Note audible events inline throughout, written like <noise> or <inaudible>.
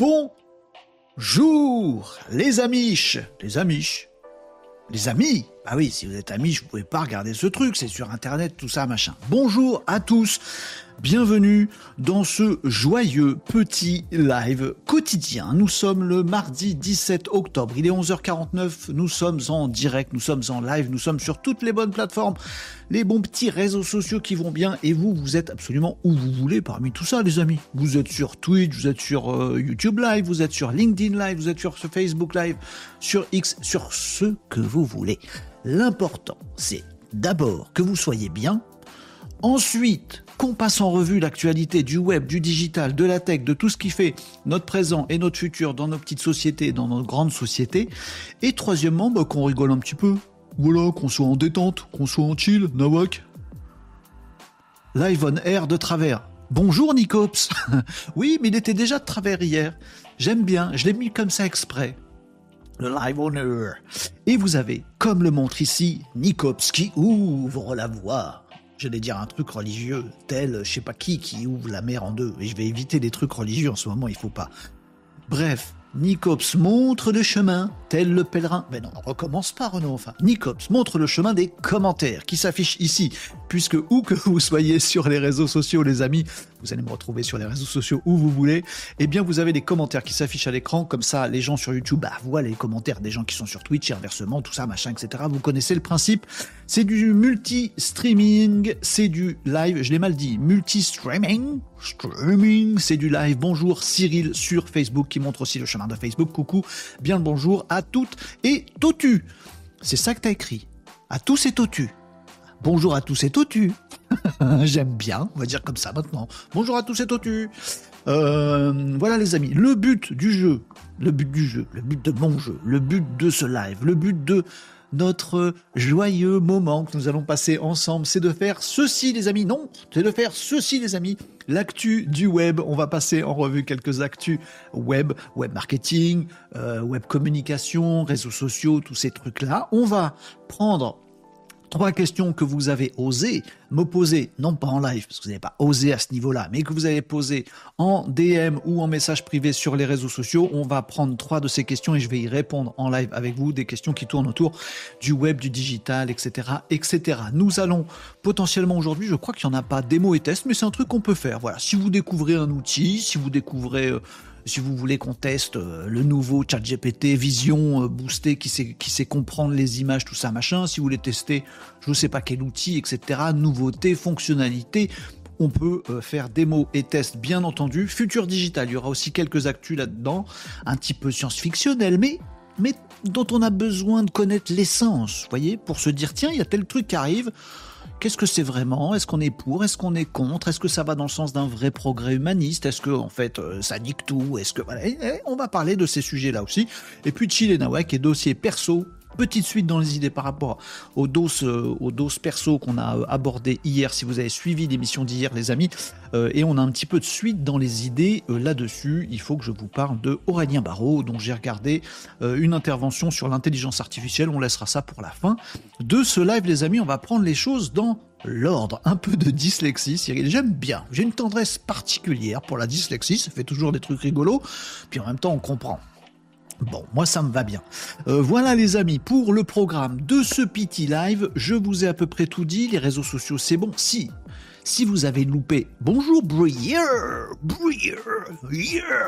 bonjour les amiches, les amiches, les amis. Ah oui, si vous êtes amis, je ne pouvez pas regarder ce truc, c'est sur internet, tout ça, machin. Bonjour à tous. Bienvenue dans ce joyeux petit live quotidien. Nous sommes le mardi 17 octobre. Il est 11h49. Nous sommes en direct, nous sommes en live, nous sommes sur toutes les bonnes plateformes, les bons petits réseaux sociaux qui vont bien. Et vous, vous êtes absolument où vous voulez parmi tout ça, les amis. Vous êtes sur Twitch, vous êtes sur euh, YouTube Live, vous êtes sur LinkedIn Live, vous êtes sur Facebook Live, sur X, sur ce que vous voulez. L'important, c'est d'abord que vous soyez bien. Ensuite, qu'on passe en revue l'actualité du web, du digital, de la tech, de tout ce qui fait notre présent et notre futur dans nos petites sociétés, dans nos grandes sociétés. Et troisièmement, bah, qu'on rigole un petit peu. Voilà, qu'on soit en détente, qu'on soit en chill, nawak. Live on air de travers. Bonjour Nicops. <laughs> oui, mais il était déjà de travers hier. J'aime bien, je l'ai mis comme ça exprès. Le live on air. Et vous avez, comme le montre ici, Nicops qui ouvre la voie j'allais dire un truc religieux, tel je sais pas qui qui ouvre la mer en deux. Et je vais éviter des trucs religieux en ce moment, il faut pas. Bref, Nicops montre le chemin, tel le pèlerin. Mais non, on recommence pas, Renaud, enfin. Nicops montre le chemin des commentaires qui s'affichent ici, puisque où que vous soyez sur les réseaux sociaux, les amis, vous allez me retrouver sur les réseaux sociaux où vous voulez, eh bien, vous avez des commentaires qui s'affichent à l'écran, comme ça, les gens sur YouTube, bah, voient les commentaires des gens qui sont sur Twitch, et inversement, tout ça, machin, etc. Vous connaissez le principe. C'est du multi-streaming, c'est du live, je l'ai mal dit, multi-streaming, streaming, c'est du live. Bonjour Cyril sur Facebook qui montre aussi le chemin de Facebook. Coucou, bien le bonjour à toutes et totu. C'est ça que t'as écrit. À tous et totu. Bonjour à tous et totu. <laughs> J'aime bien, on va dire comme ça maintenant. Bonjour à tous et totu. Euh, voilà les amis, le but du jeu, le but du jeu, le but de mon jeu, le but de ce live, le but de notre joyeux moment que nous allons passer ensemble, c'est de faire ceci les amis. Non, c'est de faire ceci les amis. L'actu du web, on va passer en revue quelques actus web, web marketing, euh, web communication, réseaux sociaux, tous ces trucs-là. On va prendre trois questions que vous avez osé me poser, non pas en live, parce que vous n'avez pas osé à ce niveau-là, mais que vous avez posé en DM ou en message privé sur les réseaux sociaux. On va prendre trois de ces questions et je vais y répondre en live avec vous, des questions qui tournent autour du web, du digital, etc., etc. Nous allons potentiellement aujourd'hui, je crois qu'il n'y en a pas démo et test, mais c'est un truc qu'on peut faire. Voilà, si vous découvrez un outil, si vous découvrez euh, si vous voulez qu'on teste euh, le nouveau ChatGPT Vision euh, boosté qui sait, qui sait comprendre les images, tout ça, machin, si vous voulez tester je ne sais pas quel outil, etc., nouveautés, fonctionnalités, on peut euh, faire démo et tests, bien entendu. Futur digital, il y aura aussi quelques actus là-dedans, un petit peu science-fictionnel, mais, mais dont on a besoin de connaître l'essence, voyez, pour se dire, tiens, il y a tel truc qui arrive, Qu'est-ce que c'est vraiment? Est-ce qu'on est pour? Est-ce qu'on est contre? Est-ce que ça va dans le sens d'un vrai progrès humaniste? Est-ce que en fait euh, ça nique tout? Est-ce que On va parler de ces sujets-là aussi. Et puis Chile Nawak et dossier perso petite suite dans les idées par rapport aux doses, euh, aux doses perso qu'on a euh, abordées hier, si vous avez suivi l'émission d'hier, les amis. et on a un petit peu de suite dans les idées là-dessus. Il faut que je vous parle de Aurélien Barraud, dont j'ai regardé une intervention sur l'intelligence artificielle. On laissera ça pour la fin de ce live, les amis. On va prendre les choses dans l'ordre. Un peu de dyslexie, Cyril. J'aime bien. J'ai une tendresse particulière pour la dyslexie. Ça fait toujours des trucs rigolos. Puis en même temps, on comprend. Bon, moi ça me va bien. Euh, voilà les amis, pour le programme de ce petit live, je vous ai à peu près tout dit, les réseaux sociaux c'est bon. Si si vous avez loupé, bonjour Breer, Breer,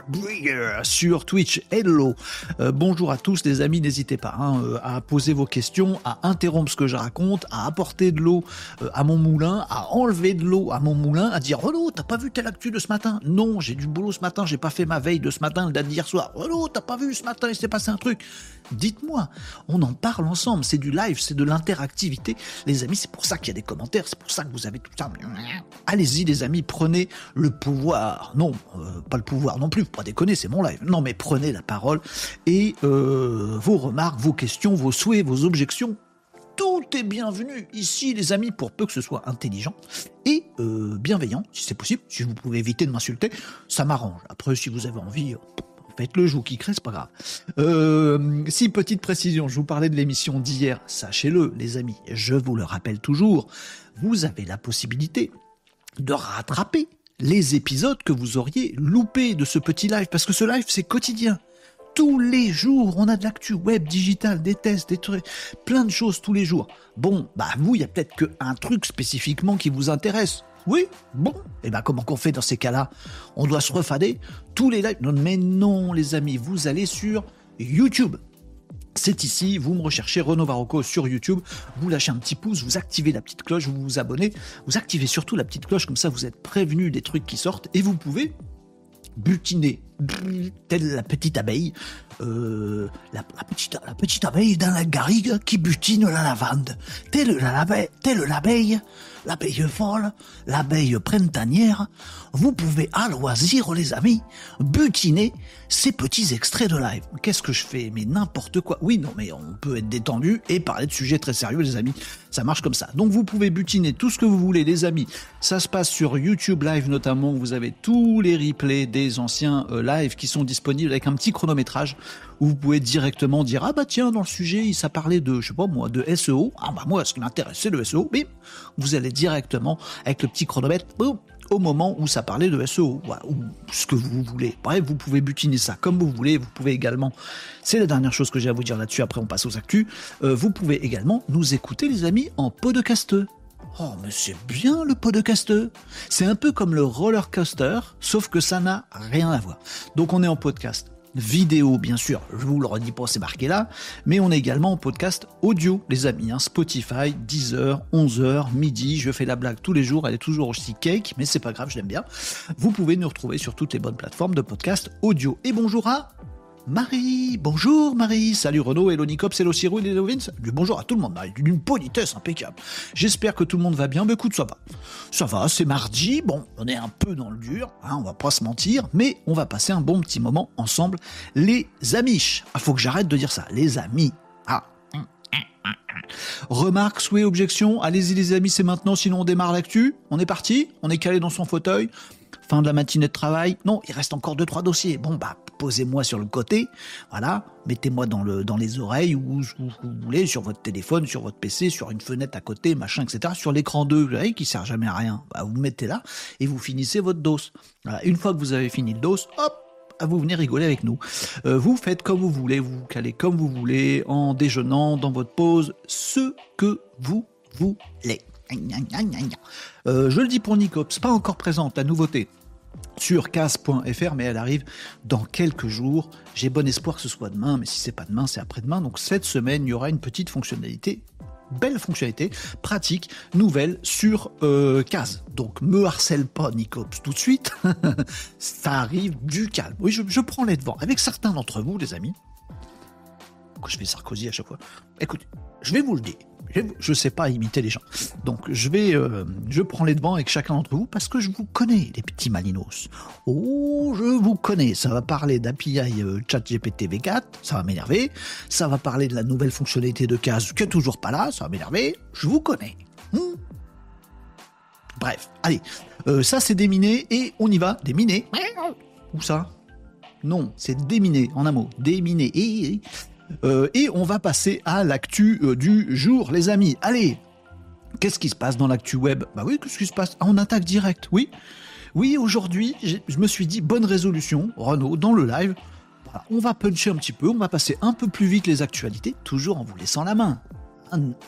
Breer, sur Twitch, hello. Euh, bonjour à tous les amis, n'hésitez pas hein, euh, à poser vos questions, à interrompre ce que je raconte, à apporter de l'eau euh, à mon moulin, à enlever de l'eau à mon moulin, à dire Renaud, t'as pas vu telle actu de ce matin? Non, j'ai du boulot ce matin, j'ai pas fait ma veille de ce matin, le date d'hier soir. Renaud, t'as pas vu ce matin, il s'est passé un truc. Dites-moi, on en parle ensemble, c'est du live, c'est de l'interactivité. Les amis, c'est pour ça qu'il y a des commentaires, c'est pour ça que vous avez tout ça. Allez-y les amis, prenez le pouvoir. Non, euh, pas le pouvoir non plus, pas déconner, c'est mon live. Non, mais prenez la parole et euh, vos remarques, vos questions, vos souhaits, vos objections. Tout est bienvenu ici, les amis, pour peu que ce soit intelligent et euh, bienveillant, si c'est possible. Si vous pouvez éviter de m'insulter, ça m'arrange. Après, si vous avez envie, faites le jour qui crée, c'est pas grave. si, petite précision, je vous parlais de l'émission d'hier, sachez-le, les amis, je vous le rappelle toujours, vous avez la possibilité de rattraper les épisodes que vous auriez loupés de ce petit live, parce que ce live, c'est quotidien. Tous les jours, on a de l'actu web, digital, des tests, des trucs, plein de choses tous les jours. Bon, bah vous, il y a peut-être qu'un truc spécifiquement qui vous intéresse. Oui, bon, et ben comment qu'on fait dans ces cas-là? On doit se refader tous les lives. Non, mais non, les amis, vous allez sur YouTube. C'est ici, vous me recherchez Renaud Varocco sur YouTube, vous lâchez un petit pouce, vous activez la petite cloche, vous vous abonnez, vous activez surtout la petite cloche, comme ça vous êtes prévenu des trucs qui sortent et vous pouvez butiner telle la petite abeille, euh, la, petite, la petite abeille dans la garrigue qui butine la lavande, telle l'abeille, telle l'abeille, l'abeille folle, l'abeille printanière, vous pouvez à loisir, les amis, butiner ces petits extraits de live. Qu'est-ce que je fais? Mais n'importe quoi. Oui, non, mais on peut être détendu et parler de sujets très sérieux, les amis. Ça marche comme ça. Donc vous pouvez butiner tout ce que vous voulez, les amis. Ça se passe sur YouTube Live notamment. Vous avez tous les replays des anciens euh, lives qui sont disponibles avec un petit chronométrage où vous pouvez directement dire ah bah tiens dans le sujet ça parlait de je sais pas moi de SEO ah bah moi ce qui m'intéresse c'est le SEO bim vous allez directement avec le petit chronomètre au moment où ça parlait de SEO ou ce que vous voulez. Bref vous pouvez butiner ça comme vous voulez. Vous pouvez également c'est la dernière chose que j'ai à vous dire là-dessus après on passe aux actus. Euh, vous pouvez également nous écouter les amis en podcast. Oh, mais c'est bien le podcast. C'est un peu comme le roller coaster, sauf que ça n'a rien à voir. Donc on est en podcast vidéo, bien sûr, je vous le redis pas, c'est marqué là, mais on est également en podcast audio, les amis, hein, Spotify, 10h, 11h, midi, je fais la blague tous les jours, elle est toujours aussi cake, mais c'est pas grave, je l'aime bien. Vous pouvez nous retrouver sur toutes les bonnes plateformes de podcast audio. Et bonjour à Marie, bonjour Marie, salut Renaud, Hello Nicops, Hello Cyril, Hello Vince, du bonjour à tout le monde, Marie, d'une politesse impeccable. J'espère que tout le monde va bien, mais écoute, ça va. Ça va, c'est mardi, bon, on est un peu dans le dur, hein, on va pas se mentir, mais on va passer un bon petit moment ensemble, les amis. Ah, faut que j'arrête de dire ça, les amis. Ah. Remarque, souhait, objection, allez-y les amis, c'est maintenant, sinon on démarre l'actu. On est parti, on est calé dans son fauteuil fin de la matinée de travail. Non, il reste encore deux trois dossiers. Bon bah posez-moi sur le côté, voilà, mettez-moi dans le dans les oreilles ou où vous voulez, sur votre téléphone, sur votre PC, sur une fenêtre à côté, machin, etc. Sur l'écran 2, vous voyez, qui sert jamais à rien. Bah, vous mettez là et vous finissez votre dos. Une fois que vous avez fini le dos, hop, vous venez rigoler avec nous. Euh, vous faites comme vous voulez, vous vous calez comme vous voulez, en déjeunant, dans votre pause, ce que vous voulez. Euh, je le dis pour Nicops, pas encore présente, la nouveauté sur cas.fr, mais elle arrive dans quelques jours. J'ai bon espoir que ce soit demain, mais si c'est pas demain, c'est après-demain. Donc cette semaine, il y aura une petite fonctionnalité belle fonctionnalité, pratique, nouvelle sur euh, CAS. Donc me harcèle pas Nicops tout de suite, <laughs> ça arrive du calme. Oui, je, je prends les devants. Avec certains d'entre vous, les amis, que je fais Sarkozy à chaque fois. Écoutez, je vais vous le dire je ne sais pas imiter les gens. Donc je vais, euh, je prends les devants avec chacun d'entre vous parce que je vous connais, les petits malinos. Oh, je vous connais. Ça va parler d'API euh, ChatGPT V4, ça va m'énerver. Ça va parler de la nouvelle fonctionnalité de case qui est toujours pas là, ça va m'énerver. Je vous connais. Hmm. Bref, allez, euh, ça c'est déminé et on y va. Déminé. Où ça? Non, c'est déminé en un mot. Déminé. Et, euh, et on va passer à l'actu euh, du jour, les amis. Allez, qu'est-ce qui se passe dans l'actu web? Bah oui, qu'est-ce qui se passe? Ah, On attaque direct, oui. Oui, aujourd'hui, je me suis dit, bonne résolution, Renault, dans le live. on va puncher un petit peu, on va passer un peu plus vite les actualités, toujours en vous laissant la main.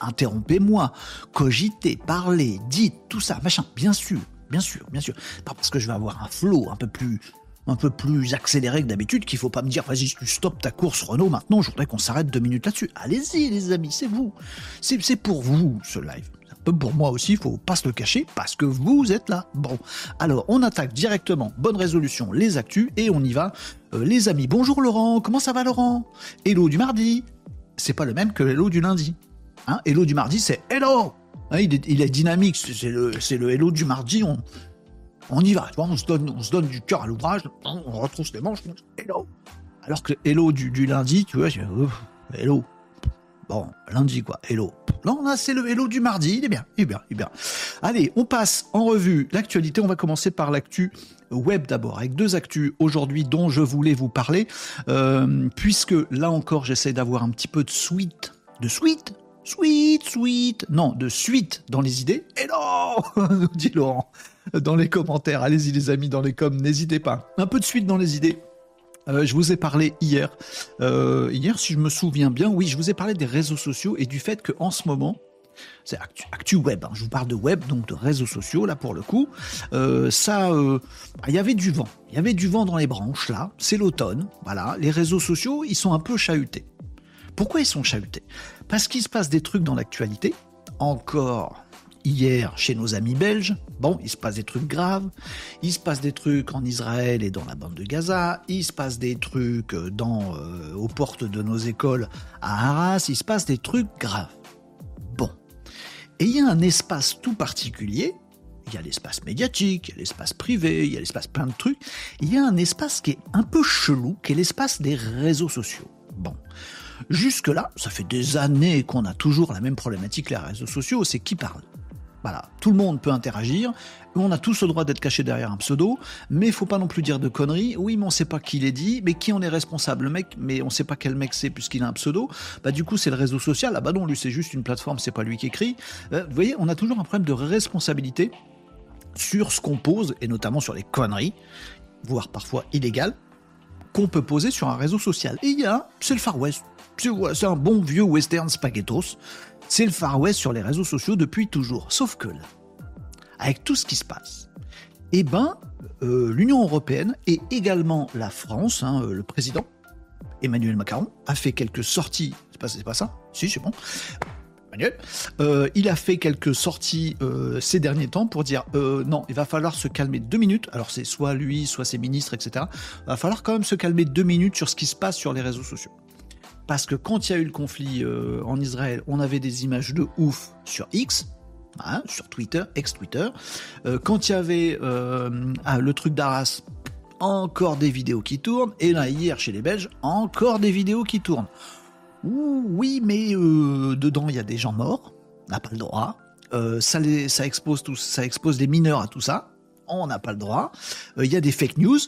Interrompez-moi, cogitez, parlez, dites, tout ça, machin, bien sûr, bien sûr, bien sûr. Pas parce que je vais avoir un flow un peu plus un peu plus accéléré que d'habitude, qu'il faut pas me dire vas-y tu stoppes ta course Renault maintenant, je voudrais qu'on s'arrête deux minutes là-dessus. Allez-y les amis, c'est vous. C'est pour vous ce live. Un peu pour moi aussi, il faut pas se le cacher parce que vous êtes là. Bon, alors on attaque directement, bonne résolution, les actus et on y va. Euh, les amis, bonjour Laurent, comment ça va Laurent? Hello du mardi. C'est pas le même que hello du lundi. Hein? Hello du mardi, c'est hello. Hein, il, est, il, est, dynamique, c'est le, le hello du mardi. On, on y va, on se donne, on se donne du cœur à l'ouvrage, on retrousse les manches, hello. Alors que hello du, lundi, tu vois, hello. Bon, lundi quoi, hello. Non, là c'est le hello du mardi, il est bien, il est bien, il est bien. Allez, on passe en revue l'actualité. On va commencer par l'actu web d'abord, avec deux actus aujourd'hui dont je voulais vous parler, euh, puisque là encore j'essaie d'avoir un petit peu de suite, de suite, Sweet, sweet. Non, de suite dans les idées. Et non, <laughs> nous dit Laurent dans les commentaires. Allez-y les amis, dans les coms, n'hésitez pas. Un peu de suite dans les idées. Euh, je vous ai parlé hier. Euh, hier, si je me souviens bien, oui, je vous ai parlé des réseaux sociaux et du fait qu'en ce moment, c'est actu, web. Hein. Je vous parle de web, donc de réseaux sociaux là pour le coup. Euh, ça, il y avait du vent. Il y avait du vent dans les branches là. C'est l'automne. Voilà, les réseaux sociaux, ils sont un peu chahutés. Pourquoi ils sont chahutés? Parce qu'il se passe des trucs dans l'actualité. Encore hier chez nos amis belges. Bon, il se passe des trucs graves. Il se passe des trucs en Israël et dans la bande de Gaza. Il se passe des trucs dans, euh, aux portes de nos écoles à Arras. Il se passe des trucs graves. Bon. Et il y a un espace tout particulier. Il y a l'espace médiatique, il y a l'espace privé, il y a l'espace plein de trucs. Il y a un espace qui est un peu chelou, qui est l'espace des réseaux sociaux. Bon. Jusque-là, ça fait des années qu'on a toujours la même problématique, les réseaux sociaux, c'est qui parle. Voilà, tout le monde peut interagir. On a tous le droit d'être caché derrière un pseudo, mais il faut pas non plus dire de conneries. Oui, mais on sait pas qui l'a dit, mais qui en est responsable, le mec, mais on sait pas quel mec c'est puisqu'il a un pseudo. Bah du coup, c'est le réseau social. Ah bah non, lui c'est juste une plateforme, c'est pas lui qui écrit. Euh, vous voyez, on a toujours un problème de responsabilité sur ce qu'on pose et notamment sur les conneries, voire parfois illégales, qu'on peut poser sur un réseau social. Et il y a, c'est le Far West. C'est un bon vieux western spaghettos. C'est le Far West sur les réseaux sociaux depuis toujours. Sauf que là, avec tout ce qui se passe, eh ben, euh, l'Union européenne et également la France, hein, euh, le président Emmanuel Macron a fait quelques sorties. C'est pas, pas ça? Si, c'est bon. Emmanuel, euh, il a fait quelques sorties ces derniers temps pour dire non, il va falloir se calmer deux minutes. Alors c'est soit lui, soit ses ministres, etc. Il va falloir quand même se calmer deux minutes sur ce qui se passe sur les réseaux sociaux parce que quand il y a eu le conflit euh, en Israël, on avait des images de ouf sur X, hein, sur Twitter, ex-Twitter. Euh, quand il y avait euh, ah, le truc d'Arras, encore des vidéos qui tournent. Et là, hier, chez les Belges, encore des vidéos qui tournent. oui, mais dedans, il y a des gens morts. On n'a pas le droit. ça, expose tout, mineurs à tout ça. On n'a pas le droit. Il y a des fake news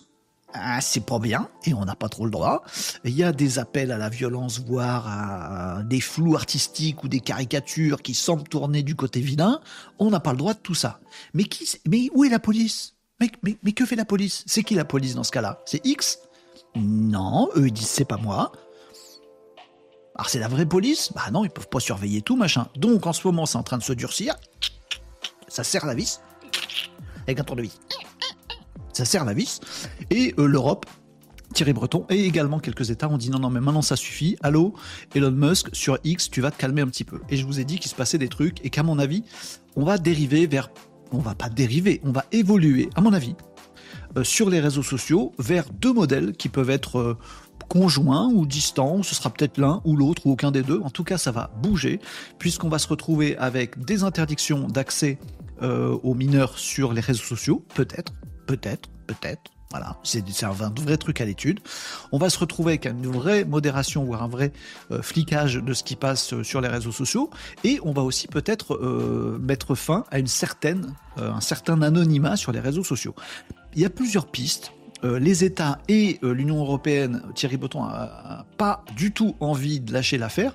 ah, c'est pas bien et on n'a pas trop le droit. Il y a des appels à la violence, voire à des flous artistiques ou des caricatures qui semblent tourner du côté vilain. On n'a pas le droit de tout ça. Mais qui, mais où est la police? Mais, que fait la police? C'est qui la police dans ce cas-là? C'est X? Non, eux ils disent c'est pas moi. Alors c'est la vraie police? Bah non, ils peuvent pas surveiller tout machin. Donc en ce moment c'est en train de se durcir. Ça serre la vis avec un tour de vis ça sert la vis. Et euh, l'Europe, Thierry Breton et également quelques États ont dit non, non, mais maintenant ça suffit. Allô, Elon Musk, sur X, tu vas te calmer un petit peu. Et je vous ai dit qu'il se passait des trucs et qu'à mon avis, on va dériver vers. On va pas dériver, on va évoluer, à mon avis, euh, sur les réseaux sociaux vers deux modèles qui peuvent être. Euh, conjoints ou distants, ce sera peut-être l'un ou l'autre ou aucun des deux. En tout cas, ça va bouger puisqu'on va se retrouver avec des interdictions d'accès aux mineurs sur les réseaux sociaux, peut-être, Peut-être, peut-être. Voilà, c'est un vrai truc à l'étude. On va se retrouver avec une vraie modération, voire un vrai euh, flicage de ce qui passe euh, sur les réseaux sociaux. Et on va aussi peut-être euh, mettre fin à une certaine, un certain anonymat sur les réseaux sociaux. Il y a plusieurs pistes. les États et l'Union européenne, Thierry Breton n'a pas du tout envie de lâcher l'affaire.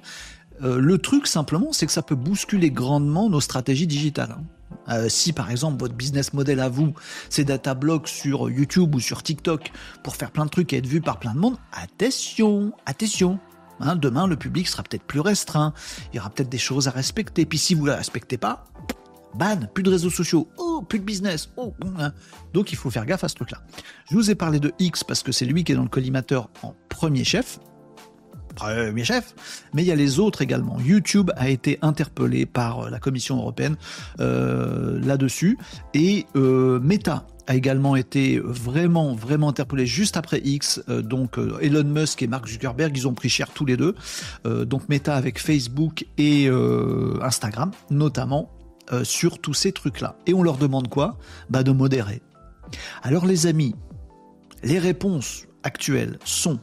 le truc simplement, c'est que ça peut bousculer grandement nos stratégies digitales. Hein. Euh, si par exemple votre business model à vous, c'est data blog sur YouTube ou sur TikTok pour faire plein de trucs et être vu par plein de monde, attention, attention. Hein, demain, le public sera peut-être plus restreint. Il y aura peut-être des choses à respecter. Puis si vous ne les respectez pas, ban, plus de réseaux sociaux, oh, plus de business. Oh, hein. Donc il faut faire gaffe à ce truc-là. Je vous ai parlé de X parce que c'est lui qui est dans le collimateur en premier chef premier chef, mais il y a les autres également. YouTube a été interpellé par euh, la Commission européenne euh, là-dessus, et euh, Meta a également été vraiment, vraiment interpellé juste après X. donc Elon Musk et Mark Zuckerberg, ils ont pris cher tous les deux. donc Meta avec Facebook et Instagram, notamment, sur tous ces trucs-là. Et on leur demande quoi? Bah de modérer. Alors les amis, les réponses actuelles sont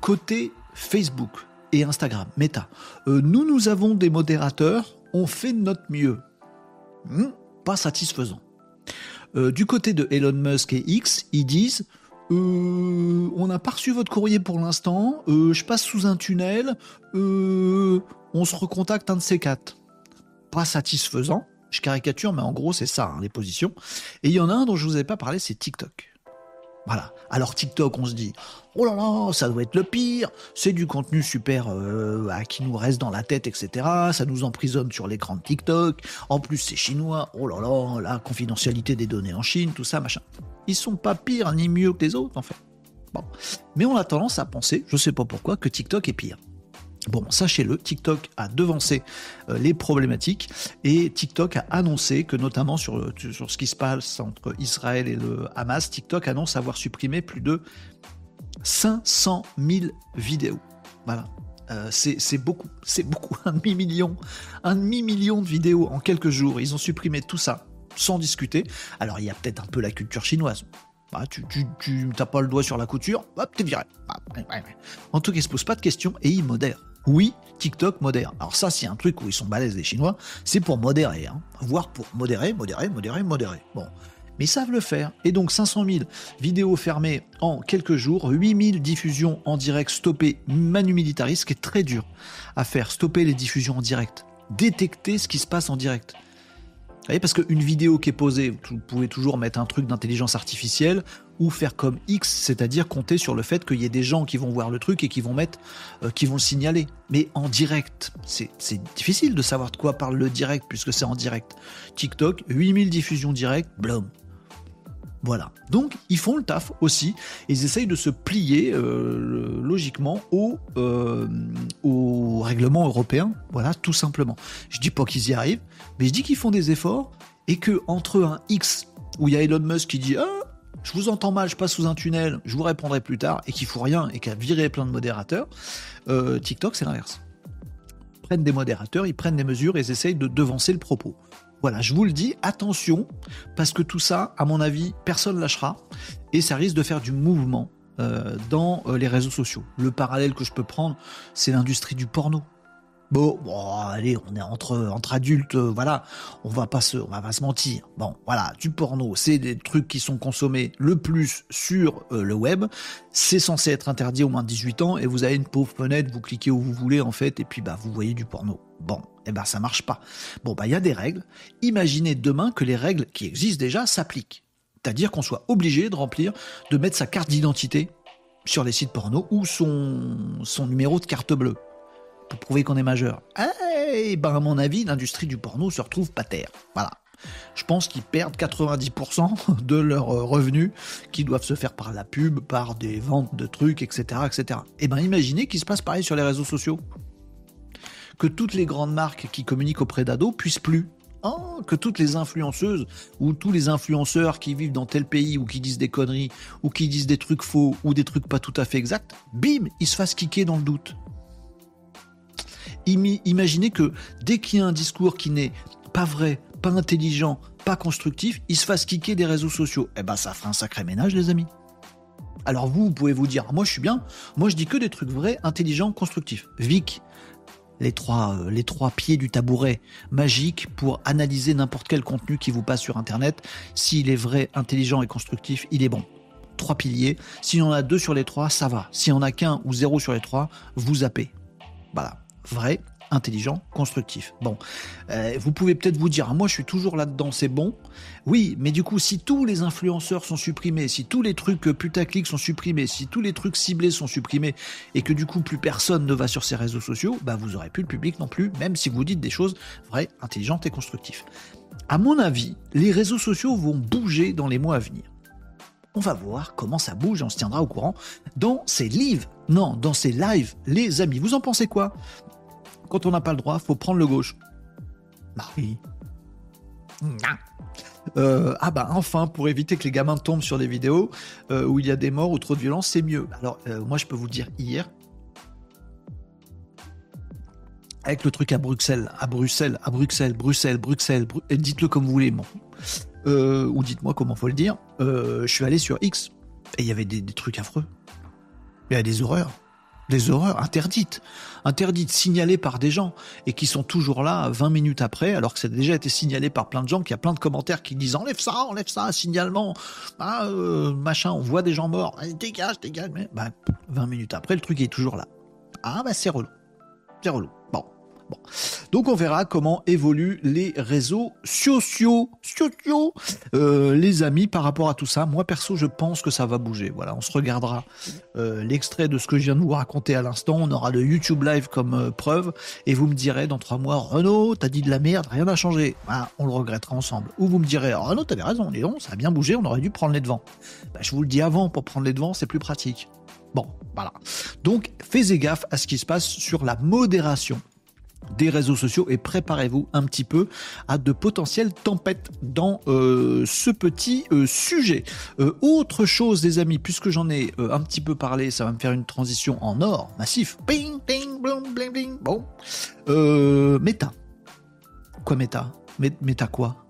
côté Facebook et Instagram, Meta. Euh, nous, nous avons des modérateurs, on fait notre mieux. Hmm, pas satisfaisant. Euh, du côté de Elon Musk et X, ils disent on n'a pas reçu votre courrier pour l'instant. je passe sous un tunnel. on se recontacte un de ces quatre. Pas satisfaisant. Je caricature, mais en gros, c'est ça, hein, les positions. Et il y en a un dont je vous avais pas parlé, c'est TikTok. Voilà. Alors TikTok, on se dit, oh là là, ça doit être le pire. C'est du contenu super euh, qui nous reste dans la tête, etc. Ça nous emprisonne sur l'écran de TikTok. En plus, c'est chinois. Oh là là, la confidentialité des données en Chine, tout ça, machin. Ils sont pas pires ni mieux que les autres, en fait. Bon. Mais on a tendance à penser, je sais pas pourquoi, que TikTok est pire. Bon, sachez-le, TikTok a devancé euh, les problématiques et TikTok a annoncé que notamment sur, sur ce qui se passe entre Israël et le Hamas, TikTok annonce avoir supprimé plus de 500 000 vidéos. Voilà. Euh, c'est beaucoup, c'est beaucoup, <laughs> un demi-million, un demi-million de vidéos en quelques jours. Ils ont supprimé tout ça sans discuter. Alors il y a peut-être un peu la culture chinoise. Bah, tu, tu, pas le doigt sur la couture, hop, t'es viré. Bah, en tout cas, ils se posent pas de questions et ils modèrent. Oui, TikTok modère. Alors ça, c'est un truc où ils sont balèzes les Chinois, c'est pour modérer, hein. voire pour modérer, modérer, modérer, modérer. Bon, mais ils savent le faire. Et donc 500 000 vidéos fermées en quelques jours, 8 000 diffusions en direct stoppées manu militaris, ce qui est très dur à faire, stopper les diffusions en direct, détecter ce qui se passe en direct. Vous voyez, parce qu'une vidéo qui est posée, vous pouvez toujours mettre un truc d'intelligence artificielle ou faire comme X, c'est-à-dire compter sur le fait qu'il y ait des gens qui vont voir le truc et qui vont mettre, euh, qui vont le signaler. Mais en direct, c'est difficile de savoir de quoi parle le direct puisque c'est en direct. TikTok, 8000 diffusions directes, blum. Voilà. Donc, ils font le taf aussi. Ils essayent de se plier euh, logiquement au, euh, au règlement européen. Voilà, tout simplement. Je dis pas qu'ils y arrivent, mais je dis qu'ils font des efforts et que entre un X où il y a Elon Musk qui dit ah, je vous entends mal, je passe sous un tunnel, je vous répondrai plus tard, et qu'il faut rien, et a viré plein de modérateurs, euh, TikTok, c'est l'inverse. Ils prennent des modérateurs, ils prennent des mesures et ils essayent de devancer le propos. Voilà, je vous le dis, attention, parce que tout ça, à mon avis, personne lâchera, et ça risque de faire du mouvement euh, dans euh, les réseaux sociaux. Le parallèle que je peux prendre, c'est l'industrie du porno. Bon, allez, on est entre entre adultes, euh, voilà, on va pas se, on va pas se mentir. Bon, voilà, du porno, c'est des trucs qui sont consommés le plus sur le web. C'est censé être interdit au moins de 18 ans et vous avez une pauvre fenêtre, vous cliquez où vous voulez en fait et puis bah vous voyez du porno. Bon, eh ben ça marche pas. Bon bah il y a des règles. Imaginez demain que les règles qui existent déjà s'appliquent. C'est-à-dire qu'on soit obligé de remplir, de mettre sa carte d'identité sur les sites porno ou son, numéro de carte bleue pour prouver qu'on est majeur. Eh ben, à mon avis, l'industrie du porno se retrouve pas terre. Voilà. Je pense qu'ils perdent 90% de leurs euh, revenus qui doivent se faire par la pub, par des ventes de trucs, etc. etc. Et ben imaginez qu'il se passe pareil sur les réseaux sociaux. Que toutes les grandes marques qui communiquent auprès d'ados puissent plus. Oh, que toutes les influenceuses ou tous les influenceurs qui vivent dans tel pays ou qui disent des conneries ou qui disent des trucs faux ou des trucs pas tout à fait exacts, bim, ils se fassent kicker dans le doute imaginez que dès qu'il y a un discours qui n'est pas vrai, pas intelligent, pas constructif, il se fasse kicker des réseaux sociaux. Eh ben, ça fera un sacré ménage, les amis. Alors vous, vous pouvez vous dire, moi je suis bien, moi je dis que des trucs vrais, intelligents, constructifs. Vic, les trois, euh, les trois pieds du tabouret magique pour analyser n'importe quel contenu qui vous passe sur Internet. S'il est vrai, intelligent et constructif, il est bon. Trois piliers. S'il en a deux sur les trois, ça va. S'il en a qu'un ou zéro sur les trois, vous zappez. Voilà vrai, intelligent, constructif. Bon, euh, vous pouvez peut-être vous dire, ah, moi je suis toujours là-dedans, c'est bon. Oui, mais du coup, si tous les influenceurs sont supprimés, si tous les trucs euh, putaclic sont supprimés, si tous les trucs ciblés sont supprimés, et que du coup plus personne ne va sur ces réseaux sociaux, bah vous aurez plus le public non plus, même si vous dites des choses vraies, intelligentes et constructives. À mon avis, les réseaux sociaux vont bouger dans les mois à venir. On va voir comment ça bouge, on se tiendra au courant dans ces livres, non, dans ces lives, les amis. Vous en pensez quoi? Quand on n'a pas le droit, faut prendre le gauche. Marie. Euh, ah bah enfin, pour éviter que les gamins tombent sur des vidéos euh, où il y a des morts ou trop de violence, c'est mieux. Alors euh, moi je peux vous dire hier, avec le truc à Bruxelles, à Bruxelles, à Bruxelles, Bruxelles, Bruxelles, dites-le comme vous voulez, ou dites-moi comment faut le dire. je suis allé sur X et il y avait des, des trucs affreux. Il y a des horreurs des horreurs interdites, interdites, signalées par des gens et qui sont toujours là 20 minutes après, alors que ça a déjà été signalé par plein de gens, qu'il y a plein de commentaires qui disent enlève ça, enlève ça, signalement, ah, euh, machin, on voit des gens morts, dégage, dégage, mais bah, 20 minutes après, le truc est toujours là. Ah bah c'est relou, c'est relou. Donc on verra comment évoluent les réseaux sociaux, sociaux, euh, les amis, par rapport à tout ça. Moi perso, je pense que ça va bouger. Voilà, on se regardera euh, l'extrait de ce que je viens de vous raconter à l'instant. On aura le YouTube Live comme euh, preuve, et vous me direz dans trois mois, Renaud, t'as dit de la merde, rien n'a changé. On le regrettera ensemble. Ou vous me direz, oh, Renaud, t'avais raison, Léon, ça a bien bougé, on aurait dû prendre les devants. Bah, je vous le dis avant, pour prendre les devants, c'est plus pratique. Bon, voilà. Donc, faites gaffe à ce qui se passe sur la modération des réseaux sociaux et préparez-vous un petit peu à de potentielles tempêtes dans euh, ce petit euh, sujet. Euh, autre chose, des amis, puisque j'en ai un petit peu parlé, ça va me faire une transition en or massif. Ping, ping, bling, bling, bling. Bon. méta. Quoi méta? Méta quoi?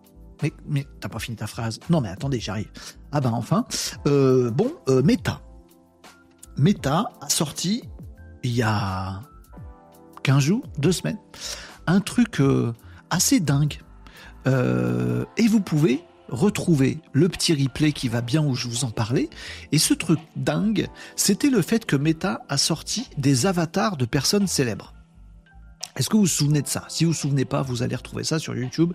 Mais, t'as pas fini ta phrase. Non mais attendez, j'arrive. Ah ben enfin. bon, méta. Méta a sorti il y a 15 jours, 2 semaines. Un truc euh, assez dingue. Euh, et vous pouvez retrouver le petit replay qui va bien où je vous en parlais. Et ce truc dingue, c'était le fait que Meta a sorti des avatars de personnes célèbres. Est-ce que vous vous souvenez de ça? Si vous vous souvenez pas, vous allez retrouver ça sur YouTube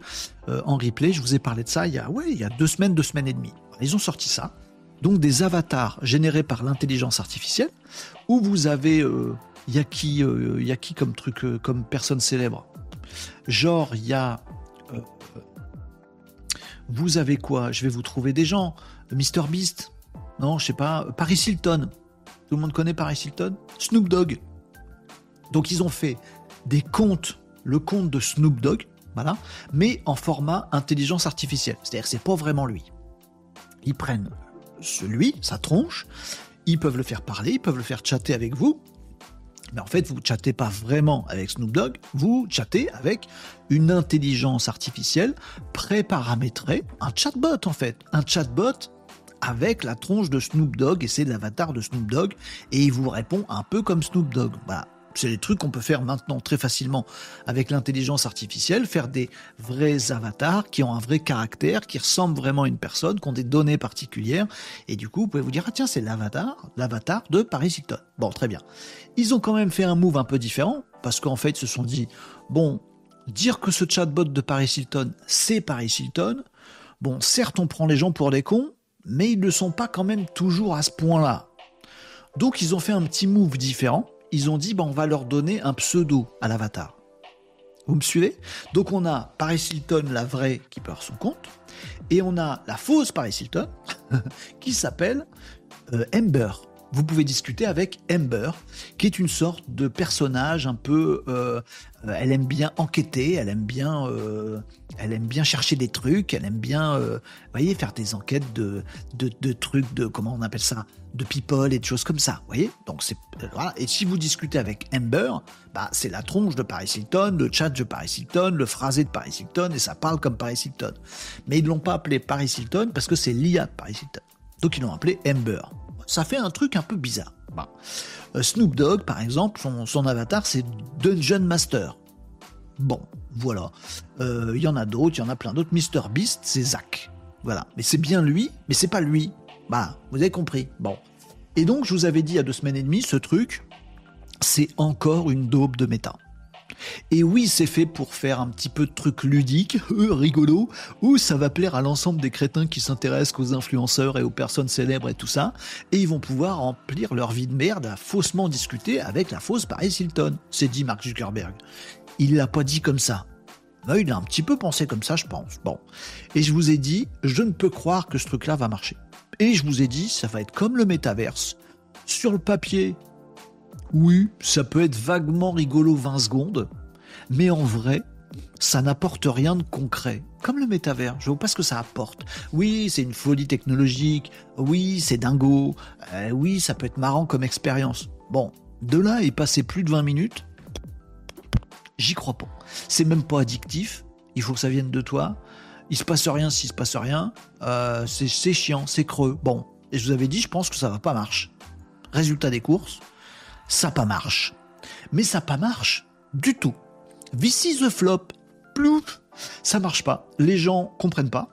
euh, en replay. Je vous ai parlé de ça il y a, ouais, il y a deux semaines, deux semaines et demie. Ils ont sorti ça. Donc des avatars générés par l'intelligence artificielle, où vous avez il y a qui, euh, y a qui comme truc, euh, comme personne célèbre Genre, il y a. Euh, vous avez quoi? Je vais vous trouver des gens. Mr Beast? Non, je sais pas. Paris Hilton. Tout le monde connaît Paris Hilton? Snoop Dogg. Donc ils ont fait des comptes, le compte de Snoop Dogg, voilà, mais en format intelligence artificielle. C'est-à-dire c'est pas vraiment lui. Ils prennent celui, sa tronche, ils peuvent le faire parler, ils peuvent le faire chatter avec vous, mais en fait, vous chattez pas vraiment avec Snoop Dogg, vous chattez avec une intelligence artificielle pré-paramétrée, un chatbot en fait, un chatbot avec la tronche de Snoop Dogg et c'est l'avatar de Snoop Dogg et il vous répond un peu comme Snoop Dogg. Voilà. C'est des trucs qu'on peut faire maintenant très facilement avec l'intelligence artificielle, faire des vrais avatars qui ont un vrai caractère, qui ressemblent vraiment à une personne, qui ont des données particulières. Et du coup, vous pouvez vous dire, ah tiens, c'est l'avatar, l'avatar de Paris Hilton. Bon, très bien. Ils ont quand même fait un move un peu différent, parce qu'en fait, ils se sont dit, bon, dire que ce chatbot de Paris Hilton, c'est Paris Hilton, bon, certes, on prend les gens pour des cons, mais ils ne sont pas quand même toujours à ce point-là. Donc, ils ont fait un petit move différent ils ont dit bah, on va leur donner un pseudo à l'avatar. Vous me suivez? Donc on a Paris Hilton, la vraie, qui perd son compte, et on a la fausse Paris Hilton, <laughs> qui s'appelle euh, Ember vous pouvez discuter avec Amber, qui est une sorte de personnage un peu. Euh, elle aime bien enquêter, elle aime bien, euh, elle aime bien chercher des trucs, elle aime bien, euh, voyez, faire des enquêtes de, de, trucs, de comment on appelle ça, de people et de choses comme ça, voyez. Donc voilà. Et si vous discutez avec Amber, bah c'est la tronche de Paris Hilton, le chat de Paris Hilton, le phrasé de Paris Hilton, et ça parle comme Paris Hilton. Mais ils l'ont pas appelé Paris Hilton parce que c'est l'IA de Paris Hilton. Donc ils l'ont appelé Amber ça fait un truc un peu bizarre. Euh, Snoop Dogg, par exemple, son, avatar, c'est Dungeon Master. Bon, voilà. Il euh, y en a d'autres, il y en a plein d'autres. Mr Beast, c'est Zach. Voilà. Mais c'est bien lui, mais c'est pas lui. Bah, vous avez compris. Bon. Et donc, je vous avais dit il y a deux semaines et demie, ce truc, c'est encore une daube de méta. Et oui, c'est fait pour faire un petit peu de trucs ludiques, <laughs> euh, rigolo, où ça va plaire à l'ensemble des crétins qui s'intéressent aux influenceurs et aux personnes célèbres et tout ça, et ils vont pouvoir remplir leur vie de merde à faussement discuter avec la fausse Paris Hilton, c'est dit Mark Zuckerberg. Il l'a pas dit comme ça. Il a un petit peu pensé comme ça, je pense. Bon. Et je vous ai dit, je ne peux croire que ce truc-là va marcher. Et je vous ai dit, ça va être comme le métaverse. Sur le papier, oui, ça peut être vaguement rigolo 20 secondes, mais en vrai, ça n'apporte rien de concret. Comme le métavers, je vois pas ce que ça apporte. Oui, c'est une folie technologique, oui, c'est dingo, euh, oui, ça peut être marrant comme expérience. Bon, de là et passer plus de 20 minutes, j'y crois pas. C'est même pas addictif, il faut que ça vienne de toi. Il se passe rien s'il se passe rien, euh, c'est chiant, c'est creux. Bon, et je vous avais dit, je pense que ça va pas marcher. Résultat des courses, ça pas marche. Mais ça pas marche du tout. This the flop. Plouf, ça marche pas. Les gens comprennent pas.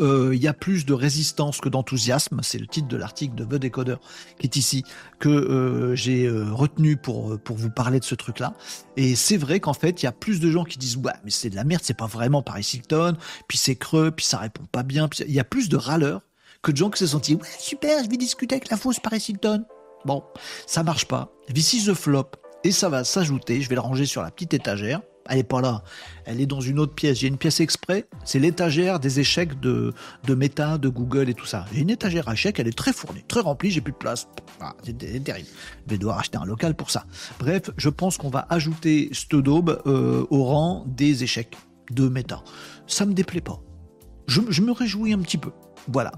Euh, il y a plus de résistance que d'enthousiasme. C'est le titre de l'article de The Decoder qui est ici que euh, j'ai euh, retenu pour pour vous parler de ce truc-là. Et c'est vrai qu'en fait, il y a plus de gens qui disent ouais, mais c'est de la merde, c'est pas vraiment Paris Hilton, puis c'est creux, puis ça répond pas bien. Il y a plus de râleurs que de gens qui se sont dit ouais super, je vais discuter avec la fausse Paris Hilton. Bon, ça marche pas. This is the flop. Et ça va s'ajouter, je vais le ranger sur la petite étagère elle est pas là. Elle est dans une autre pièce. J'ai une pièce exprès. C'est l'étagère des échecs de, de Meta, de Google et tout ça. J'ai une étagère à échecs. Elle est très fournie, très remplie. J'ai plus de place. Ah, c'est terrible. Je vais devoir acheter un local pour ça. Bref, je pense qu'on va ajouter cette daube euh, au rang des échecs de Meta. Ça me déplaît pas. Je me réjouis un petit peu. Voilà.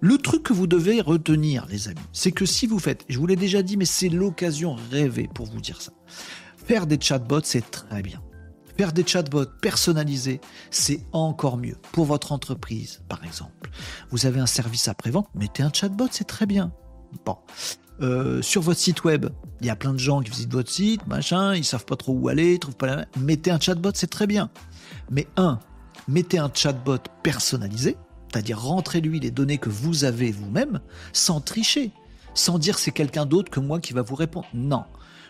Le truc que vous devez retenir, les amis, c'est que si vous faites, je vous l'ai déjà dit, mais c'est l'occasion rêvée pour vous dire ça. Faire des chatbots, c'est très bien. Faire des chatbots personnalisés, c'est encore mieux. Pour votre entreprise, par exemple. Vous avez un service après-vente, mettez un chatbot, c'est très bien. Bon. Euh, sur votre site web, il y a plein de gens qui visitent votre site, machin, ils savent pas trop où aller, ils trouvent pas la... Mettez un chatbot, c'est très bien. Mais un, mettez un chatbot personnalisé, c'est-à-dire rentrez-lui les données que vous avez vous-même, sans tricher, sans dire c'est quelqu'un d'autre que moi qui va vous répondre. Non,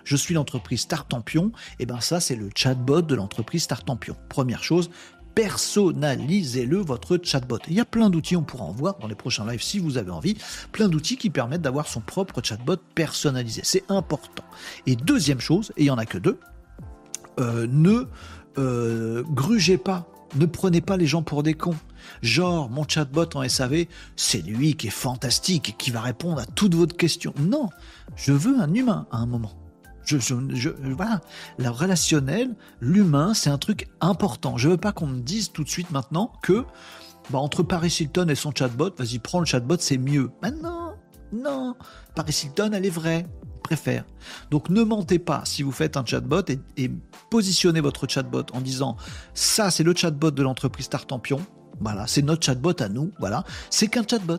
je suis l'entreprise Startampion, et ben ça c'est le chatbot de l'entreprise Startampion. Première chose, personnalisez-le votre chatbot. Il y a plein d'outils, on pourra en voir dans les prochains lives si vous avez envie, plein d'outils qui permettent d'avoir son propre chatbot personnalisé. C'est important. Et deuxième chose, et il n'y en a que deux, euh, ne euh, grugez pas, ne prenez pas les gens pour des cons. Genre, mon chatbot en SAV, c'est lui qui est fantastique et qui va répondre à toutes vos questions. Non, je veux un humain à un moment. Je, voilà, le relationnel, l'humain, c'est un truc important. Je veux pas qu'on me dise tout de suite maintenant que bah, entre Paris Hilton et son chatbot, vas-y, prends le chatbot, c'est mieux. Mais non, non, Paris Hilton, elle est vraie, Donc ne mentez pas si vous faites un chatbot et, positionnez votre chatbot en disant ça, c'est le chatbot de l'entreprise Startampion. Voilà, c'est notre chatbot à nous. Voilà, c'est qu'un chatbot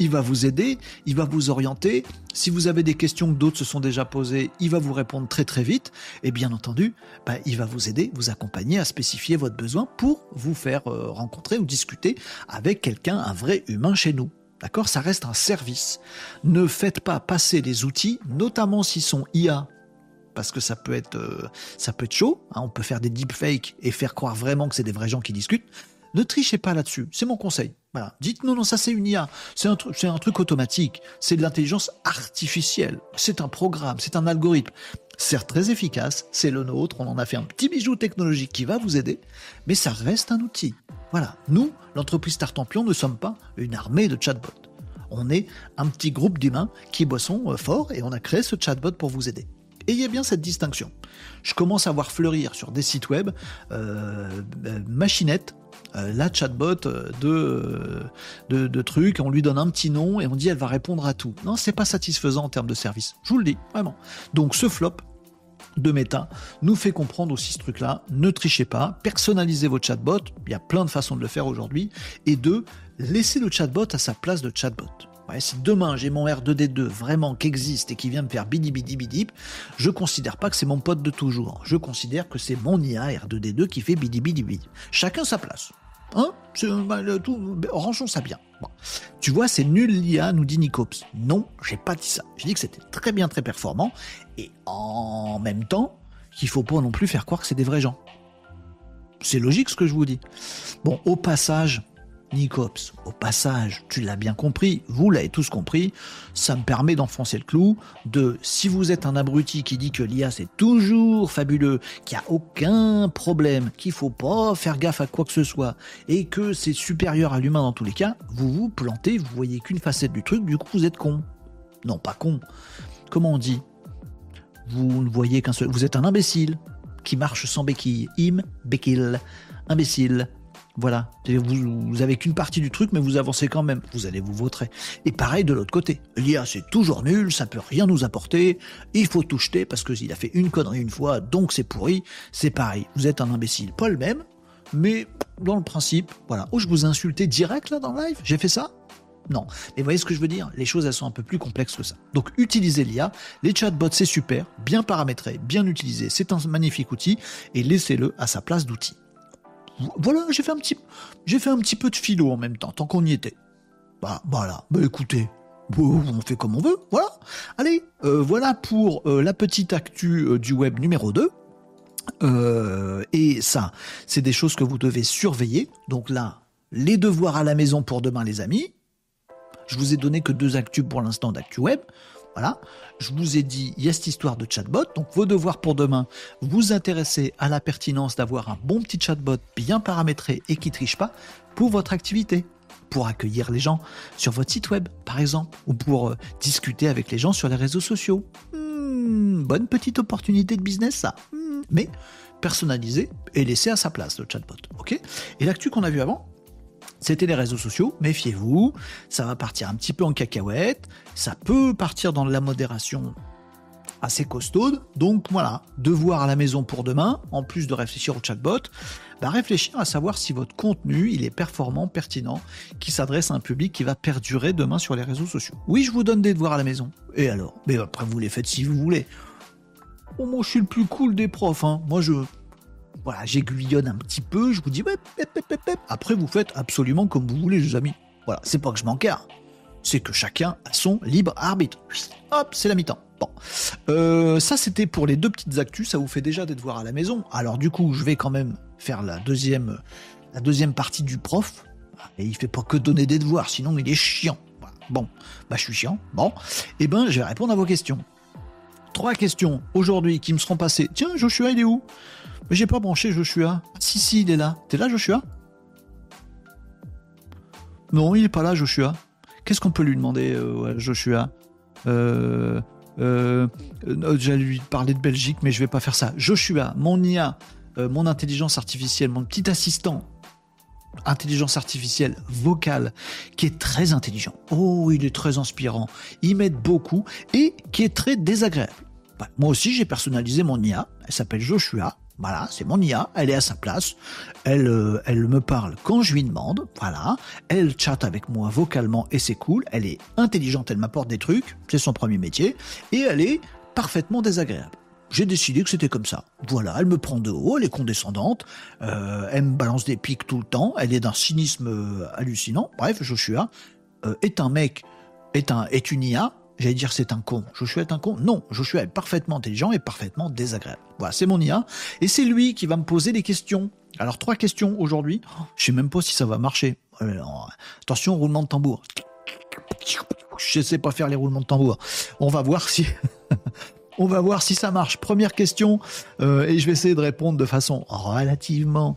il va vous aider, il va vous orienter. Si vous avez des questions que d'autres se sont déjà posées, il va vous répondre très très vite. Et bien entendu, bah, il va vous aider, vous accompagner à spécifier votre besoin pour vous faire euh, rencontrer ou discuter avec quelqu'un, un vrai humain chez nous. D'accord? Ça reste un service. Ne faites pas passer des outils, notamment s'ils sont IA, parce que ça peut être, euh, ça peut être chaud. Hein. on peut faire des deepfakes et faire croire vraiment que c'est des vrais gens qui discutent. Ne trichez pas là-dessus. C'est mon conseil. Dites non, non, ça c'est une IA. C'est un, c'est un truc automatique. C'est de l'intelligence artificielle. C'est un programme, c'est un algorithme. Certes très efficace, c'est le nôtre. On en a fait un petit bijou technologique qui va vous aider, mais ça reste un outil. Voilà. Nous, l'entreprise Tartampion, ne sommes pas une armée de chatbots. On est un petit groupe d'humains qui bossons euh, fort et on a créé ce chatbot pour vous aider. Ayez bien cette distinction. Je commence à voir fleurir sur des sites web euh, euh machinette euh, la chatbot de, de, de, trucs, on lui donne un petit nom et on dit elle va répondre à tout. Non, c'est pas satisfaisant en termes de service. Je vous le dis, vraiment. Donc ce flop de méta nous fait comprendre aussi ce truc-là. Ne trichez pas, personnalisez votre chatbot. Il y a plein de façons de le faire aujourd'hui. Et deux, laissez le chatbot à sa place de chatbot. si demain j'ai mon R2D2 vraiment qui existe et qui vient me faire bidi bidi bidi, je considère pas que c'est mon pote de toujours. Je considère que c'est mon IA R2D2 qui fait bidi bidi bidi. Chacun sa place. Hein rangeons ça bien. Tu vois, c'est nul l'IA, nous dit Nicops. Non, j'ai pas dit ça. J'ai dit que c'était très bien, très performant, et en même temps, qu'il faut pas non plus faire croire que c'est des vrais gens. C'est logique ce que je vous dis. Bon, au passage, Nicops, au passage, tu l'as bien compris, vous l'avez tous compris, ça me permet d'enfoncer le clou de si vous êtes un abruti qui dit que l'IA c'est toujours fabuleux, qu'il n'y a aucun problème, qu'il faut pas faire gaffe à quoi que ce soit et que c'est supérieur à l'humain dans tous les cas, vous vous plantez, vous voyez qu'une facette du truc, du coup vous êtes con. Non, pas con. Comment on dit? Vous ne voyez qu'un seul. Vous êtes un imbécile qui marche sans béquille. Im, béquille. Imbécile. Voilà, vous, avez qu'une partie du truc, mais vous avancez quand même. Vous allez vous voter. Et pareil de l'autre côté. L'IA, c'est toujours nul, ça peut rien nous apporter. Il faut tout jeter parce qu'il a fait une connerie une fois, donc c'est pourri. C'est pareil. Vous êtes un imbécile. Pas le même, mais dans le principe, voilà. Oh, je vous ai insulté direct là dans le live? J'ai fait ça? Non. Mais vous voyez ce que je veux dire? Les choses, elles sont un peu plus complexes que ça. Donc, utilisez l'IA. Les chatbots, c'est super, bien paramétré, bien utilisé. C'est un magnifique outil et laissez-le à sa place d'outil. Voilà, j'ai fait un petit, j'ai fait un petit peu de philo en même temps, tant qu'on y était. Bah, voilà. Bah, écoutez, on fait comme on veut, voilà. Allez, euh, voilà pour euh, la petite actu euh, du web numéro 2. et ça, c'est des choses que vous devez surveiller. Donc là, les devoirs à la maison pour demain, les amis. Je vous ai donné que deux actus pour l'instant d'actu web. Voilà. Je vous ai dit, il y a cette histoire de chatbot. Donc, vos devoirs pour demain, vous intéressez à la pertinence d'avoir un bon petit chatbot bien paramétré et qui triche pas pour votre activité pour accueillir les gens sur votre site web, par exemple, ou pour euh, discuter avec les gens sur les réseaux sociaux. Hmm, bonne petite opportunité de business, ça. Hmm, mais personnalisé et laissé à sa place, le chatbot. ok? Et l'actu qu'on a vu avant, c'était les réseaux sociaux. Méfiez-vous, ça va partir un petit peu en cacahuète, ça peut partir dans de la modération assez costaude. Donc voilà, devoir à la maison pour demain, en plus de réfléchir au chatbot, bah, réfléchir à savoir si votre contenu il est performant, pertinent, qui s'adresse à un public qui va perdurer demain sur les réseaux sociaux. Oui, je vous donne des devoirs à la maison. Et alors? Mais après, vous les faites si vous voulez. Oh, moi, je suis le plus cool des profs. Hein. Moi, je. Voilà, j'aiguillonne un petit peu, je vous dis, après, vous faites absolument comme vous voulez, les amis. Voilà, c'est pas que je m'encarre, c'est que chacun a son libre arbitre. Hop, c'est la mi-temps. Bon, euh, ça c'était pour les deux petites actus, ça vous fait déjà des devoirs à la maison. Alors du coup, je vais quand même faire la deuxième, la deuxième partie du prof. Et il fait pas que donner des devoirs, sinon il est chiant. Bon, bah je suis chiant. Bon, eh ben je vais répondre à vos questions. Trois questions aujourd'hui qui me seront passées. Tiens, Joshua, il est où? Mais j'ai pas branché Joshua. Si, si, il est là. T'es là, Joshua? Non, il est pas là, Joshua. Qu'est-ce qu'on peut lui demander, euh, Joshua? Euh, euh, J'allais lui parler de Belgique, mais je vais pas faire ça. Joshua, mon IA, mon intelligence artificielle, mon petit assistant intelligence artificielle vocale qui est très intelligent. Oh, il est très inspirant. Il m'aide beaucoup et qui est très désagréable. Bah, moi aussi, j'ai personnalisé mon IA. Elle s'appelle Joshua. Voilà, c'est mon IA, elle est à sa place, elle, euh, elle me parle quand je lui demande, voilà, elle chatte avec moi vocalement et c'est cool, elle est intelligente, elle m'apporte des trucs, c'est son premier métier, et elle est parfaitement désagréable. J'ai décidé que c'était comme ça. Voilà, elle me prend de haut, elle est condescendante, euh, elle me balance des pics tout le temps, elle est d'un cynisme euh, hallucinant. Bref, Joshua est un mec, est, un, est une IA, j'allais dire c'est un con. Joshua est un con Non, Joshua est parfaitement intelligent et parfaitement désagréable. Voilà, c'est mon IA, et c'est lui qui va me poser des questions. Alors, trois questions aujourd'hui. Je sais même pas si ça va marcher. attention, roulement de tambour. Je sais pas faire les roulements de tambour. On va voir si... <laughs> On va voir si ça marche. Première question, euh, et je vais essayer de répondre de façon relativement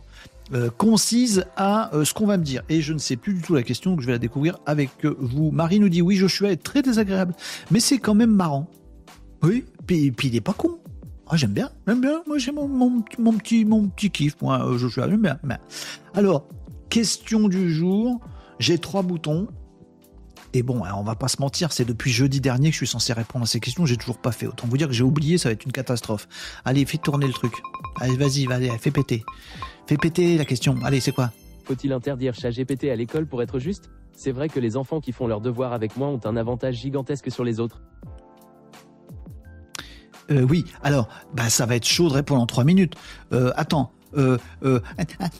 euh, concise à euh, ce qu'on va me dire. Et je ne sais plus du tout la question, donc je vais la découvrir avec vous. Marie nous dit oui, Joshua est très désagréable, mais c'est quand même marrant. Oui, puis, puis il est pas con. Ah, j'aime bien, j'aime bien. Moi, j'ai mon, mon, petit, mon petit kiff, moi, Joshua, j'aime bien. Alors, question du jour. J'ai trois boutons. Et bon, on va pas se mentir, c'est depuis jeudi dernier que je suis censé répondre à ces questions, j'ai toujours pas fait. Autant vous dire que j'ai oublié, ça va être une catastrophe. Allez, fais tourner le truc. Allez, vas-y, vas-y, fais péter. Fais péter la question. Allez, c'est quoi? Faut-il interdire ChatGPT à l'école pour être juste? C'est vrai que les enfants qui font leurs devoirs avec moi ont un avantage gigantesque sur les autres. Euh, oui, alors, bah, ça va être chaud de répondre en trois minutes. Euh, attends, euh, euh,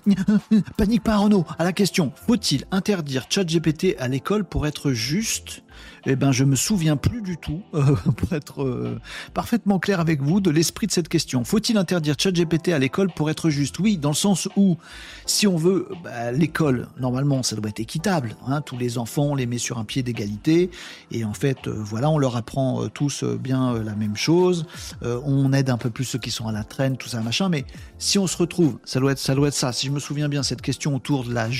<laughs> panique pas Renault, à la question, faut-il interdire ChatGPT à l'école pour être juste? Eh ben, je me souviens plus du tout, <laughs> euh, pour être euh, parfaitement clair avec vous, de l'esprit de cette question. Faut-il interdire ChatGPT à l'école pour être juste? Oui, dans le sens où, si on veut, bah, l'école, normalement, ça doit être équitable. Hein, tous les enfants, on les met sur un pied d'égalité, et en fait, euh, voilà, on leur apprend tous bien la même chose. on aide un peu plus ceux qui sont à la traîne, tout ça, machin. Mais si on se retrouve, ça doit être, ça doit être ça. Si je me souviens bien, cette question autour de la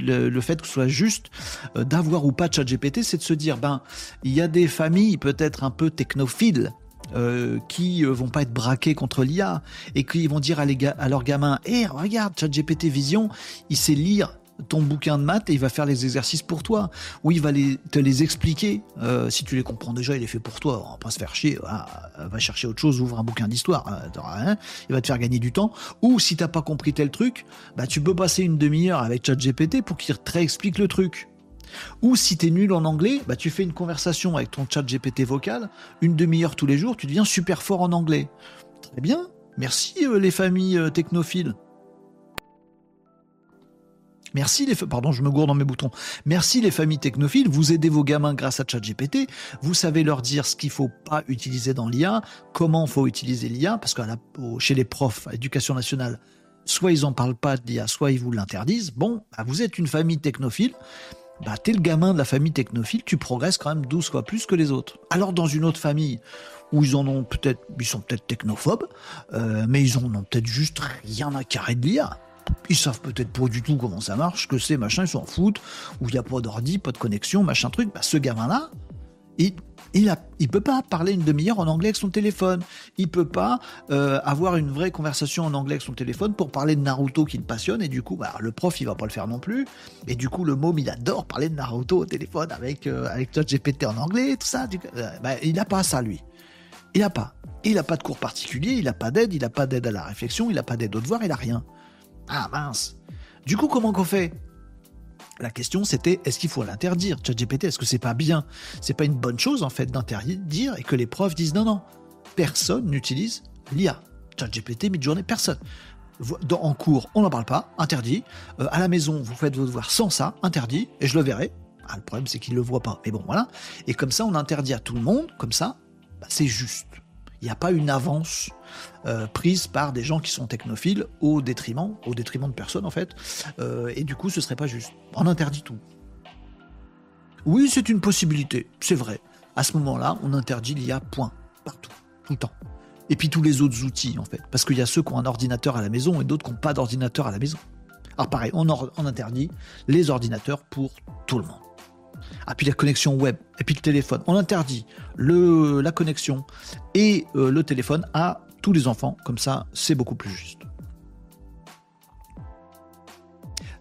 le, fait que ce soit juste euh, d'avoir ou pas ChatGPT, c'est de se dire, ben, il y a des familles peut-être un peu technophiles euh, qui euh, vont pas être braquées contre l'IA et qui vont dire à, à leurs gamins, eh, regarde, ChatGPT Vision, il sait lire ton bouquin de maths et il va faire les exercices pour toi. Ou il va te les expliquer. Euh, si tu les comprends déjà, il est fait pour toi. On va pas se faire chier. va chercher autre chose, ouvre un bouquin d'histoire. Hein. il va te faire gagner du temps. Ou si t'as pas compris tel truc, bah tu peux passer une demi-heure avec ChatGPT pour qu'il te réexplique le truc. Ou si tu es nul en anglais, bah tu fais une conversation avec ton chat GPT vocal, une demi-heure tous les jours, tu deviens super fort en anglais. Très bien, merci euh, les familles euh, technophiles. Merci les pardon, je me gourde dans mes boutons. Merci les familles technophiles, vous aidez vos gamins grâce à ChatGPT, vous savez leur dire ce qu'il faut pas utiliser dans l'IA, comment faut utiliser l'IA parce que chez les profs à l'éducation nationale, soit ils en parlent pas de l'IA, soit ils vous l'interdisent. Bon, bah, vous êtes une famille technophile bah, t'es le gamin de la famille technophile, tu progresses quand même 12 fois plus que les autres. Alors dans une autre famille, où ils en ont peut-être, ils sont peut-être technophobes, euh, mais ils en ont peut-être juste rien à carrer de l'IA. Ils savent peut-être pas du tout comment ça marche, que c'est machin, ils s'en foutent, où il n'y a pas d'ordi, pas de connexion, machin truc. Bah, ce gamin-là, il, il peut pas parler une demi-heure en anglais avec son téléphone. Il peut pas euh, avoir une vraie conversation en anglais avec son téléphone pour parler de Naruto qui le passionne. Et du coup, bah, le prof, il va pas le faire non plus. Et du coup, le môme, il adore parler de Naruto au téléphone avec euh, avec GPT en anglais, tout ça. Euh, bah, il n'a pas ça lui. Il n'a pas. Il n'a pas de cours particulier. Il n'a pas d'aide. Il n'a pas d'aide à la réflexion. Il n'a pas d'aide au devoir. Il a rien. Ah mince. Du coup, comment qu'on fait? La question c'était est-ce qu'il faut l'interdire ChatGPT? Est-ce que c'est pas bien? C'est pas une bonne chose en fait d'interdire et que les profs disent non non, personne n'utilise l'IA. ChatGPT mid-journée, personne. en cours, on n'en parle pas, interdit. Euh, à la maison, vous faites vos devoirs sans ça, interdit, et je le verrai. Ah, le problème, c'est qu'il ne le voit pas. Mais bon, voilà. Et comme ça, on interdit à tout le monde, comme ça, bah, c'est juste. Il n'y a pas une avance euh, prise par des gens qui sont technophiles au détriment, au détriment de personnes en fait. Euh, et du coup, ce serait pas juste. On interdit tout. Oui, c'est une possibilité, c'est vrai. À ce moment-là, on interdit l'IA point, partout, tout le temps. Et puis tous les autres outils en fait, parce qu'il y a ceux qui ont un ordinateur à la maison et d'autres qui n'ont pas d'ordinateur à la maison. Alors pareil, on, on interdit les ordinateurs pour tout le monde. Ah, puis la connexion web, et puis le téléphone. On interdit le, la connexion et euh, le téléphone à tous les enfants. Comme ça, c'est beaucoup plus juste.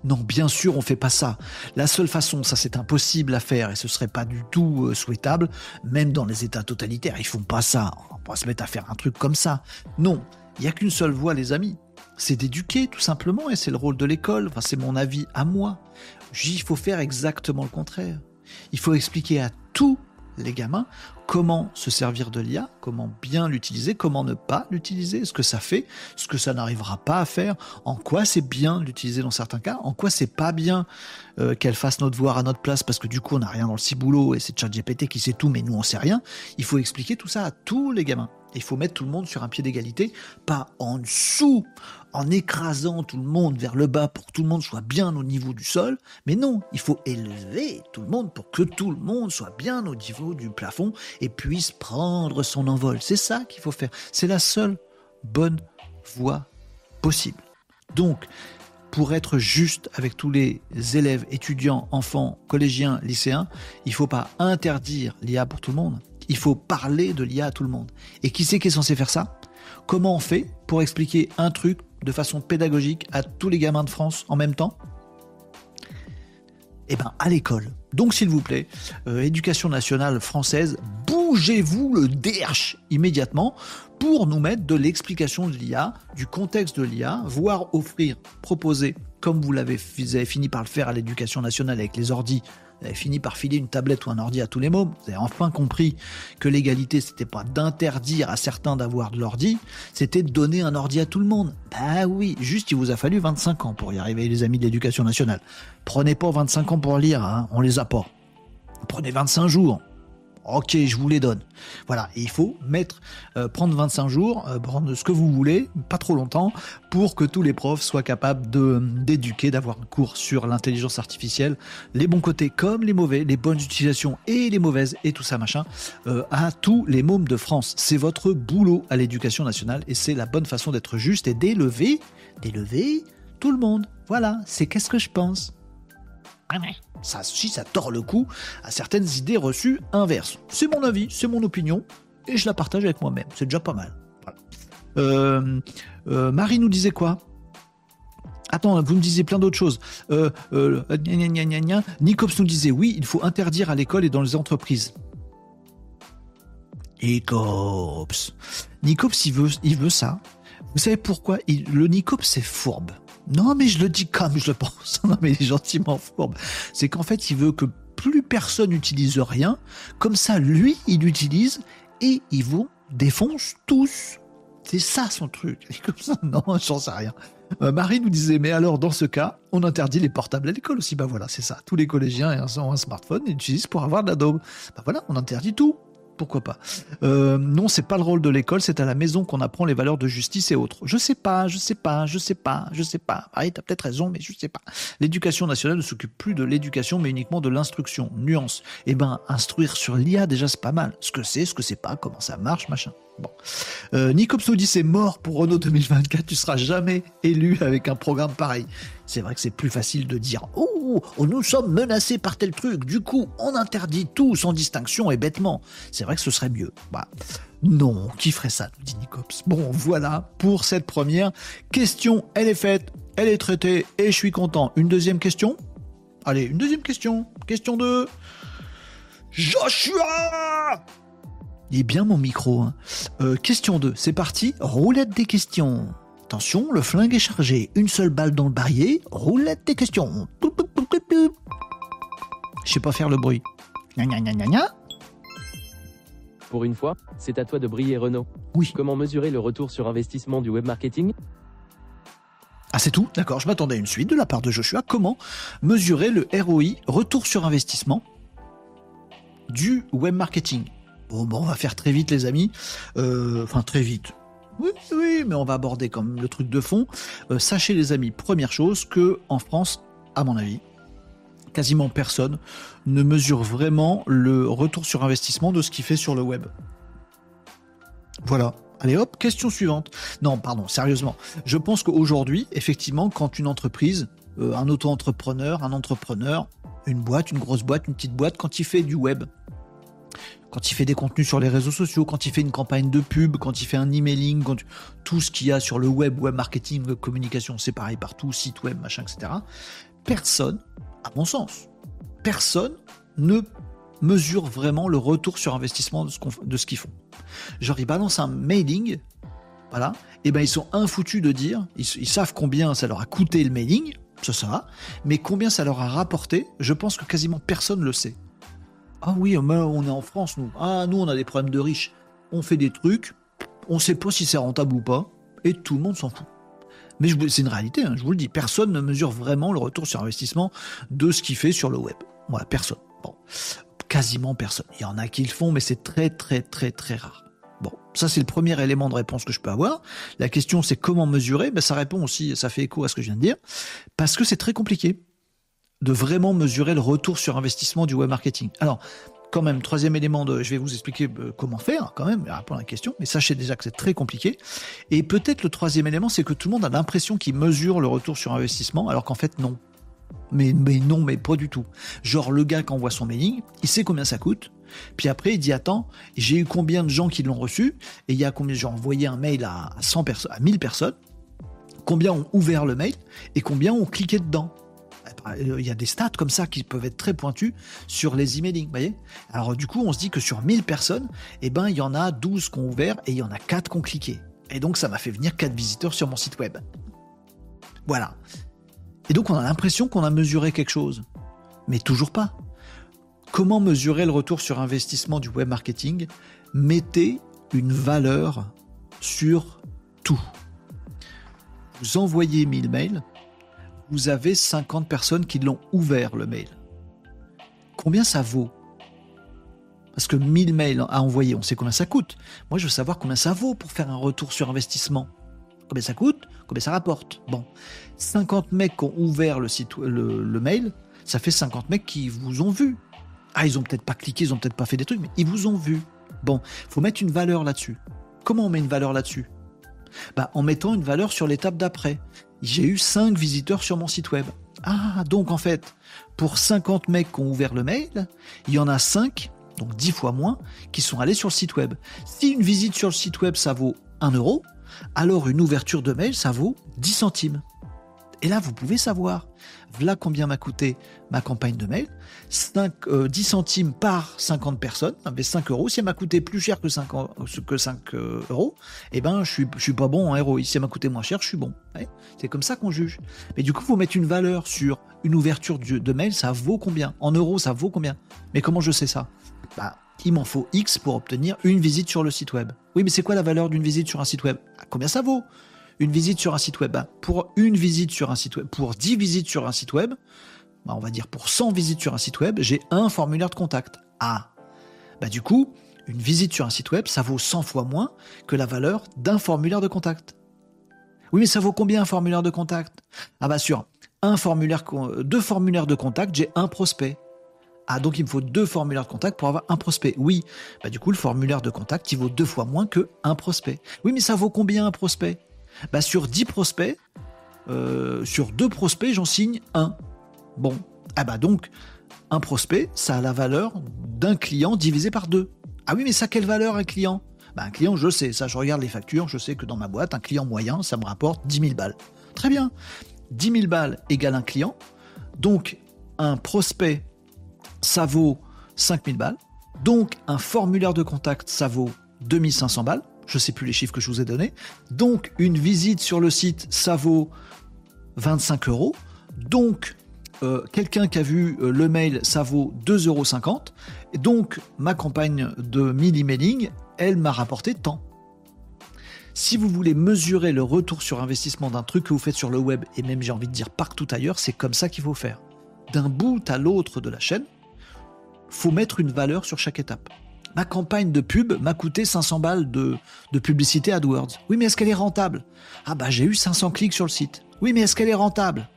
Non, bien sûr, on fait pas ça. La seule façon, ça c'est impossible à faire et ce serait pas du tout euh, souhaitable, même dans les États totalitaires. Ils font pas ça. On va se mettre à faire un truc comme ça. Non, il y a qu'une seule voie, les amis. C'est d'éduquer, tout simplement, et c'est le rôle de l'école. Enfin, c'est mon avis à moi. Il faut faire exactement le contraire. Il faut expliquer à tous les gamins comment se servir de l'IA, comment bien l'utiliser, comment ne pas l'utiliser, ce que ça fait, ce que ça n'arrivera pas à faire, en quoi c'est bien l'utiliser dans certains cas, en quoi c'est pas bien euh, qu'elle fasse notre devoir à notre place parce que du coup on n'a rien dans le ciboulot et c'est ChatGPT qui sait tout mais nous on sait rien. Il faut expliquer tout ça à tous les gamins. Il faut mettre tout le monde sur un pied d'égalité, pas en dessous, en écrasant tout le monde vers le bas pour que tout le monde soit bien au niveau du sol. Mais non, il faut élever tout le monde pour que tout le monde soit bien au niveau du plafond et puisse prendre son envol. C'est ça qu'il faut faire. C'est la seule bonne voie possible. Donc, pour être juste avec tous les élèves, étudiants, enfants, collégiens, lycéens, il ne faut pas interdire l'IA pour tout le monde. Il faut parler de l'IA à tout le monde. Et qui c'est qui est censé faire ça? Comment on fait pour expliquer un truc de façon pédagogique à tous les gamins de France en même temps? Eh bien, à l'école. Donc, s'il vous plaît, euh, éducation nationale française, bougez-vous le DRH immédiatement pour nous mettre de l'explication de l'IA, du contexte de l'IA, voire offrir, proposer, comme vous l'avez fini par le faire à l'éducation nationale avec les ordis vous avez fini par filer une tablette ou un ordi à tous les mômes. Vous avez enfin compris que l'égalité, c'était pas d'interdire à certains d'avoir de l'ordi, c'était de donner un ordi à tout le monde. Bah oui, juste il vous a fallu 25 ans pour y arriver, les amis de l'éducation nationale. Prenez pas 25 ans pour lire, hein, on les a pas. Prenez 25 jours. Ok, je vous les donne. Voilà, il faut mettre, euh, prendre 25 jours, euh, prendre ce que vous voulez, pas trop longtemps, pour que tous les profs soient capables d'éduquer, d'avoir un cours sur l'intelligence artificielle, les bons côtés comme les mauvais, les bonnes utilisations et les mauvaises et tout ça machin, euh, à tous les mômes de France. C'est votre boulot à l'éducation nationale et c'est la bonne façon d'être juste et d'élever, d'élever tout le monde. Voilà, c'est qu'est-ce que je pense. Ça, si ça tord le cou à certaines idées reçues inverses. C'est mon avis, c'est mon opinion, et je la partage avec moi-même. C'est déjà pas mal. Euh, euh, Marie nous disait quoi? Attends, vous me disiez plein d'autres choses. Euh, euh, Nicops nous disait oui, il faut interdire à l'école et dans les entreprises. Nicops. Nicops, il veut, il veut ça. Vous savez pourquoi Le Nicops, c'est fourbe. Non, mais je le dis comme je le pense. <laughs> Non, mais il est gentiment fourbe. C'est qu'en fait, il veut que plus personne n'utilise rien. Comme ça, lui, il utilise et ils vous défonce tous. C'est ça son truc. Et <laughs> comme ça, non, j'en sais rien. Euh, Marie nous disait, mais alors dans ce cas, on interdit les portables à l'école aussi. Bah voilà, c'est ça. Tous les collégiens ont un smartphone et l'utilisent pour avoir de la. Bah voilà, on interdit tout pourquoi pas euh, Non, c'est pas le rôle de l'école, c'est à la maison qu'on apprend les valeurs de justice et autres. Je sais pas, je sais pas, je sais pas, je sais pas. Ah, t'as peut-être raison, mais je sais pas. L'éducation nationale ne s'occupe plus de l'éducation, mais uniquement de l'instruction. Nuance. Eh ben, instruire sur l'IA, déjà, c'est pas mal. Ce que c'est, ce que c'est pas, comment ça marche, machin. Bon. Euh, dit c'est mort pour Renault 2024, tu seras jamais élu avec un programme pareil. C'est vrai que c'est plus facile de dire Oh, nous sommes menacés par tel truc, du coup, on interdit tout sans distinction et bêtement. C'est vrai que ce serait mieux. Bah, non, qui ferait ça, nous dit Nicops. Bon, voilà pour cette première question. Elle est faite, elle est traitée et je suis content. Une deuxième question? Allez, une deuxième question. Question 2. Joshua il est bien mon micro. Hein. Euh, question 2, c'est parti, roulette des questions. Attention, le flingue est chargé. Une seule balle dans le barillet, roulette des questions. Je sais pas faire le bruit. Pour une fois, c'est à toi de briller Renault. Oui. Comment mesurer le retour sur investissement du web marketing? Ah, c'est tout? D'accord, je m'attendais à une suite de la part de Joshua. Comment mesurer le ROI, retour sur investissement, du web marketing? Bon, on va faire très vite, les amis. Euh, enfin, très vite. Oui, oui, mais on va aborder comme le truc de fond. Euh, sachez, les amis, première chose, que en France, à mon avis, quasiment personne ne mesure vraiment le retour sur investissement de ce qu'il fait sur le web. Voilà. Allez hop, question suivante. Non, pardon, sérieusement. Je pense qu'aujourd'hui, effectivement, quand une entreprise, euh, un auto-entrepreneur, un entrepreneur, une boîte, une grosse boîte, une petite boîte, quand il fait du web, quand il fait des contenus sur les réseaux sociaux, quand il fait une campagne de pub, quand il fait un emailing, quand tout ce qu'il y a sur le web, web marketing, communication, c'est pareil partout, site web, machin, etc. Personne, à mon sens, personne ne mesure vraiment le retour sur investissement de ce, qu'ils font. Genre, ils balancent un mailing, voilà, et ben ils sont infoutus de dire, ils, savent combien ça leur a coûté le mailing, ça va, mais combien ça leur a rapporté, je pense que quasiment personne le sait. Ah oui, on est en France, nous. Ah, nous, on a des problèmes de riches. On fait des trucs, on sait pas si c'est rentable ou pas, et tout le monde s'en fout. Mais c'est une réalité, hein, je vous le dis. Personne ne mesure vraiment le retour sur investissement de ce qu'il fait sur le web. Voilà, personne. Bon, quasiment personne. Il y en a qui le font, mais c'est très, très, très, très rare. Bon, ça c'est le premier élément de réponse que je peux avoir. La question c'est comment mesurer? Ben, Ça répond aussi, ça fait écho à ce que je viens de dire, parce que c'est très compliqué de vraiment mesurer le retour sur investissement du web marketing. Alors, quand même, troisième élément, de, je vais vous expliquer euh, comment faire quand même, répondre à la question, mais sachez déjà que c'est très compliqué. Et peut-être le troisième élément, c'est que tout le monde a l'impression qu'il mesure le retour sur investissement, alors qu'en fait non. Mais, non, mais pas du tout. Genre le gars qui envoie son mailing, il sait combien ça coûte, puis après il dit attends, j'ai eu combien de gens qui l'ont reçu, et il y a combien j'ai envoyé un mail à 100 personnes, à 1000 personnes, combien ont ouvert le mail et combien ont cliqué dedans. Euh, il y a des stats comme ça qui peuvent être très pointus sur les emailing, Alors du coup, on se dit que sur 1000 personnes, eh ben, il y en a 12 qui ont ouvert et il y en a 4 qui ont cliqué. Et donc, ça m'a fait venir 4 visiteurs sur mon site web. Voilà. Et donc, on a l'impression qu'on a mesuré quelque chose. Mais toujours pas. Comment mesurer le retour sur investissement du web marketing? Mettez une valeur sur tout. Vous envoyez 1000 mails, vous avez 50 personnes qui l'ont ouvert le mail. Combien ça vaut? Parce que 1000 mails à envoyer, on sait combien ça coûte. Moi, je veux savoir combien ça vaut pour faire un retour sur investissement. Combien ça coûte? Combien ça rapporte? Bon, 50 mecs qui ont ouvert le, mail, ça fait 50 mecs qui vous ont vu. Ah, ils ont peut-être pas cliqué, ils ont peut-être pas fait des trucs, mais ils vous ont vu. Bon, faut mettre une valeur là-dessus. Comment on met une valeur là-dessus? Bah, En mettant une valeur sur l'étape d'après j'ai eu 5 visiteurs sur mon site web. Ah, donc en fait, pour 50 mecs qui ont ouvert le mail, il y en a 5, donc 10 fois moins, qui sont allés sur le site web. Si une visite sur le site web, ça vaut 1 euro, alors une ouverture de mail, ça vaut 10 centimes. Et là, vous pouvez savoir, voilà combien m'a coûté ma campagne de mail, 5, 10 euh, centimes par 50 personnes, ça 5 euros. Si elle m'a coûté plus cher que 5, que 5 euh, euros, eh ben, je suis, suis pas bon en ROI. Si elle m'a coûté moins cher, je suis bon. C'est comme ça qu'on juge. Mais du coup, vous mettre une valeur sur une ouverture de mail, ça vaut combien? En euros, ça vaut combien? Mais comment je sais ça? Bah, il m'en faut X pour obtenir une visite sur le site web. Oui, mais c'est quoi la valeur d'une visite sur un site web? Ah, Combien ça vaut? Une visite sur un site web Pour une visite sur un site pour 10 visites sur un site web, bah, on va dire pour 100 visites sur un site web, j'ai un formulaire de contact. Ah Bah du coup, une visite sur un site web, ça vaut 100 fois moins que la valeur d'un formulaire de contact. Oui, mais ça vaut combien un formulaire de contact? Ah bah sûr, un formulaire, deux formulaires de contact, j'ai un prospect. Ah, donc il me faut deux formulaires de contact pour avoir un prospect. Oui, bah du coup, le formulaire de contact, il vaut deux fois moins que un prospect. Oui, mais ça vaut combien un prospect? Bah sur 10 prospects, euh, sur deux prospects, j'en signe un. Bon, ah bah donc, un prospect, ça a la valeur d'un client divisé par deux. Ah oui, mais ça, quelle valeur un client? Bah, Un client, je sais, ça, je regarde les factures, je sais que dans ma boîte, un client moyen, ça me rapporte 10 000 balles. Très bien. 10 000 balles égale un client. Donc, un prospect ça vaut 5000 balles. Donc, un formulaire de contact, ça vaut 2500 balles. Je ne sais plus les chiffres que je vous ai donnés. Donc, une visite sur le site, ça vaut 25 euros. Donc, euh, quelqu'un qui a vu euh, le mail, ça vaut 2,50 euros. Donc, ma campagne de 1000 emailing, elle m'a rapporté tant. Si vous voulez mesurer le retour sur investissement d'un truc que vous faites sur le web, et même j'ai envie de dire partout ailleurs, c'est comme ça qu'il faut faire. D'un bout à l'autre de la chaîne, faut mettre une valeur sur chaque étape. Ma campagne de pub m'a coûté 500 balles de, publicité AdWords. Oui, mais est-ce qu'elle est rentable? Ah bah j'ai eu 500 clics sur le site. Oui, mais est-ce qu'elle est rentable?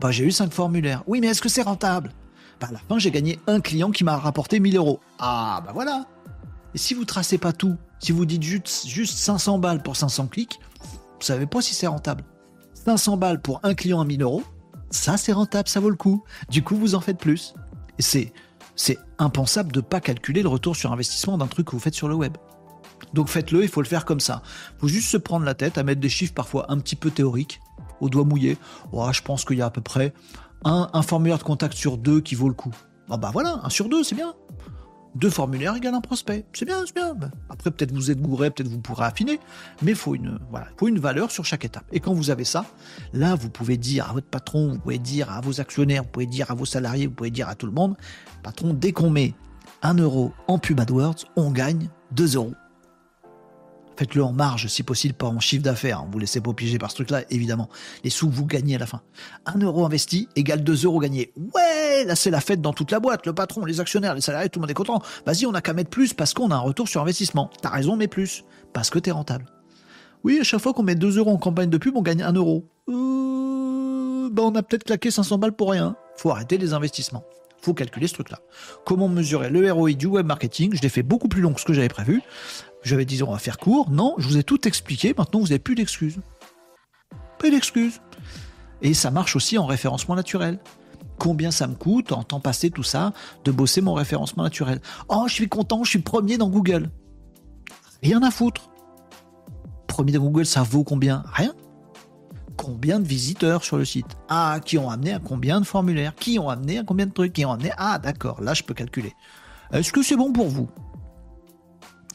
Bah j'ai eu 5 formulaires. Oui, mais est-ce que c'est rentable? Bah à la fin, j'ai gagné un client qui m'a rapporté 1000 euros. Ah bah voilà Et si vous tracez pas tout, si vous dites juste, juste 500 balles pour 500 clics, vous savez pas si c'est rentable. 500 balles pour un client à 1000 euros, ça c'est rentable, ça vaut le coup. Du coup, vous en faites plus. Et c'est c'est impensable de ne pas calculer le retour sur investissement d'un truc que vous faites sur le web. Donc faites-le, il faut le faire comme ça. Il faut juste se prendre la tête à mettre des chiffres parfois un petit peu théoriques, au doigt mouillé. Je pense qu'il y a à peu près un, formulaire de contact sur deux qui vaut le coup. Bon bah voilà, un sur deux, c'est bien deux formulaires égale un prospect. C'est bien, c'est bien. Après, peut-être vous êtes gouré, peut-être vous pourrez affiner, mais il faut une valeur sur chaque étape. Et quand vous avez ça, là, vous pouvez dire à votre patron, vous pouvez dire à vos actionnaires, vous pouvez dire à vos salariés, vous pouvez dire à tout le monde, patron, dès qu'on met un euro en pub AdWords, on gagne 2 euros. Faites-le en marge, si possible, pas en chiffre d'affaires. Hein. Vous laissez pas piéger par ce truc-là, évidemment. Les sous, vous gagnez à la fin. Un euro investi égale 2 euros gagnés. Ouais, là, c'est la fête dans toute la boîte. Le patron, les actionnaires, les salariés, tout le monde est content. Vas-y, on a qu'à mettre plus parce qu'on a un retour sur investissement. T'as raison, mais plus. Parce que t'es rentable. Oui, à chaque fois qu'on met 2 euros en campagne de pub, on gagne 1 euro. Bah, on a peut-être claqué 500 balles pour rien. Faut arrêter les investissements faut calculer ce truc-là. Comment mesurer le ROI du web marketing? Je l'ai fait beaucoup plus long que ce que j'avais prévu. J'avais dit on va faire court. Non, je vous ai tout expliqué. Maintenant, vous n'avez plus d'excuses. Plus d'excuses. Et ça marche aussi en référencement naturel. Combien ça me coûte en temps passé tout ça de bosser mon référencement naturel? Oh, je suis content, je suis premier dans Google. Rien à foutre. Premier dans Google, ça vaut combien? Rien combien de visiteurs sur le site? Ah, qui ont amené à combien de formulaires? Qui ont amené à combien de trucs? Qui ont amené Ah, d'accord, là je peux calculer. Est-ce que c'est bon pour vous?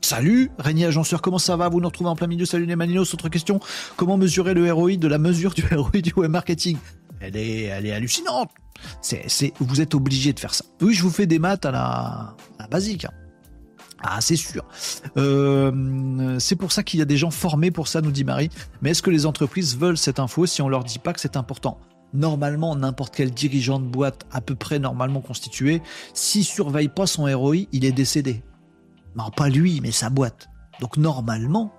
Salut, Régnier Agenceur, comment ça va? Vous nous retrouvez en plein milieu. Salut les Maninos. Autre question comment mesurer le ROI de la mesure du ROI du web marketing? Elle est, elle est hallucinante. C'est, vous êtes obligé de faire ça. Oui, je vous fais des maths à la, basique. Hein. Ah, c'est sûr. Euh, c'est pour ça qu'il y a des gens formés pour ça, nous dit Marie. Mais est-ce que les entreprises veulent cette info si on leur dit pas que c'est important? Normalement, n'importe quel dirigeant de boîte à peu près normalement constitué, s'il surveille pas son ROI, il est décédé. Non, pas lui, mais sa boîte. Donc normalement,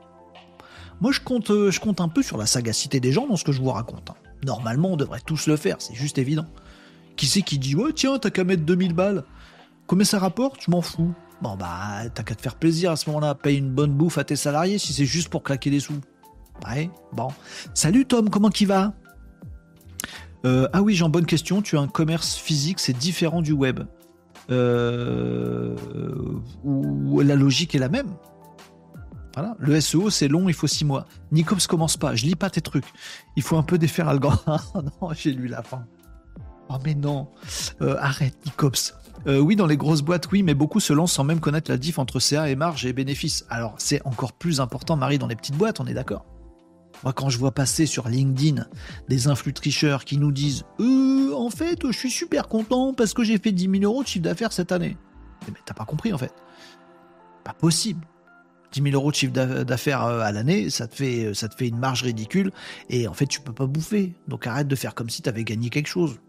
moi je compte, euh, je compte un peu sur la sagacité des gens dans ce que je vous raconte. Hein. Normalement, on devrait tous le faire, c'est juste évident. Qui c'est qui dit Ouais, tiens, t'as qu'à mettre 2000 balles Combien ça rapporte? Je m'en fous. Bon, bah, t'as qu'à te faire plaisir à ce moment-là. Paye une bonne bouffe à tes salariés si c'est juste pour claquer des sous. Ouais, bon. Salut Tom, comment qui va? Euh, Ah oui, Jean, bonne question. Tu as un commerce physique, c'est différent du web. Euh, où la logique est la même. Voilà. Le SEO, c'est long, il faut six mois. Nicops commence pas. Je lis pas tes trucs. Il faut un peu défaire Algorand. <laughs> non, j'ai lu la fin. Oh, mais non. Euh, arrête, Nicops. Euh, oui, dans les grosses boîtes, oui, mais beaucoup se lancent sans même connaître la diff entre CA et marge et bénéfice. Alors, c'est encore plus important, Marie, dans les petites boîtes, on est d'accord? Moi, quand je vois passer sur LinkedIn des influx tricheurs qui nous disent euh, En fait, je suis super content parce que j'ai fait 10 000 euros de chiffre d'affaires cette année. Mais t'as pas compris, en fait. Pas possible. 10 000 euros de chiffre d'affaires euh, à l'année, ça te fait ça te fait une marge ridicule et en fait tu peux pas bouffer. Donc arrête de faire comme si tu avais gagné quelque chose.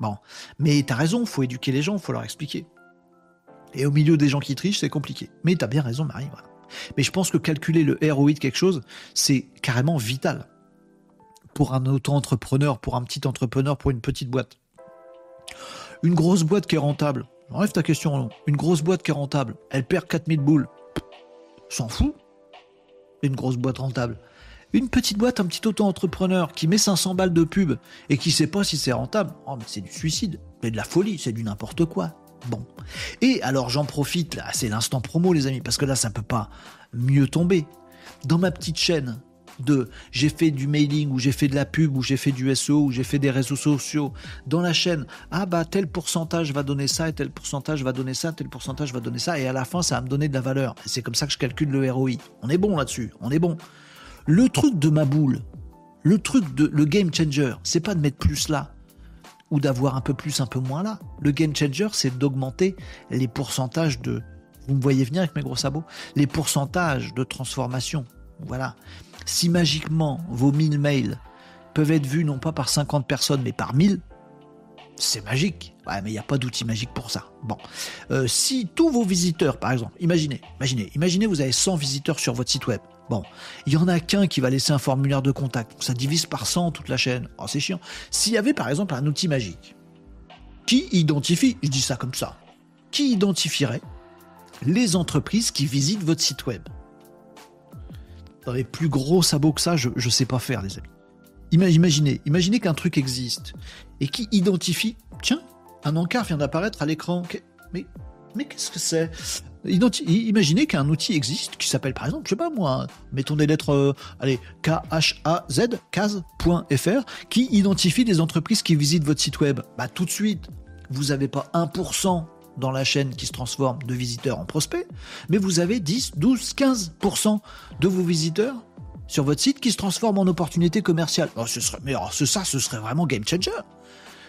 Bon, mais t'as raison, faut éduquer les gens, faut leur expliquer. Et au milieu des gens qui trichent, c'est compliqué. Mais t'as bien raison, Marie. Mais je pense que calculer le ROI de quelque chose, c'est carrément vital pour un auto-entrepreneur, pour un petit entrepreneur, pour une petite boîte. Une grosse boîte qui est rentable, enlève ta question, une grosse boîte qui est rentable, elle perd 4000 boules, s'en fout. Une grosse boîte rentable. Une petite boîte, un petit auto-entrepreneur qui met 500 balles de pub et qui sait pas si c'est rentable, oh, mais c'est du suicide, c'est de la folie, c'est du n'importe quoi. Bon. Et alors j'en profite, là, c'est l'instant promo les amis, parce que là ça peut pas mieux tomber. Dans ma petite chaîne de j'ai fait du mailing ou j'ai fait de la pub ou j'ai fait du SEO ou j'ai fait des réseaux sociaux dans la chaîne ah bah tel pourcentage va donner ça et tel pourcentage va donner ça tel pourcentage va donner ça et à la fin ça va me donner de la valeur c'est comme ça que je calcule le ROI on est bon là-dessus on est bon le truc de ma boule, le truc de le game changer, c'est pas de mettre plus là ou d'avoir un peu plus, un peu moins là. Le game changer, c'est d'augmenter les pourcentages de. Vous me voyez venir avec mes gros sabots Les pourcentages de transformation. Voilà. Si magiquement vos 1000 mails peuvent être vus non pas par 50 personnes mais par 1000, c'est magique. Ouais, mais il n'y a pas d'outil magique pour ça. Bon. Euh, si tous vos visiteurs, par exemple, imaginez, imaginez, imaginez, vous avez 100 visiteurs sur votre site web. Bon, il y en a qu'un qui va laisser un formulaire de contact. Ça divise par 100 toute la chaîne. Oh, c'est chiant. S'il y avait par exemple un outil magique qui identifie, je dis ça comme ça, qui identifierait les entreprises qui visitent votre site web? Dans les plus gros sabots que ça, je ne sais pas faire, les amis. Imaginez, imaginez qu'un truc existe et qui identifie, tiens, un encart vient d'apparaître à l'écran. Mais, mais qu'est-ce que c'est? Imaginez qu'un outil existe qui s'appelle par exemple, je sais pas moi, mettons des lettres, euh, allez, K-H-A-Z, case.fr, qui identifie des entreprises qui visitent votre site web. Bah tout de suite, vous n'avez pas 1% dans la chaîne qui se transforme de visiteurs en prospects, mais vous avez 10, 12, 15% de vos visiteurs sur votre site qui se transforment en opportunités commerciales. Oh, ce serait, mais alors, ça, ce serait vraiment game changer.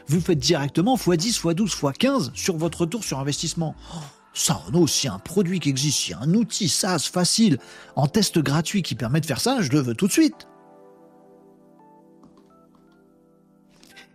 Vous faites directement x10, x12, x15 sur votre retour sur investissement. Oh, ça, Renault, s'il y un produit qui existe, s'il un outil SaaS facile, en test gratuit qui permet de faire ça, je le veux tout de suite.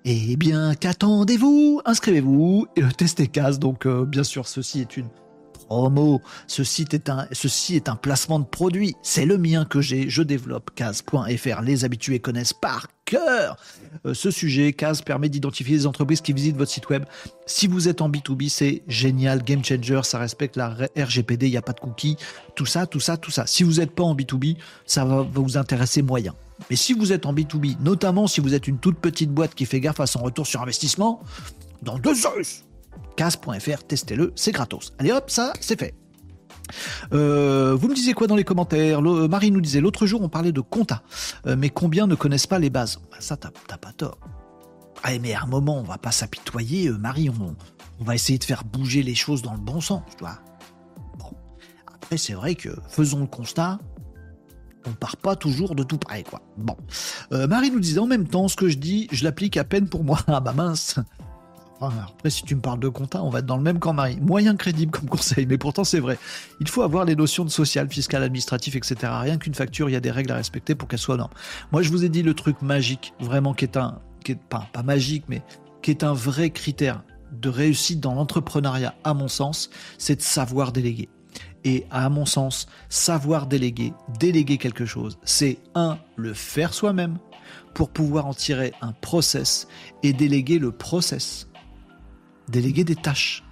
Eh bien, qu'attendez-vous? Inscrivez-vous et le test est casse. Donc, euh, bien sûr, ceci est une promo. Ceci est un, ceci est un placement de produit. C'est le mien que j'ai. Je développe case.fr. Les habitués connaissent par euh, ce sujet. Case permet d'identifier les entreprises qui visitent votre site web. Si vous êtes en B2B, c'est génial. Game changer, ça respecte la RGPD. Il n'y a pas de cookies. Tout ça, tout ça, tout ça. Si vous n'êtes pas en B2B, ça va vous intéresser moyen. Mais si vous êtes en B2B, notamment si vous êtes une toute petite boîte qui fait gaffe à son retour sur investissement, dans deux heures, case.fr, testez-le, c'est gratos. Allez hop, ça, c'est fait. Euh, vous me disiez quoi dans les commentaires Marie nous disait l'autre jour on parlait de compta, euh, mais combien ne connaissent pas les bases bah, Ça, t'as pas tort. Ah, mais à un moment, on va pas s'apitoyer, euh, Marie, on, on, va essayer de faire bouger les choses dans le bon sens, tu vois. Bon. Après, c'est vrai que faisons le constat, on part pas toujours de tout près, quoi. Bon. Marie nous disait en même temps, ce que je dis, je l'applique à peine pour moi. <laughs> Ah bah mince après, si tu me parles de compta, on va être dans le même camp, Marie. Moyen crédible comme conseil, mais pourtant c'est vrai. Il faut avoir les notions de social, fiscal, administratif, etc. Rien qu'une facture, il y a des règles à respecter pour qu'elle soit norme. Moi, je vous ai dit le truc magique, vraiment qui est un, qui est pas, pas magique, mais qui est un vrai critère de réussite dans l'entrepreneuriat, à mon sens, c'est de savoir déléguer. Et à mon sens, savoir déléguer, déléguer quelque chose, c'est un, le faire soi-même pour pouvoir en tirer un process et déléguer le process déléguer des tâches.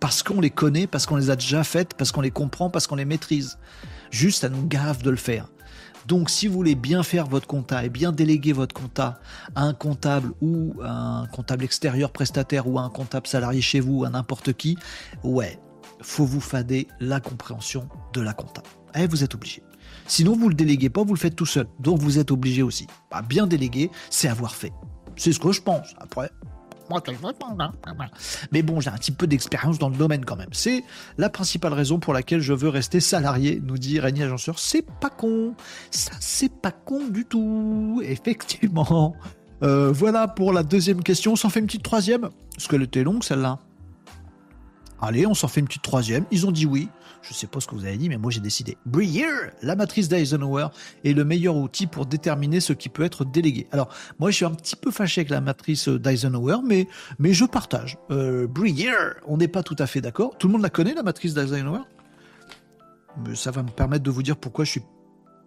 Parce qu'on les connaît, parce qu'on les a déjà faites, parce qu'on les comprend, parce qu'on les maîtrise. Juste, à nous gave de le faire. Donc, si vous voulez bien faire votre compta et bien déléguer votre compta à un comptable ou à un comptable extérieur prestataire ou à un comptable salarié chez vous, à n'importe qui, ouais, faut vous fader la compréhension de la compta. Eh, vous êtes obligé. Sinon, vous le déléguez pas, vous le faites tout seul. Donc, vous êtes obligé aussi. Bah, bien déléguer, c'est avoir fait. C'est ce que je pense. Après, mais bon, j'ai un petit peu d'expérience dans le domaine quand même. C'est la principale raison pour laquelle je veux rester salarié, nous dit Rémi Agenceur. C'est pas con. Ça, c'est pas con du tout. Effectivement. Euh, voilà pour la deuxième question. On s'en fait une petite troisième. Parce qu'elle était longue, celle-là. Allez, on s'en fait une petite troisième. Ils ont dit oui. Je sais pas ce que vous avez dit, mais moi j'ai décidé. Breer, la matrice d'Eisenhower, est le meilleur outil pour déterminer ce qui peut être délégué. Alors, moi je suis un petit peu fâché avec la matrice d'Eisenhower, mais, mais je partage. Euh, on n'est pas tout à fait d'accord. Tout le monde la connaît, la matrice d'Eisenhower? Ça va me permettre de vous dire pourquoi je suis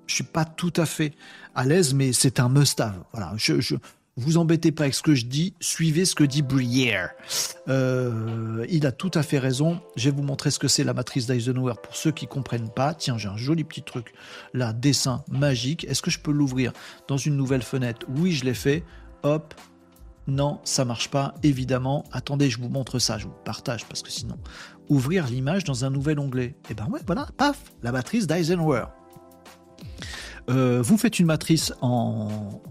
je suis pas tout à fait à l'aise, mais c'est un must-have. Voilà, je, vous embêtez pas avec ce que je dis, suivez ce que dit Brière. Euh, il a tout à fait raison. Je vais vous montrer ce que c'est la matrice d'Eisenhower pour ceux qui comprennent pas. Tiens, j'ai un joli petit truc là, dessin magique. Est-ce que je peux l'ouvrir dans une nouvelle fenêtre? Oui, je l'ai fait. Hop. Non, ça marche pas, évidemment. Attendez, je vous montre ça, je vous partage parce que sinon, ouvrir l'image dans un nouvel onglet. Et eh ben ouais, voilà, paf, la matrice d'Eisenhower. Euh, vous faites une matrice en,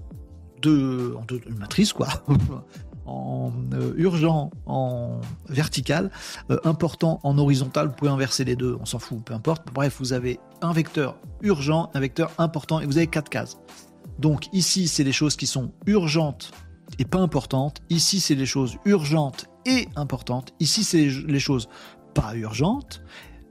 de, en deux, une matrice, quoi. <laughs> en euh, urgent en vertical, euh, important en horizontal, vous pouvez inverser les deux, on s'en fout, peu importe. Bref, vous avez un vecteur urgent, un vecteur important, et vous avez quatre cases. Donc ici, c'est les choses qui sont urgentes et pas importantes. Ici, c'est les choses urgentes et importantes. Ici, c'est les choses pas urgentes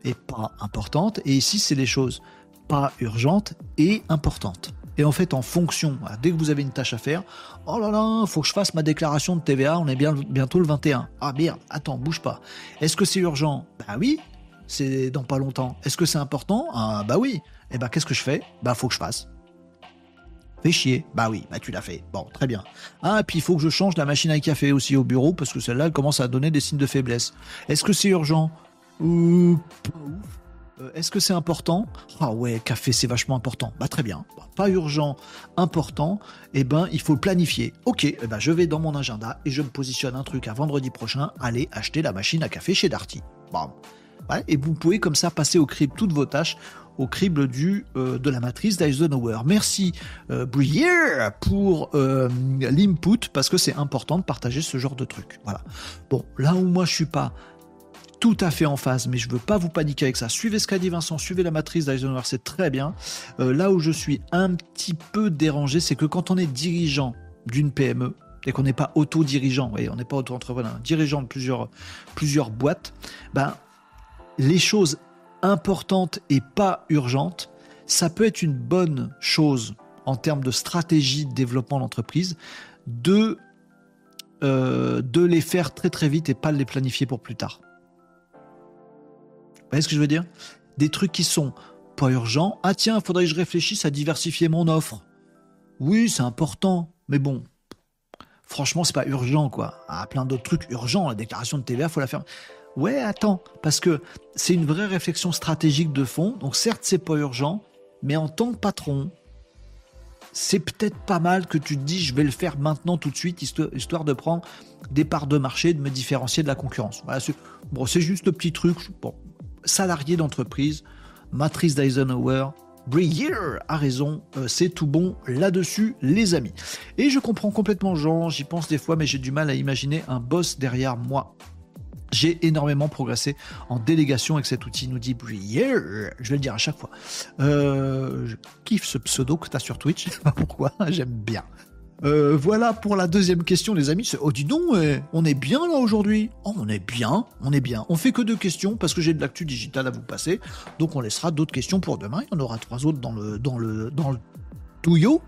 et pas importantes. Et ici, c'est les choses pas urgentes et importantes. Et en fait, en fonction, dès que vous avez une tâche à faire, oh là là, faut que je fasse ma déclaration de TVA, on est bien, bientôt le 21. Ah merde, attends, bouge pas. Est-ce que c'est urgent? Bah oui, c'est dans pas longtemps. Est-ce que c'est important? Ah bah oui. Et eh bah qu'est-ce que je fais? Bah faut que je fasse. Fais chier. Bah oui, bah tu l'as fait. Bon, très bien. Ah, et puis il faut que je change la machine à café aussi au bureau parce que celle-là, elle commence à donner des signes de faiblesse. Est-ce que c'est urgent? Ou pas ouf. Euh, est-ce que c'est important? Ah ouais, café, c'est vachement important. Bah très bien. Bah, pas urgent, important. Eh ben, il faut le planifier. Ok, eh ben, je vais dans mon agenda et je me positionne un truc à vendredi prochain. Allez acheter la machine à café chez Darty. Bam. et vous pouvez comme ça passer au crible toutes vos tâches au crible du, euh, de la matrice d'Eisenhower. Merci euh, pour euh, l'input parce que c'est important de partager ce genre de truc. Voilà. Bon, là où moi je suis pas tout à fait en phase, mais je veux pas vous paniquer avec ça. Suivez ce qu'a dit Vincent, suivez la matrice d'Eisenhower, c'est très bien. Euh, là où je suis un petit peu dérangé, c'est que quand on est dirigeant d'une PME, et qu'on n'est pas auto-dirigeant, on n'est pas auto-entrepreneur, dirigeant de plusieurs, boîtes, ben, les choses importantes et pas urgentes, ça peut être une bonne chose en termes de stratégie de développement de, euh, de les faire très très vite et pas de les planifier pour plus tard. Vous voyez ce que je veux dire? Des trucs qui sont pas urgents. Ah tiens, faudrait que je réfléchisse à diversifier mon offre. Oui, c'est important, mais bon, franchement, c'est pas urgent, quoi. Ah, plein d'autres trucs urgents, la déclaration de TVA, faut la faire. Ouais, attends, parce que c'est une vraie réflexion stratégique de fond. Donc certes, c'est pas urgent, mais en tant que patron, c'est peut-être pas mal que tu te dis je vais le faire maintenant tout de suite, histoire, de prendre des parts de marché, de me différencier de la concurrence. Voilà, c'est juste le petit truc. Bon, salarié d'entreprise, matrice d'Eisenhower, Breyer a raison, euh, c'est tout bon là-dessus, les amis. Et je comprends complètement Jean, j'y pense des fois, mais j'ai du mal à imaginer un boss derrière moi. J'ai énormément progressé en délégation avec cet outil, nous dit Breyer. Je vais le dire à chaque fois. Euh, kiffe ce pseudo que tu as sur Twitch, <laughs> pourquoi, j'aime bien. Euh, voilà pour la deuxième question, les amis. Oh, dis donc, eh, on est bien là aujourd'hui. Oh, on est bien, on est bien. On fait que deux questions parce que j'ai de l'actu digital à vous passer. Donc, on laissera d'autres questions pour demain. Il y en aura trois autres dans le, dans le, dans le touillot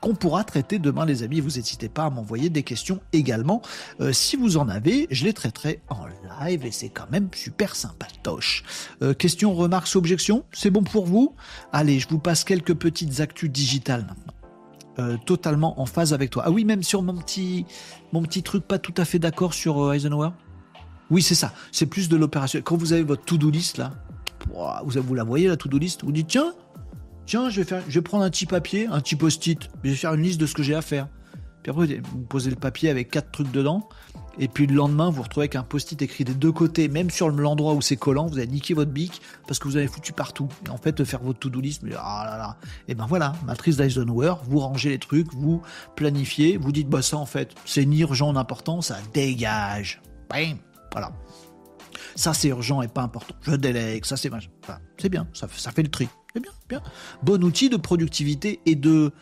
qu'on pourra traiter demain, les amis. Vous n'hésitez pas à m'envoyer des questions également. Euh, si vous en avez, je les traiterai en live et c'est quand même super sympatoche. Euh, questions, remarques, objections? C'est bon pour vous? Allez, je vous passe quelques petites actus digitales maintenant. Euh, totalement en phase avec toi. Ah oui, même sur mon petit, mon petit truc pas tout à fait d'accord sur euh, Eisenhower. Oui, c'est ça. C'est plus de l'opération. Quand vous avez votre to-do list là, vous, vous la voyez la to-do list, vous dites tiens, tiens, je vais faire, je vais prendre un petit papier, un petit post-it, je vais faire une liste de ce que j'ai à faire. puis après vous posez le papier avec quatre trucs dedans, et puis le lendemain vous, vous retrouvez avec un post-it écrit des deux côtés, même sur l'endroit où c'est collant, vous avez niqué votre bic parce que vous avez foutu partout. Et en fait, faire votre to-do list, ah là là, et ben voilà, matrice d'Eisenhower, vous rangez les trucs, vous planifiez, vous dites bah ça en fait, c'est ni urgent n'important, ça dégage. Bam, voilà. Ça, c'est urgent et pas important. Je délègue, ça, c'est c'est bien, ça, ça fait le tri. C'est bien, bien. Bon outil de productivité et de,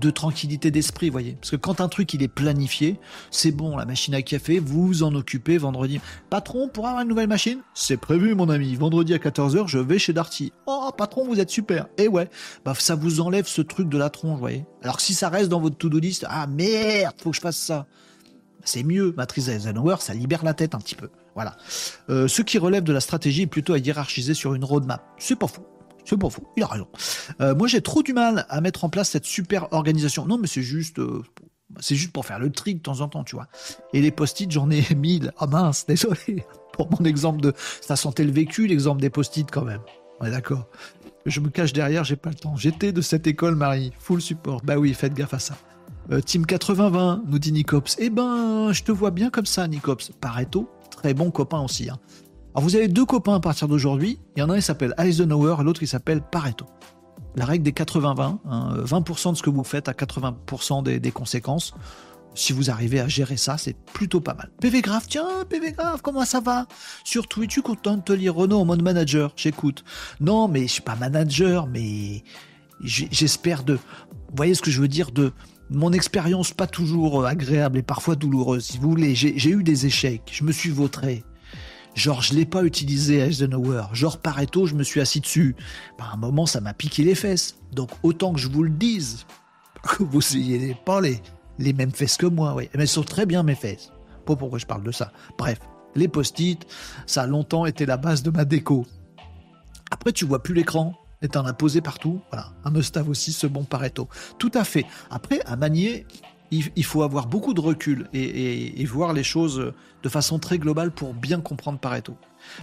de tranquillité d'esprit, voyez. Parce que quand un truc il est planifié, c'est bon, la machine à café, vous vous en occupez vendredi. Patron, pour avoir une nouvelle machine C'est prévu, mon ami. Vendredi à 14h, je vais chez Darty. Oh, patron, vous êtes super. Et eh ouais, bah, ça vous enlève ce truc de la tronche, voyez. Alors si ça reste dans votre to-do list, ah merde, faut que je fasse ça. C'est mieux, matrice Eisenhower, ça libère la tête un petit peu. Voilà. Euh, ce qui relève de la stratégie est plutôt à hiérarchiser sur une roadmap. C'est pas fou. C'est pas. Il a raison. Euh, moi, j'ai trop du mal à mettre en place cette super organisation. Non, mais c'est juste. Euh, juste pour faire le tri de temps en temps, tu vois. Et les post-it, j'en ai <laughs> mille. Ah mince, désolé. <laughs> Pour mon exemple de. Ça sentait le vécu, l'exemple des post-it quand même. On est d'accord. Je me cache derrière, j'ai pas le temps. J'étais de cette école, Marie. Full support. Bah oui, faites gaffe à ça. Team 80-20, nous dit Nicops. Eh ben, je te vois bien comme ça, Nicops. Pareto, très bon copain aussi. Hein. Alors vous avez deux copains à partir d'aujourd'hui. Il y en a un qui s'appelle Eisenhower l'autre qui s'appelle Pareto. La règle des 80-20, 20%, hein, de ce que vous faites à 80% des, conséquences. Si vous arrivez à gérer ça, c'est plutôt pas mal. PV Grave, tiens, PV Grave, comment ça va? Sur Twitch, tu content de te lire Renault en mode manager J'écoute. Non, mais je suis pas manager, mais j'espère de. Vous voyez ce que je veux dire de mon expérience pas toujours agréable et parfois douloureuse, si vous voulez. J'ai eu des échecs, je me suis vautré. Genre, je l'ai pas utilisé Eisenhower. Genre, Pareto, je me suis assis dessus. Par bah, un moment, ça m'a piqué les fesses. Donc, autant que je vous le dise, <laughs> que vous n'ayez pas les, les mêmes fesses que moi, oui. Mais elles sont très bien mes fesses. Pas pourquoi je parle de ça. Bref, les post-it, ça a longtemps été la base de ma déco. Après, tu vois plus l'écran et t'en as posé partout. Voilà, un must-have aussi, ce bon Pareto. Tout à fait. Après, à manier, il, faut avoir beaucoup de recul et, voir les choses de façon très globale pour bien comprendre Pareto.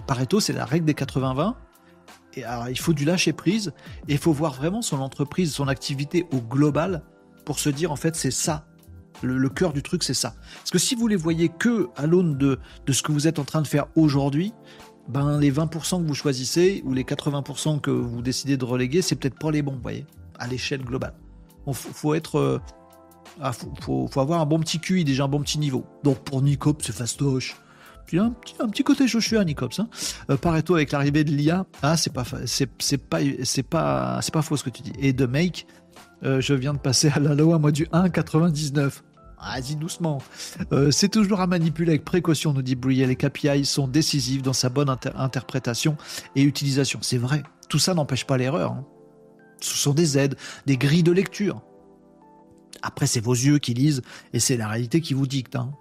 Pareto, c'est la règle des 80-20. Et alors, il faut du lâcher prise et il faut voir vraiment son entreprise, son activité au global pour se dire en fait c'est ça. Le, cœur du truc, c'est ça. Parce que si vous les voyez que à l'aune de, ce que vous êtes en train de faire aujourd'hui, ben les 20% que vous choisissez ou les 80% que vous décidez de reléguer, c'est peut-être pas les bons, vous voyez, à l'échelle globale. Il faut, être, euh, ah, faut, avoir un bon petit QI, déjà un bon petit niveau. Donc pour Nicops, c'est fastoche. Puis un petit, un petit côté Joshua Nicops. Hein. Euh, Pareto avec l'arrivée de l'IA, ah c'est pas c'est pas c'est pas c'est pas faux ce que tu dis. Et de Make, euh, je viens de passer à la loi moi du 1,99. Vas-y doucement. Euh, c'est toujours à manipuler avec précaution, nous dit Brielle. Les KPI sont décisifs dans sa bonne interprétation et utilisation. C'est vrai. Tout ça n'empêche pas l'erreur. Hein. Ce sont des aides, des grilles de lecture. Après, c'est vos yeux qui lisent et c'est la réalité qui vous dicte. Hein.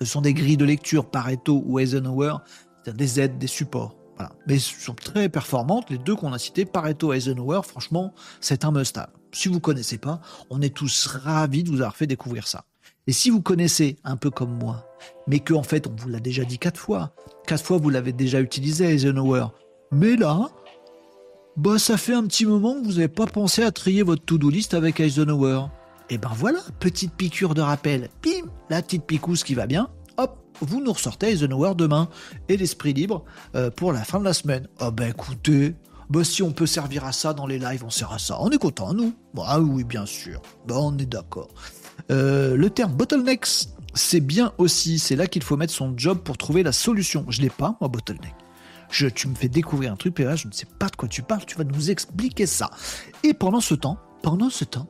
Ce sont des grilles de lecture, Pareto ou Eisenhower, c'est des aides, des supports. Mais elles sont très performantes, les deux qu'on a cités, Pareto et Eisenhower, franchement, c'est un must-have. Si vous ne connaissez pas, on est tous ravis de vous avoir fait découvrir ça. Et si vous connaissez un peu comme moi, mais qu'en fait on vous l'a déjà dit quatre fois, quatre fois vous l'avez déjà utilisé Eisenhower, mais là, bah ça fait un petit moment que vous n'avez pas pensé à trier votre to-do list avec Eisenhower. Et ben voilà, petite piqûre de rappel, bim, la petite picouse qui va bien, hop, vous nous ressortez Eisenhower demain et l'esprit libre euh, pour la fin de la semaine. Ah ben écoutez, bah si on peut servir à ça dans les lives, on sert à ça. On est content, nous Ah oui, bien sûr. Bah on est d'accord. Euh, le terme bottlenecks, c'est bien aussi. C'est là qu'il faut mettre son job pour trouver la solution. Je l'ai pas, moi, bottleneck. Je, tu me fais découvrir un truc, et là, je ne sais pas de quoi tu parles. Tu vas nous expliquer ça. Et pendant ce temps, pendant ce temps,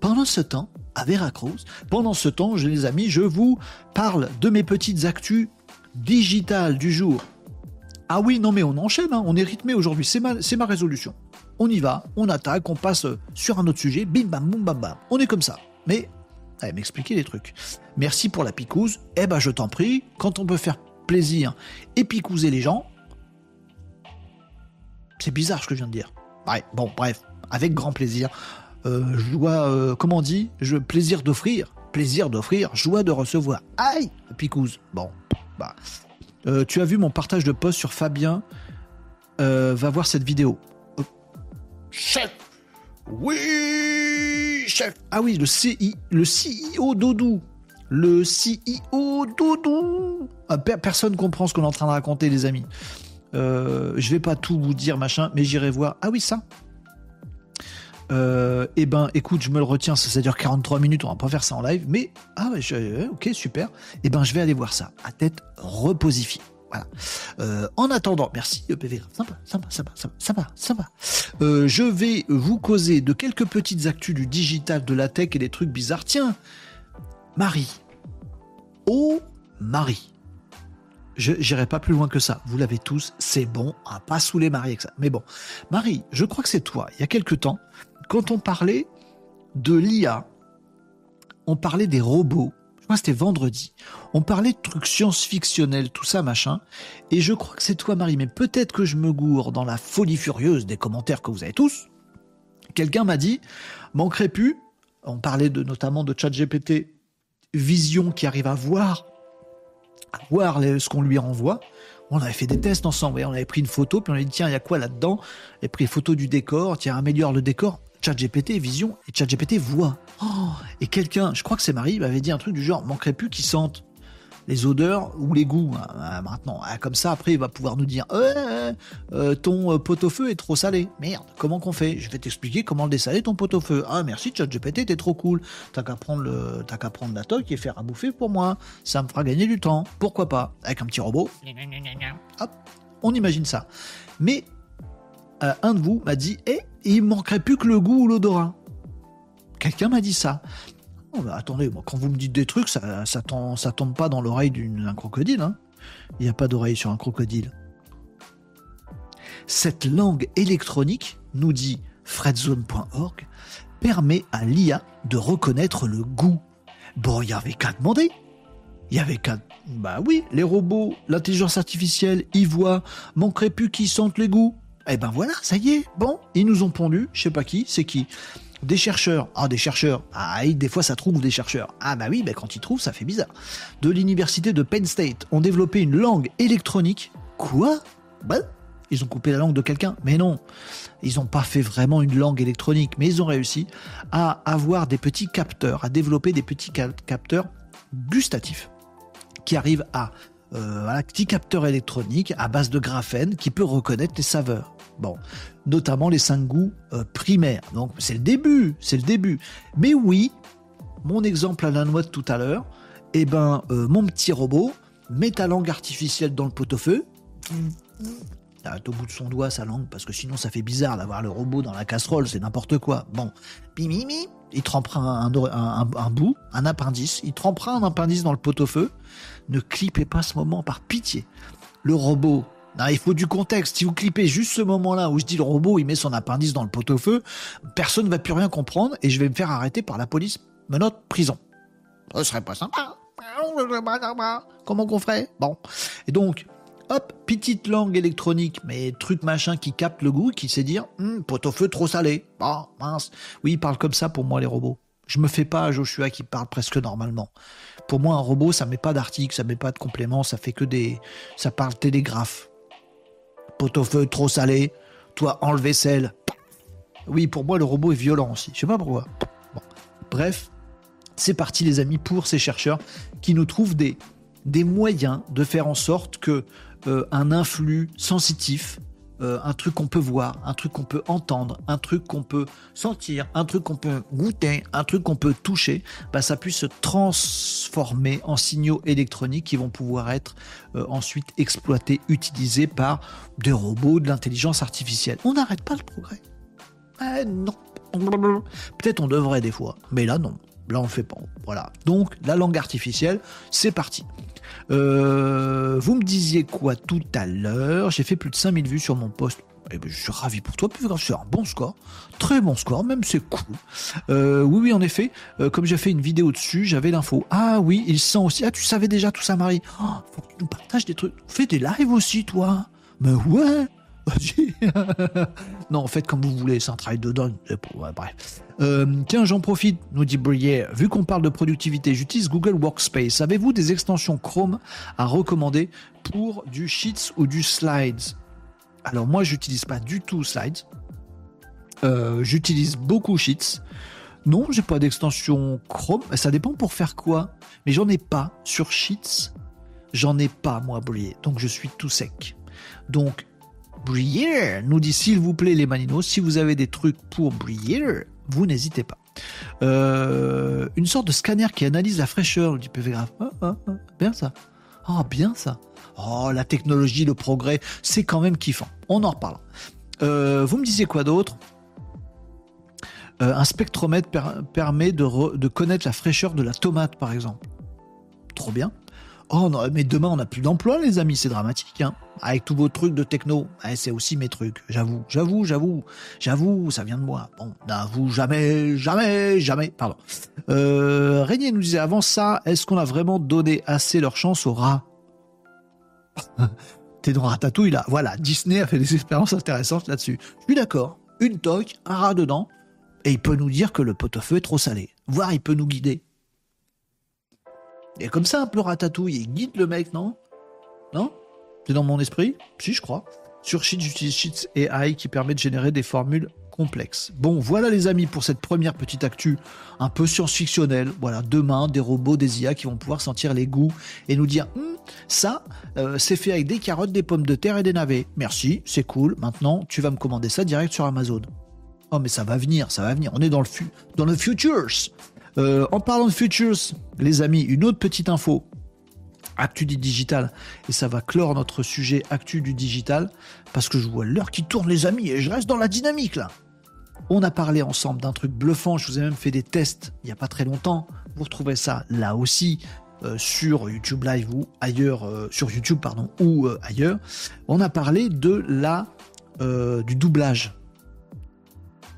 pendant ce temps, à Veracruz, pendant ce temps, les amis, je vous parle de mes petites actus digitales du jour. Ah oui, non mais on enchaîne, hein. on est rythmé aujourd'hui, c'est ma, ma résolution. On y va, on attaque, on passe sur un autre sujet, bim bam boum bam bam. On est comme ça. Mais, allez m'expliquer les trucs. Merci pour la picouse. Eh ben je t'en prie, quand on peut faire plaisir et picouser les gens, c'est bizarre ce que je viens de dire. Ouais, bon, bref, avec grand plaisir. Euh, joie, euh, comment on dit? Je, Plaisir d'offrir, plaisir d'offrir, joie de recevoir. Aïe Picouse. Bon, bah. Euh, tu as vu mon partage de post sur Fabien? Va voir cette vidéo. Chef Oui chef. Ah oui, le, CI, le CEO Doudou. Le CEO Doudou. Ah, personne comprend ce qu'on est en train de raconter, les amis. Je vais pas tout vous dire, machin, mais j'irai voir. Ah oui, ça. Euh, eh ben, écoute, je me le retiens, ça, ça, dure 43 minutes, on va pas faire ça en live, mais ah ouais, ok, super. Eh ben, je vais aller voir ça à tête reposifiée. Voilà. Euh, en attendant, merci PV, sympa, sympa, sympa, sympa, sympa. Euh, je vais vous causer de quelques petites actus du digital, de la tech et des trucs bizarres. Tiens, Marie. Oh, Marie. Je n'irai pas plus loin que ça. Vous l'avez tous, c'est bon, à pas saouler Marie avec ça. Mais bon, Marie, je crois que c'est toi. Il y a quelque temps, quand on parlait de l'IA, on parlait des robots. Que c'était vendredi. On parlait de trucs science-fictionnels, tout ça, machin. Et je crois que c'est toi, Marie. Mais peut-être que je me gourre dans la folie furieuse des commentaires que vous avez tous. Quelqu'un m'a dit, manquerait plus. On parlait notamment de ChatGPT Vision qui arrive à voir, à voir ce qu'on lui renvoie. On avait fait des tests ensemble, on avait pris une photo, puis on a dit tiens, il y a quoi là-dedans? Avait pris une photo du décor, tiens, améliore le décor. ChatGPT Vision et ChatGPT voit. Oh, et quelqu'un, je crois que c'est Marie, m'avait dit un truc du genre manquerait plus qu'il sente les odeurs ou les goûts hein, hein, maintenant. Ah, comme ça, après, il va pouvoir nous dire euh, euh, ton euh, pot-au-feu est trop salé. Merde, comment qu'on fait? Je vais t'expliquer comment le dessaler ton pot-au-feu. Ah merci ChatGPT, t'es trop cool. T'as qu'à prendre le, t'as qu'à prendre la toque et faire à bouffer pour moi. Ça me fera gagner du temps. Pourquoi pas? Avec un petit robot. Hop, on imagine ça. Mais un de vous m'a dit, eh, il manquerait plus que le goût ou l'odorat. Quelqu'un m'a dit ça. Oh, attendez, quand vous me dites des trucs, ça, ça, tombe, pas dans l'oreille d'un crocodile. Hein. Il n'y a pas d'oreille sur un crocodile. Cette langue électronique, nous dit fredzone.org, permet à l'IA de reconnaître le goût. Bon, il y avait qu'à demander. Il y avait qu'à... Bah oui, les robots, l'intelligence artificielle, ils voient, manquerait plus qu'ils sentent les goûts. Eh ben voilà, ça y est, bon, ils nous ont pondu, je sais pas qui, c'est qui. Des chercheurs, ah des chercheurs, ah des fois ça trouve des chercheurs, ah bah oui, bah quand ils trouvent ça fait bizarre, de l'université de Penn State ont développé une langue électronique. Quoi? Bah ils ont coupé la langue de quelqu'un. Mais non, ils n'ont pas fait vraiment une langue électronique, mais ils ont réussi à avoir des petits capteurs, à développer des petits capteurs gustatifs qui arrivent à euh, voilà, petit capteur électronique à base de graphène qui peut reconnaître les saveurs. Bon, notamment les cinq goûts euh, primaires. Donc c'est le début, c'est le début. Mais oui, mon exemple à la noix de tout à l'heure, eh ben euh, mon petit robot met ta langue artificielle dans le pot-au-feu. Arrête au bout de son doigt sa langue parce que sinon ça fait bizarre d'avoir le robot dans la casserole, c'est n'importe quoi. Bon, bimimi, il trempera un, un, un, bout, un appendice, il trempera un appendice dans le pot-au-feu. Ne clippez pas ce moment par pitié. Le robot il faut du contexte. Si vous clippez juste ce moment-là où je dis le robot, il met son appendice dans le pot-au-feu, personne ne va plus rien comprendre et je vais me faire arrêter par la police, menotte, prison. Ce serait pas sympa. Comment qu'on ferait? Bon. Et donc, hop, petite langue électronique, mais truc machin qui capte le goût, qui sait dire, hm, pot-au-feu trop salé. Ah, mince. Oui, il parle comme ça pour moi, les robots. Je me fais pas à Joshua qui parle presque normalement. Pour moi, un robot, ça met pas d'article, ça met pas de complément, ça fait que des, ça parle télégraphe pot-au-feu trop salé, toi enlever sel. Oui, pour moi, le robot est violent aussi. Je sais pas pourquoi. Bref, c'est parti, les amis, pour ces chercheurs qui nous trouvent des, des moyens de faire en sorte que euh, un influx sensitif euh, un truc qu'on peut voir, un truc qu'on peut entendre, un truc qu'on peut sentir, un truc qu'on peut goûter, un truc qu'on peut toucher, bah, ça puisse se transformer en signaux électroniques qui vont pouvoir être euh, ensuite exploités, utilisés par des robots, de l'intelligence artificielle. On n'arrête pas le progrès. Eh non. Peut-être on devrait des fois, mais là non. Là on fait pas. Voilà. Donc la langue artificielle, c'est parti. Euh, vous me disiez quoi tout à l'heure? J'ai fait plus de 5000 vues sur mon post. Eh ben, je suis ravi pour toi, c'est un bon score, très bon score, même c'est cool. Euh, oui, oui, en effet, euh, comme j'ai fait une vidéo dessus, j'avais l'info. Ah oui, il sent aussi. Ah, tu savais déjà tout ça, Marie. Oh, faut que tu nous partages des trucs. Fais des lives aussi, toi. Mais ouais. <laughs> non, faites comme vous voulez, c'est un travail de donne. Euh, tiens, j'en profite, nous dit Brier. Vu qu'on parle de productivité, j'utilise Google Workspace. Avez-vous des extensions Chrome à recommander pour du Sheets ou du Slides? Alors moi, j'utilise pas du tout Slides. Euh, j'utilise beaucoup Sheets. Non, j'ai pas d'extension Chrome. Ça dépend pour faire quoi. Mais j'en ai pas sur Sheets. J'en ai pas, moi, briller. Donc je suis tout sec. Donc, briller nous dit s'il vous plaît les maninos, si vous avez des trucs pour briller, vous n'hésitez pas. Euh, une sorte de scanner qui analyse la fraîcheur du PV graph. Ah, ah, ah, bien ça. Ah, bien ça. Oh, la technologie, le progrès, c'est quand même kiffant. On en reparle. Euh, vous me disiez quoi d'autre? Euh, Un spectromètre permet de, de connaître la fraîcheur de la tomate, par exemple. Trop bien. Oh non, mais demain on n'a plus d'emploi, les amis, c'est dramatique. Hein Avec tous vos trucs de techno, c'est aussi mes trucs. J'avoue, j'avoue, j'avoue, j'avoue, ça vient de moi. Bon, n'avoue jamais, jamais, jamais. Pardon. Euh, Régnier nous disait avant ça, est-ce qu'on a vraiment donné assez leur chance aux rats <laughs> T'es dans Ratatouille là. Voilà, Disney a fait des expériences intéressantes là-dessus. Je suis d'accord. Une toque, un rat dedans, et il peut nous dire que le pot-au-feu est trop salé. Voire il peut nous guider. Et comme ça, un peu ratatouille, il guide le mec, non? Non? C'est dans mon esprit? Si, je crois. Sur Sheets, j'utilise Sheets AI qui permet de générer des formules complexes. Bon, voilà les amis pour cette première petite actu un peu science-fictionnelle. Voilà, demain, des robots, des IA qui vont pouvoir sentir les goûts et nous dire hum, ça, euh, c'est fait avec des carottes, des pommes de terre et des navets. Merci, c'est cool. Maintenant, tu vas me commander ça direct sur Amazon. Oh, mais ça va venir, ça va venir. On est dans le, dans le futures. Euh, en parlant de futures, les amis, une autre petite info. Actu du digital. Et ça va clore notre sujet Actu du digital. Parce que je vois l'heure qui tourne, les amis, et je reste dans la dynamique là. On a parlé ensemble d'un truc bluffant. Je vous ai même fait des tests il n'y a pas très longtemps. Vous retrouvez ça là aussi euh, sur YouTube Live ou ailleurs, euh, sur YouTube pardon, ou ailleurs. On a parlé de la du doublage.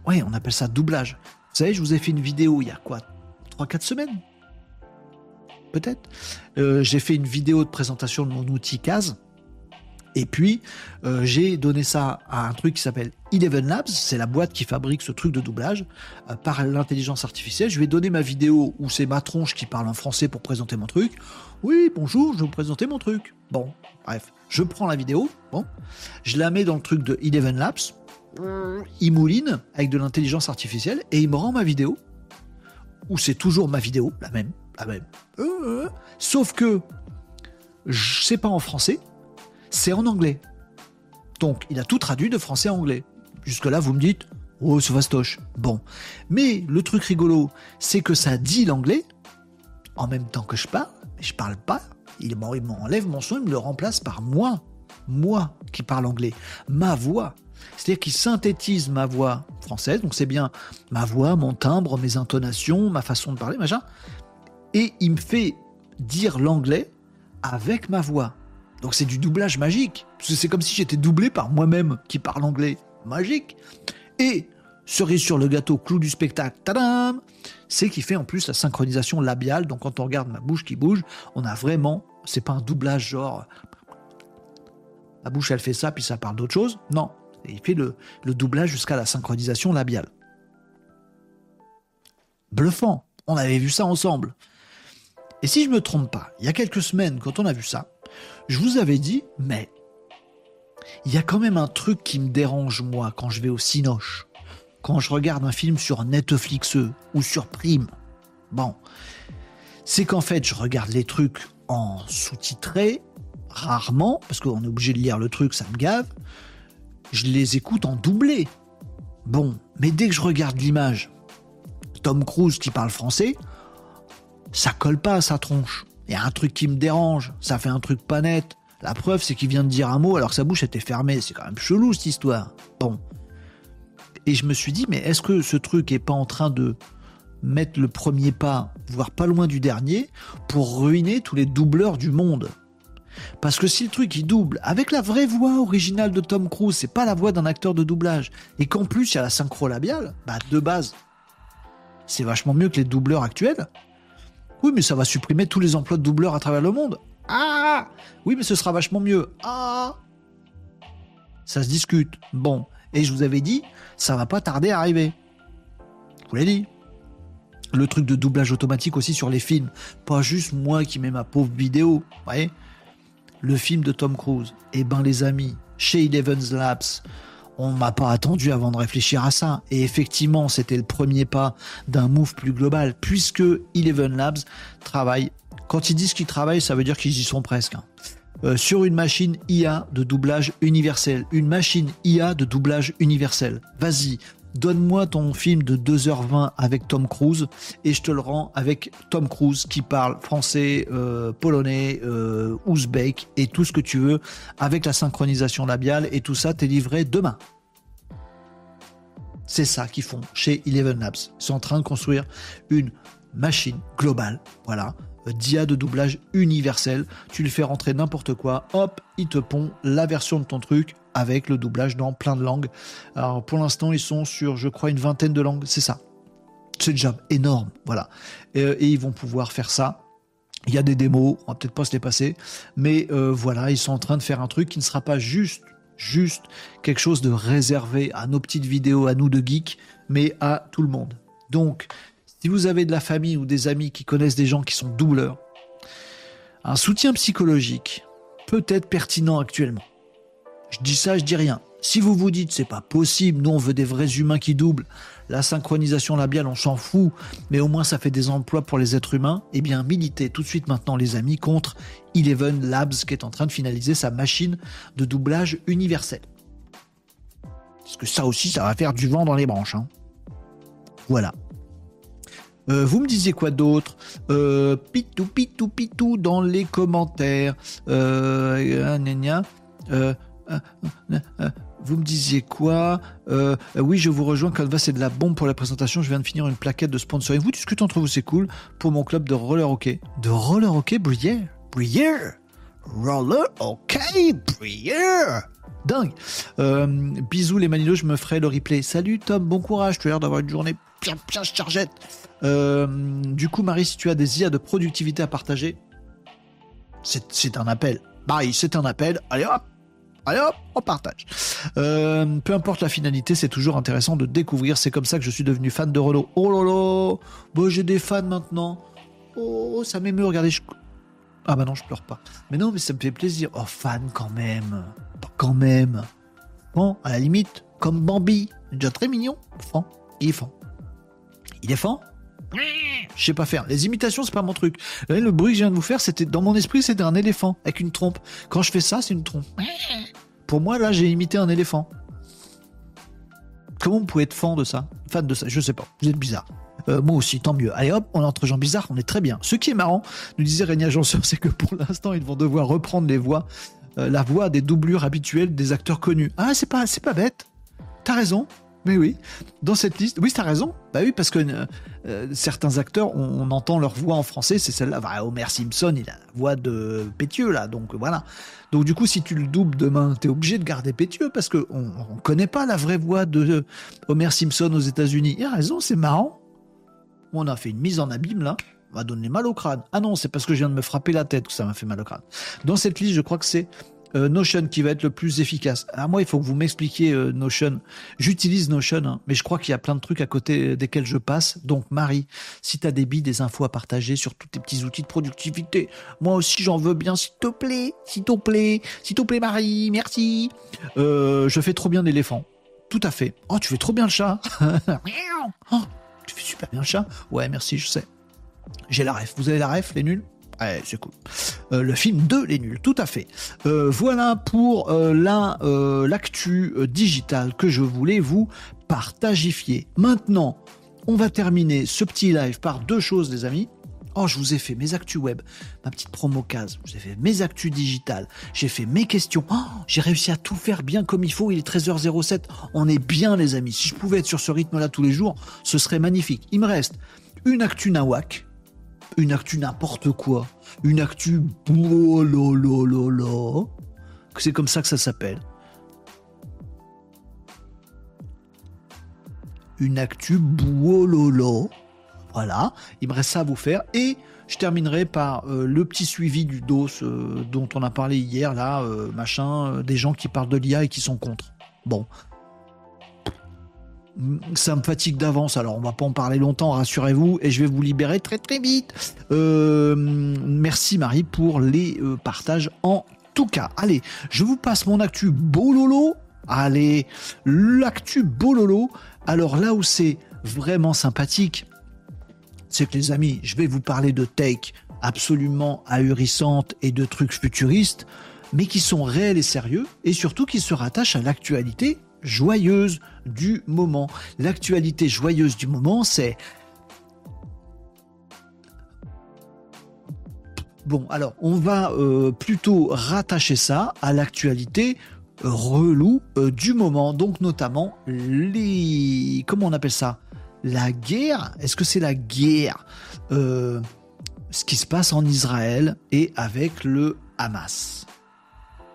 Oui, on appelle ça doublage. Vous savez, je vous ai fait une vidéo il y a quoi 3-4 semaines. Peut-être. Euh, j'ai fait une vidéo de présentation de mon outil CAS. Et puis, euh, j'ai donné ça à un truc qui s'appelle Eleven Labs. C'est la boîte qui fabrique ce truc de doublage euh, par l'intelligence artificielle. Je vais donner ma vidéo où c'est ma tronche qui parle en français pour présenter mon truc. Oui, bonjour, je vais vous présenter mon truc. Bon, bref, je prends la vidéo. Bon, je la mets dans le truc de Eleven Labs. Il mouline avec de l'intelligence artificielle et il me rend ma vidéo où c'est toujours ma vidéo, la même, la même. Euh, euh. sauf que c'est pas en français, c'est en anglais. Donc il a tout traduit de français à anglais. Jusque-là, vous me dites, oh, c'est vastoche. Bon. Mais le truc rigolo, c'est que ça dit l'anglais en même temps que je parle, je parle pas. Il m'enlève mon son, il me le remplace par moi. Moi qui parle anglais. Ma voix. C'est-à-dire qu'il synthétise ma voix française, donc c'est bien ma voix, mon timbre, mes intonations, ma façon de parler, machin, et il me fait dire l'anglais avec ma voix. Donc c'est du doublage magique. C'est comme si j'étais doublé par moi-même qui parle anglais. Magique. Et cerise sur le gâteau, clou du spectacle, tadam, c'est qu'il fait en plus la synchronisation labiale. Donc quand on regarde ma bouche qui bouge, on a vraiment, c'est pas un doublage genre, ma bouche elle fait ça puis ça parle d'autre chose. Non, il fait le, doublage jusqu'à la synchronisation labiale. Bluffant. On avait vu ça ensemble. Et si je me trompe pas, il y a quelques semaines, quand on a vu ça, je vous avais dit, mais il y a quand même un truc qui me dérange, moi, quand je vais au Cinoche, quand je regarde un film sur Netflix ou sur Prime. Bon, c'est qu'en fait, je regarde les trucs en sous-titré, rarement, parce qu'on est obligé de lire le truc, ça me gave je les écoute en doublé. Bon, mais dès que je regarde l'image, Tom Cruise qui parle français, ça colle pas à sa tronche. Il y a un truc qui me dérange, ça fait un truc pas net. La preuve, c'est qu'il vient de dire un mot alors que sa bouche était fermée. C'est quand même chelou cette histoire. Bon. Et je me suis dit, mais est-ce que ce truc est pas en train de mettre le premier pas, voire pas loin du dernier, pour ruiner tous les doubleurs du monde? Parce que si le truc il double avec la vraie voix originale de Tom Cruise, c'est pas la voix d'un acteur de doublage, et qu'en plus il y a la synchro labiale, bah de base, c'est vachement mieux que les doubleurs actuels. Oui, mais ça va supprimer tous les emplois de doubleurs à travers le monde. Ah Oui, mais ce sera vachement mieux. Ah Ça se discute. Bon. Et je vous avais dit, ça va pas tarder à arriver. Je vous l'ai dit. Le truc de doublage automatique aussi sur les films. Pas juste moi qui mets ma pauvre vidéo. Vous voyez le film de Tom Cruise, eh ben les amis, chez Eleven Labs, on m'a pas attendu avant de réfléchir à ça. Et effectivement, c'était le premier pas d'un move plus global, puisque Eleven Labs travaille. Quand ils disent qu'ils travaillent, ça veut dire qu'ils y sont presque. Hein. Euh, sur une machine IA de doublage universel. Une machine IA de doublage universel. Vas-y, donne-moi ton film de 2h20 avec Tom Cruise et je te le rends avec Tom Cruise qui parle français, euh, polonais, euh, ouzbek et tout ce que tu veux avec la synchronisation labiale et tout ça t'est livré demain. C'est ça qu'ils font chez Eleven Labs. Ils sont en train de construire une machine globale, voilà, dia de doublage universel. Tu lui fais rentrer n'importe quoi, hop, il te pond la version de ton truc avec le doublage dans plein de langues. Alors pour l'instant, ils sont sur, je crois, une vingtaine de langues, c'est ça. C'est déjà énorme, voilà. Et, ils vont pouvoir faire ça. Il y a des démos, on va peut-être pas se les passer, mais euh, voilà, ils sont en train de faire un truc qui ne sera pas juste, juste quelque chose de réservé à nos petites vidéos, à nous de geeks, mais à tout le monde. Donc, si vous avez de la famille ou des amis qui connaissent des gens qui sont doubleurs, un soutien psychologique peut être pertinent actuellement. Je dis ça, je dis rien. Si vous vous dites c'est pas possible, nous on veut des vrais humains qui doublent, la synchronisation labiale on s'en fout, mais au moins ça fait des emplois pour les êtres humains, eh bien militez tout de suite maintenant les amis contre Eleven Labs qui est en train de finaliser sa machine de doublage universel. Parce que ça aussi ça va faire du vent dans les branches. Hein. Voilà. Euh, vous me disiez quoi d'autre? Euh, Pitou, pitou, pitou dans les commentaires. Euh, euh, vous me disiez quoi Oui, je vous rejoins. Canva, c'est de la bombe pour la présentation. Je viens de finir une plaquette de sponsoring. Vous discutez entre vous, c'est cool. Pour mon club de roller hockey. De roller hockey, Brière Brière Roller hockey, Brière Dingue. bisous les manilos, je me ferai le replay. Salut Tom, bon courage. Tu as l'air d'avoir une journée bien, bien chargette. Euh, du coup, Marie, si tu as des IA de productivité à partager, c'est un appel. Marie, c'est un appel. Allez hop, allez hop, on partage. Euh, peu importe la finalité, c'est toujours intéressant de découvrir. C'est comme ça que je suis devenu fan de Renault. Oh là, bon, j'ai des fans maintenant. Oh, ça m'émeut. Regardez, ah bah non, je pleure pas. Mais non, mais ça me fait plaisir. Oh, fan quand même, quand même. Bon, à la limite, comme Bambi, déjà très mignon. Fan, il est fan. Il est fan je sais pas faire. Les imitations, c'est pas mon truc. le bruit que je viens de vous faire, c'était dans mon esprit, c'était un éléphant avec une trompe. Quand je fais ça, c'est une trompe. Pour moi, là, j'ai imité un éléphant. Comment vous pouvez être fan de ça? Fan de ça Je sais pas. Vous êtes bizarre. Euh, moi aussi, tant mieux. Allez hop, on est entre gens bizarres, on est très bien. Ce qui est marrant, nous disait Régnier Agenceur, c'est que pour l'instant, ils vont devoir reprendre les voix, euh, la voix des doublures habituelles des acteurs connus. Ah, c'est pas, c'est pas bête. T'as raison. Mais oui, dans cette liste, oui, t'as raison. Bah oui, parce que euh, euh, certains acteurs, on, entend leur voix en français, c'est celle-là. Bah, Homer Simpson, il a la voix de Pétieux, là, donc voilà. Donc du coup, si tu le doubles demain, t'es obligé de garder Pétieux, parce qu'on on connaît pas la vraie voix de Homer Simpson aux États-Unis. Il a raison, c'est marrant. On a fait une mise en abîme, là. On va donner mal au crâne. Ah non, c'est parce que je viens de me frapper la tête que ça m'a fait mal au crâne. Dans cette liste, je crois que c'est euh, Notion qui va être le plus efficace. Alors moi, il faut que vous m'expliquiez euh, Notion. J'utilise Notion, hein, mais je crois qu'il y a plein de trucs à côté desquels je passe. Donc Marie, si tu as des billes, des infos à partager sur tous tes petits outils de productivité, moi aussi j'en veux bien, s'il te plaît, s'il te plaît, s'il te plaît Marie, merci. Euh, je fais trop bien l'éléphant. Tout à fait. Oh, tu fais trop bien le chat. <laughs> oh, tu fais super bien le chat. Ouais, merci, je sais. J'ai la ref. Vous avez la ref, les nuls? C'est cool. Euh, le film de Les Nuls, tout à fait. Euh, voilà pour euh, l'actu digital que je voulais vous partagifier. Maintenant, on va terminer ce petit live par deux choses, les amis. Oh, je vous ai fait mes actus web, ma petite promo case, je vous ai fait mes actus digitales, j'ai fait mes questions. Oh, j'ai réussi à tout faire bien comme il faut. Il est 13h07. On est bien, les amis. Si je pouvais être sur ce rythme-là tous les jours, ce serait magnifique. Il me reste une actu nawak une actu n'importe quoi, une actu c'est comme ça que ça s'appelle. Une actu bouololo. Voilà, il me reste ça à vous faire et je terminerai par euh, le petit suivi du dos euh, dont on a parlé hier là, euh, machin, des gens qui parlent de l'IA et qui sont contre. Bon, ça me fatigue d'avance, alors on va pas en parler longtemps, rassurez-vous, et je vais vous libérer très très vite. Euh, merci Marie pour les euh, partages en tout cas. Allez, je vous passe mon actu bololo Allez, l'actu bololo. Alors là où c'est vraiment sympathique, c'est que les amis, je vais vous parler de tech absolument ahurissante et de trucs futuristes, mais qui sont réels et sérieux, et surtout qui se rattachent à l'actualité joyeuse du moment. L'actualité joyeuse du moment, c'est... Bon, alors, on va euh, plutôt rattacher ça à l'actualité relou euh, du moment, donc notamment les... Comment on appelle ça? La guerre? Est-ce que c'est la guerre euh, Ce qui se passe en Israël et avec le Hamas?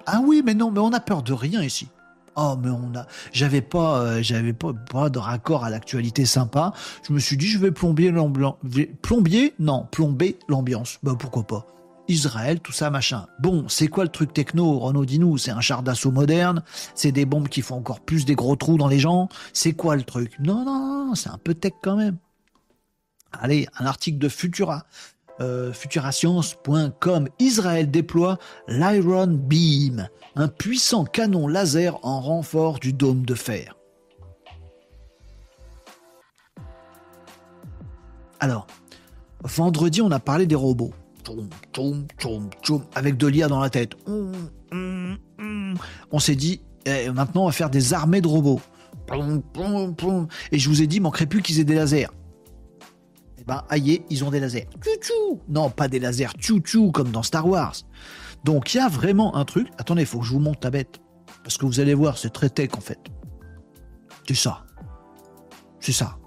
Ah oui, mais non, mais on a peur de rien ici. Oh, mais on a. J'avais pas, euh, j'avais pas, pas de raccord à l'actualité sympa. Je me suis dit, je vais plomber l'ambiance. Plombier? Non, plomber l'ambiance. Bah pourquoi pas Israël, tout ça, machin. Bon, c'est quoi le truc techno, Renaud, dis-nous C'est un char d'assaut moderne C'est des bombes qui font encore plus des gros trous dans les gens C'est quoi le truc? Non, non, non, c'est un peu tech quand même. Allez, un article de Futura. Euh, futurascience.com, Israël déploie l'Iron Beam, un puissant canon laser en renfort du dôme de fer. Alors, vendredi, on a parlé des robots. Avec de l'IA dans la tête. On s'est dit, eh, maintenant, on va faire des armées de robots. Et je vous ai dit, manquerait plus qu'ils aient des lasers. Eh ben, aïe, ils ont des lasers. Tchou Non, pas des lasers tchou comme dans Star Wars. Donc il y a vraiment un truc. Attendez, il faut que je vous monte ta bête. Parce que vous allez voir, c'est très tech en fait. C'est ça. C'est ça.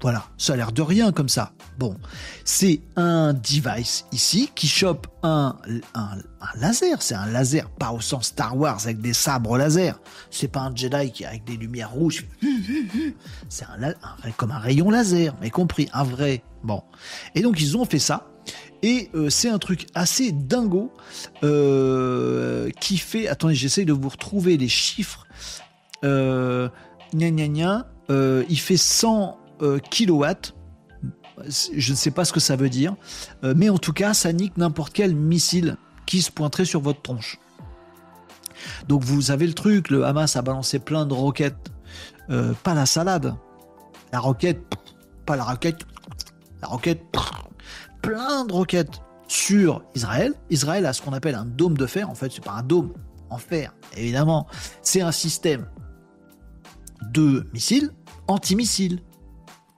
Voilà, ça a l'air de rien comme ça. Bon, c'est un device ici qui chope un, un, laser. C'est un laser, pas au sens Star Wars avec des sabres laser. C'est pas un Jedi qui avec des lumières rouges. <laughs> C'est un, comme un rayon laser, mais compris, un vrai. Bon, et donc ils ont fait ça. Et euh, c'est un truc assez dingo euh, qui fait. Attendez, j'essaye de vous retrouver les chiffres. Euh, gna gna gna. Euh, il fait 100 euh, kilowatts. Je ne sais pas ce que ça veut dire, mais en tout cas, ça nique n'importe quel missile qui se pointerait sur votre tronche. Donc vous avez le truc, le Hamas a balancé plein de roquettes, pas la salade, la roquette, pas la roquette, la roquette, plein de roquettes sur Israël. Israël a ce qu'on appelle un dôme de fer. En fait, c'est pas un dôme en fer, évidemment. C'est un système de missiles anti-missiles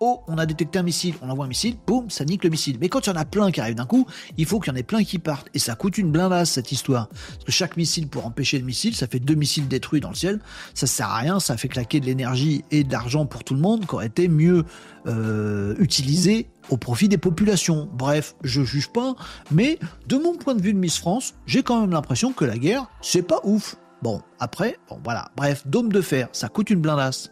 oh, on a détecté un missile, on envoie un missile, boum, ça nique le missile. Mais quand il y en a plein qui arrivent d'un coup, il faut qu'il y en ait plein qui partent. Et ça coûte une blindasse, cette histoire. Parce que chaque missile, pour empêcher le missile, ça fait deux missiles détruits dans le ciel. Ça sert à rien, ça fait claquer de l'énergie et de l'argent pour tout le monde, qui aurait été mieux euh, utilisé au profit des populations. Bref, je juge pas, mais de mon point de vue de Miss France, j'ai quand même l'impression que la guerre, c'est pas ouf. Bon, après, bon voilà. Bref, dôme de fer, ça coûte une blindasse.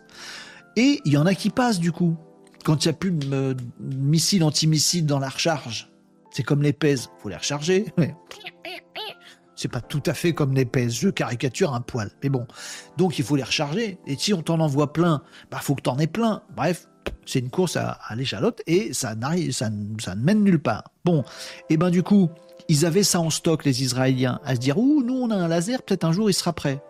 Et il y en a qui passent du coup quand il n'y a plus de missiles anti-missiles dans la recharge, c'est comme les pèses, faut les recharger. <laughs> C'est pas tout à fait comme les pèses, je caricature un poil. Mais bon, donc il faut les recharger. Et si on t'en envoie plein, bah faut que t'en aies plein. Bref, c'est une course à, l'échalote et ça ça, ça ne mène nulle part. Bon, et ben du coup, ils avaient ça en stock, les Israéliens, à se dire, ouh, nous on a un laser, peut-être un jour il sera prêt.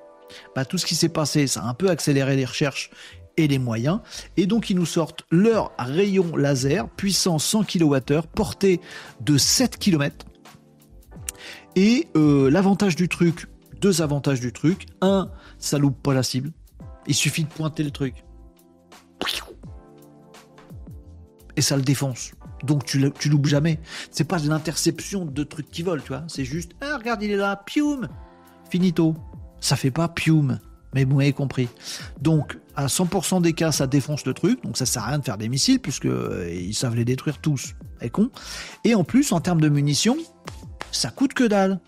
Bah, tout ce qui s'est passé, ça a un peu accéléré les recherches et les moyens. Et donc ils nous sortent leur rayon laser puissant 100 kWh porté de 7 km. Et euh, l'avantage du truc, deux avantages du truc. Un, ça loupe pas la cible. Il suffit de pointer le truc. Et ça le défonce. Donc tu, loupes jamais. C'est pas de l'interception de trucs qui volent, tu vois. C'est juste, ah, regarde, il est là, pium, finito. Ça fait pas pium. Mais vous m'avez compris. Donc, à 100% des cas, ça défonce le truc. Donc, ça sert à rien de faire des missiles, puisque euh, ils savent les détruire tous. Et con. Et en plus, en termes de munitions, ça coûte que dalle.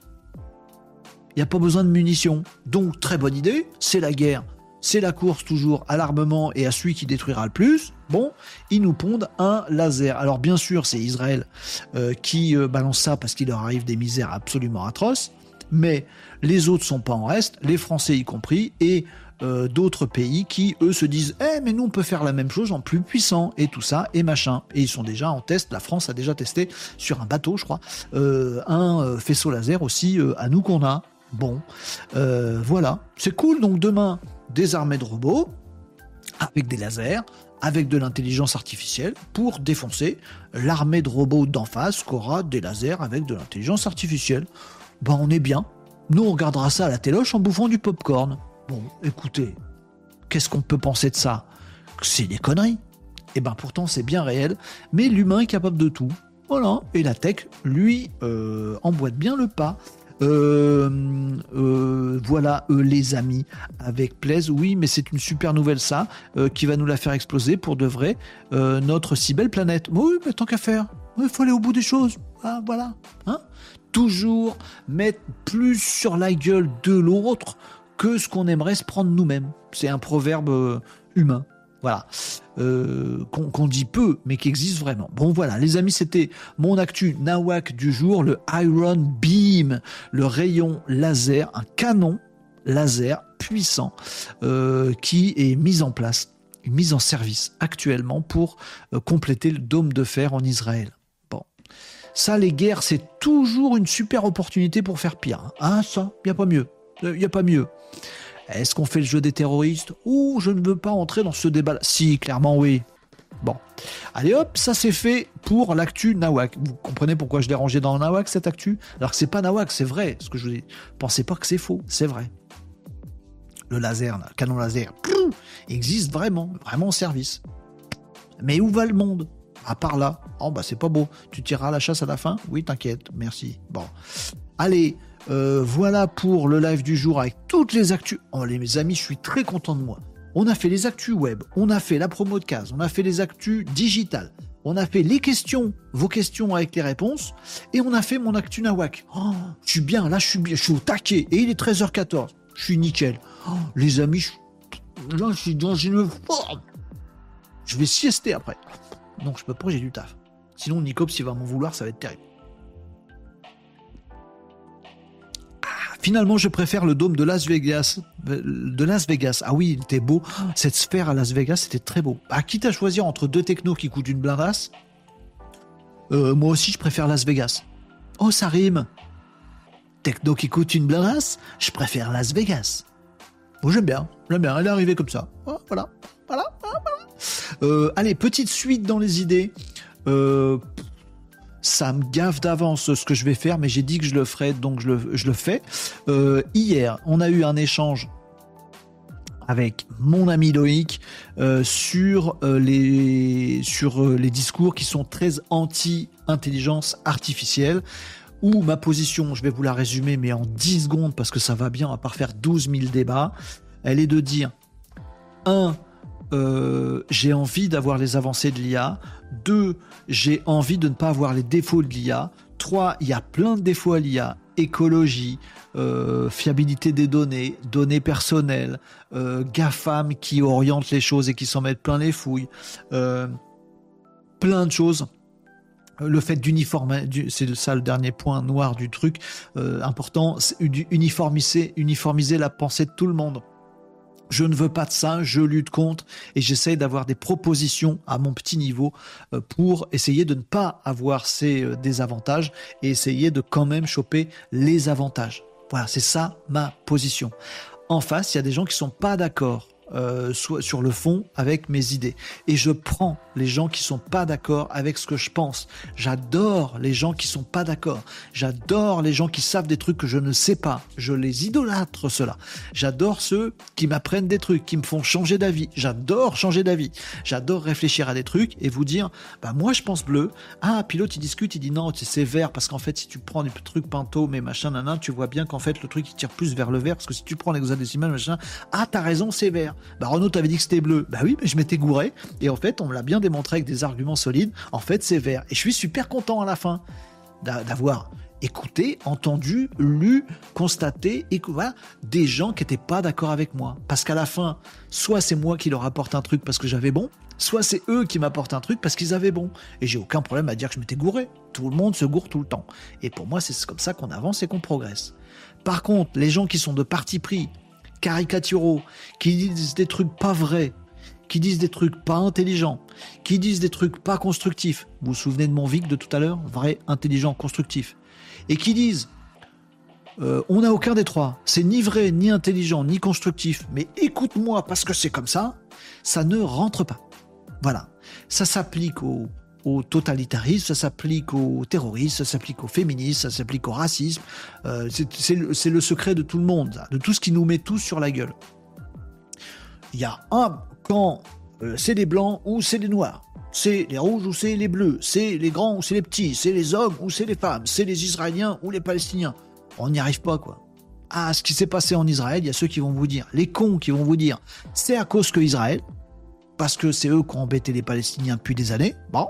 Il n'y a pas besoin de munitions. Donc, très bonne idée. C'est la guerre. C'est la course toujours à l'armement et à celui qui détruira le plus. Bon, ils nous pondent un laser. Alors bien sûr, c'est Israël euh, qui euh, balance ça parce qu'il leur arrive des misères absolument atroces mais les autres sont pas en reste, les Français y compris, et euh, d'autres pays qui, eux, se disent Eh, mais nous, on peut faire la même chose en plus puissant, et tout ça, et machin. Et ils sont déjà en test, la France a déjà testé sur un bateau, je crois, un faisceau laser aussi à nous qu'on a. Bon, voilà, c'est cool, donc demain, des armées de robots avec des lasers, avec de l'intelligence artificielle pour défoncer l'armée de robots d'en face qui aura des lasers avec de l'intelligence artificielle. Ben on est bien. Nous on regardera ça à la téloche en bouffant du popcorn. Bon, écoutez, qu'est-ce qu'on peut penser de ça? C'est des conneries? Et eh ben pourtant c'est bien réel, mais l'humain est capable de tout. Voilà, et la tech, lui, euh, emboîte bien le pas. Euh, euh, voilà, les amis, avec plaise. Oui, mais c'est une super nouvelle, ça, qui va nous la faire exploser pour de vrai. notre si belle planète. Oui, mais tant qu'à faire. Il faut aller au bout des choses. Ah, voilà. Hein Toujours mettre plus sur la gueule de l'autre que ce qu'on aimerait se prendre nous-mêmes. C'est un proverbe humain. Voilà. Euh, qu'on dit peu, mais qui existe vraiment. Bon voilà, les amis, c'était mon actu Nawak du jour, le Iron Beam, le rayon laser, un canon laser puissant euh, qui est mis en place, mis en service actuellement pour euh, compléter le dôme de fer en Israël. Bon, ça, les guerres, c'est toujours une super opportunité pour faire pire. Hein, ça, il n'y a pas mieux. Il n'y a pas mieux. Est-ce qu'on fait le jeu des terroristes Ou je ne veux pas entrer dans ce débat. Si, clairement oui. Bon. Allez hop, ça c'est fait pour l'actu Nawak. Vous comprenez pourquoi je l'ai rangé dans Nawak cette actu Alors que c'est pas Nawak, c'est vrai. Ce que je vous dis. Pensez pas que c'est faux, c'est vrai. Le laser, le canon laser, existe vraiment, vraiment en service. Mais où va le monde? À part là. Oh bah c'est pas beau. Tu tireras la chasse à la fin Oui, t'inquiète, merci. Bon. Allez, euh, voilà pour le live du jour avec toutes les actus. Oh les amis, je suis très content de moi. On a fait les actus web, on a fait la promo de case, on a fait les actus digitales, on a fait les questions, vos questions avec les réponses, et on a fait mon actu nawak. Oh, je suis bien, là je suis bien, je suis au taquet, et il est 13h14. Je suis nickel. Oh, les amis, là je suis dans une forme. Je vais siester après. Donc je peux pas, j'ai du taf. Sinon Nicops, s'il va m'en vouloir, ça va être terrible. Finalement, je préfère le dôme de Las Vegas. De Las Vegas. Ah oui, il était beau. Cette sphère à Las Vegas, c'était très beau. Ah, quitte à choisir entre deux technos qui coûtent une blindasse, euh, moi aussi, je préfère Las Vegas. Oh, ça rime. Techno qui coûte une blindasse, je préfère Las Vegas. Moi, j'aime bien. J'aime bien. Elle est arrivée comme ça. Oh, voilà. Voilà. Euh, allez, petite suite dans les idées. Euh, ça me gaffe d'avance ce que je vais faire, mais j'ai dit que je le ferais, donc je le, fais. Euh, hier, on a eu un échange avec mon ami Loïc euh, sur, euh, les, sur les discours qui sont très anti-intelligence artificielle. Où ma position, je vais vous la résumer, mais en 10 secondes, parce que ça va bien, à part faire 12 000 débats, elle est de dire 1. j'ai envie d'avoir les avancées de l'IA. 2 j'ai envie de ne pas avoir les défauts de l'IA. Trois, il y a plein de défauts à l'IA, écologie, euh, fiabilité des données, données personnelles, euh, GAFAM qui orientent les choses et qui s'en mettent plein les fouilles, euh, plein de choses. Le fait d'uniformiser, c'est ça le dernier point noir du truc important, uniformiser, uniformiser la pensée de tout le monde. Je ne veux pas de ça, je lutte contre et j'essaye d'avoir des propositions à mon petit niveau euh, pour essayer de ne pas avoir ces euh, désavantages et essayer de quand même choper les avantages. Voilà, c'est ça ma position. En face, il y a des gens qui sont pas d'accord euh, sur le fond avec mes idées. Et je prends les gens qui sont pas d'accord avec ce que je pense. J'adore les gens qui sont pas d'accord. J'adore les gens qui savent des trucs que je ne sais pas. Je les idolâtre cela. J'adore ceux qui m'apprennent des trucs, qui me font changer d'avis. J'adore changer d'avis. J'adore réfléchir à des trucs et vous dire, bah moi je pense bleu. Ah, pilote il discute, il dit non, c'est vert parce qu'en fait si tu prends des trucs pinto mais machin nanan, tu vois bien qu'en fait le truc il tire plus vers le vert parce que si tu prends l'hexadécimal machin, ah t'as raison c'est vert. Bah Renault t'avait dit que c'était bleu. Bah oui, mais je m'étais gouré. Et en fait, on me l'a bien démontré avec des arguments solides. En fait, c'est vert. Et je suis super content à la fin d'avoir écouté, entendu, lu, constaté, et voilà, des gens qui n'étaient pas d'accord avec moi. Parce qu'à la fin, soit c'est moi qui leur apporte un truc parce que j'avais bon, soit c'est eux qui m'apportent un truc parce qu'ils avaient bon. Et j'ai aucun problème à dire que je m'étais gouré. Tout le monde se gourre tout le temps. Et pour moi, c'est comme ça qu'on avance et qu'on progresse. Par contre, les gens qui sont de parti pris, caricaturaux, qui disent des trucs pas vrais, qui disent des trucs pas intelligents, qui disent des trucs pas constructifs. Vous vous souvenez de mon Vic de tout à l'heure Vrai, intelligent, constructif. Et qui disent euh, on n'a aucun des trois. C'est ni vrai, ni intelligent, ni constructif. Mais écoute-moi parce que c'est comme ça, ça ne rentre pas. Voilà. Ça s'applique au, totalitarisme, ça s'applique au terrorisme, ça s'applique au féminisme, ça s'applique au racisme. Euh, c'est le, secret de tout le monde, de tout ce qui nous met tous sur la gueule. Il y a un quand euh, c'est les blancs ou c'est les noirs. C'est les rouges ou c'est les bleus. C'est les grands ou c'est les petits. C'est les hommes ou c'est les femmes. C'est les Israéliens ou les Palestiniens. On n'y arrive pas, quoi. Ah, ce qui s'est passé en Israël, il y a ceux qui vont vous dire, les cons qui vont vous dire, c'est à cause que Israël, parce que c'est eux qui ont embêté les Palestiniens depuis des années. Bon.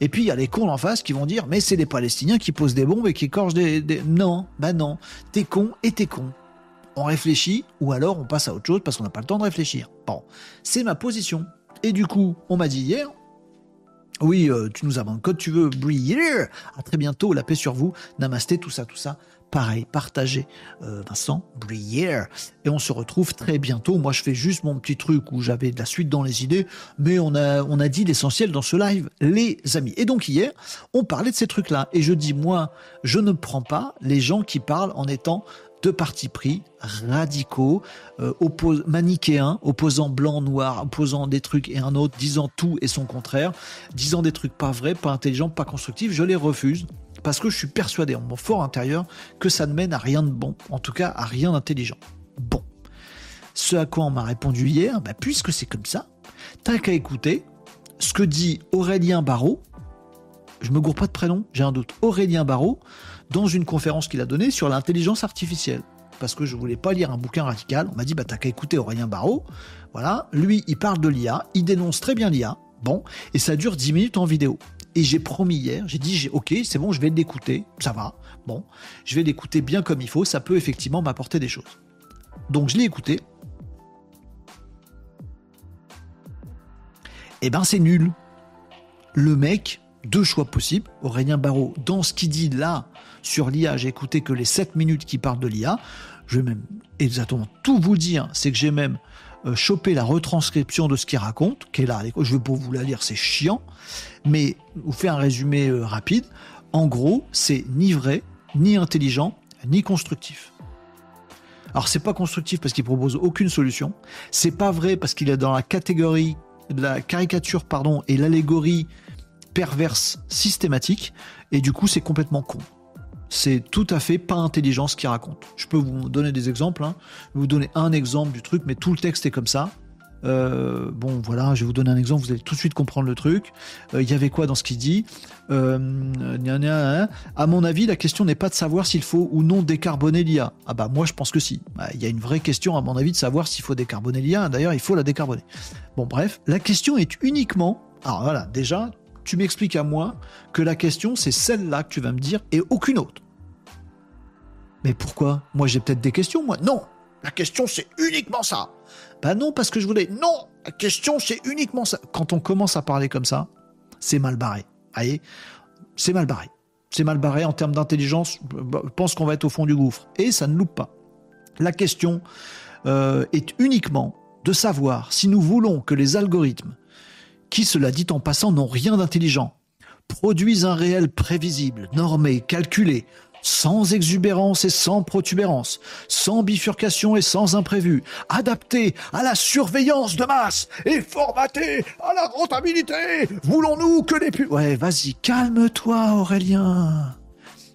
Et puis il y a les cons en face qui vont dire, mais c'est les Palestiniens qui posent des bombes et qui écorchent des. Non, bah non. T'es con et t'es con. On réfléchit ou alors on passe à autre chose parce qu'on n'a pas le temps de réfléchir. Bon, c'est ma position. Et du coup, on m'a dit hier, oui, euh, tu nous abonnes quand tu veux, briller. À très bientôt, la paix sur vous. Namasté, tout ça, tout ça. Pareil, partagez, euh, Vincent, briller. Et on se retrouve très bientôt. Moi, je fais juste mon petit truc où j'avais de la suite dans les idées, mais on a, on a dit l'essentiel dans ce live, les amis. Et donc hier, on parlait de ces trucs-là. Et je dis, moi, je ne prends pas les gens qui parlent en étant de partis pris radicaux, euh, manichéens, opposant blanc, noir, opposant des trucs et un autre, disant tout et son contraire, disant des trucs pas vrais, pas intelligents, pas constructifs, je les refuse parce que je suis persuadé en mon fort intérieur que ça ne mène à rien de bon, en tout cas à rien d'intelligent. Bon. Ce à quoi on m'a répondu hier, bah, puisque c'est comme ça, t'as qu'à écouter ce que dit Aurélien Barraud, je me gourre pas de prénom, j'ai un doute, Aurélien Barraud, dans une conférence qu'il a donnée sur l'intelligence artificielle. Parce que je voulais pas lire un bouquin radical. On m'a dit, bah, t'as qu'à écouter Aurélien Barraud. Voilà. Lui, il parle de l'IA. Il dénonce très bien l'IA. Bon. Et ça dure 10 minutes en vidéo. Et j'ai promis hier, j'ai dit, ok, c'est bon, je vais l'écouter. Ça va. Bon. Je vais l'écouter bien comme il faut. Ça peut effectivement m'apporter des choses. Donc, je l'ai écouté. Eh ben, c'est nul. Le mec, deux choix possibles. Aurélien Barraud, dans ce qu'il dit là sur l'IA, j'ai écouté que les 7 minutes qui parlent de l'IA. Je vais même exactement tout vous dire, c'est que j'ai même euh, chopé la retranscription de ce qu'il raconte, qui est là. Je vais pas vous la lire, c'est chiant. Mais vous fais un résumé euh, rapide. En gros, c'est ni vrai, ni intelligent, ni constructif. Alors c'est pas constructif parce qu'il propose aucune solution. C'est pas vrai parce qu'il est dans la catégorie de la caricature pardon et l'allégorie perverse systématique, et du coup c'est complètement con. C'est tout à fait pas intelligent ce qu'il raconte. Je peux vous donner des exemples, hein. je vais vous donner un exemple du truc, mais tout le texte est comme ça. Euh, bon, voilà, je vais vous donner un exemple, vous allez tout de suite comprendre le truc. Euh, il y avait quoi dans ce qu'il dit? Euh, À mon avis, la question n'est pas de savoir s'il faut ou non décarboner l'IA. Ah bah moi, je pense que si. Bah, il y a une vraie question, à mon avis, de savoir s'il faut décarboner l'IA. D'ailleurs, il faut la décarboner. Bon, bref, la question est uniquement... Alors voilà, déjà, tu m'expliques à moi que la question, c'est celle-là que tu vas me dire et aucune autre. Mais pourquoi? Moi, j'ai peut-être des questions, moi. Non, la question, c'est uniquement ça. Bah non, parce que je voulais. Non, la question, c'est uniquement ça. Quand on commence à parler comme ça, c'est mal barré. Voyez? C'est mal barré. C'est mal barré en termes d'intelligence. Je pense qu'on va être au fond du gouffre. Et ça ne loupe pas. La question euh, est uniquement de savoir si nous voulons que les algorithmes qui, cela dit en passant, n'ont rien d'intelligent, produisent un réel prévisible, normé, calculé, sans exubérance et sans protubérance, sans bifurcation et sans imprévu, adapté à la surveillance de masse et formaté à la rentabilité. Voulons-nous que les pubs... Ouais, vas-y, calme-toi Aurélien.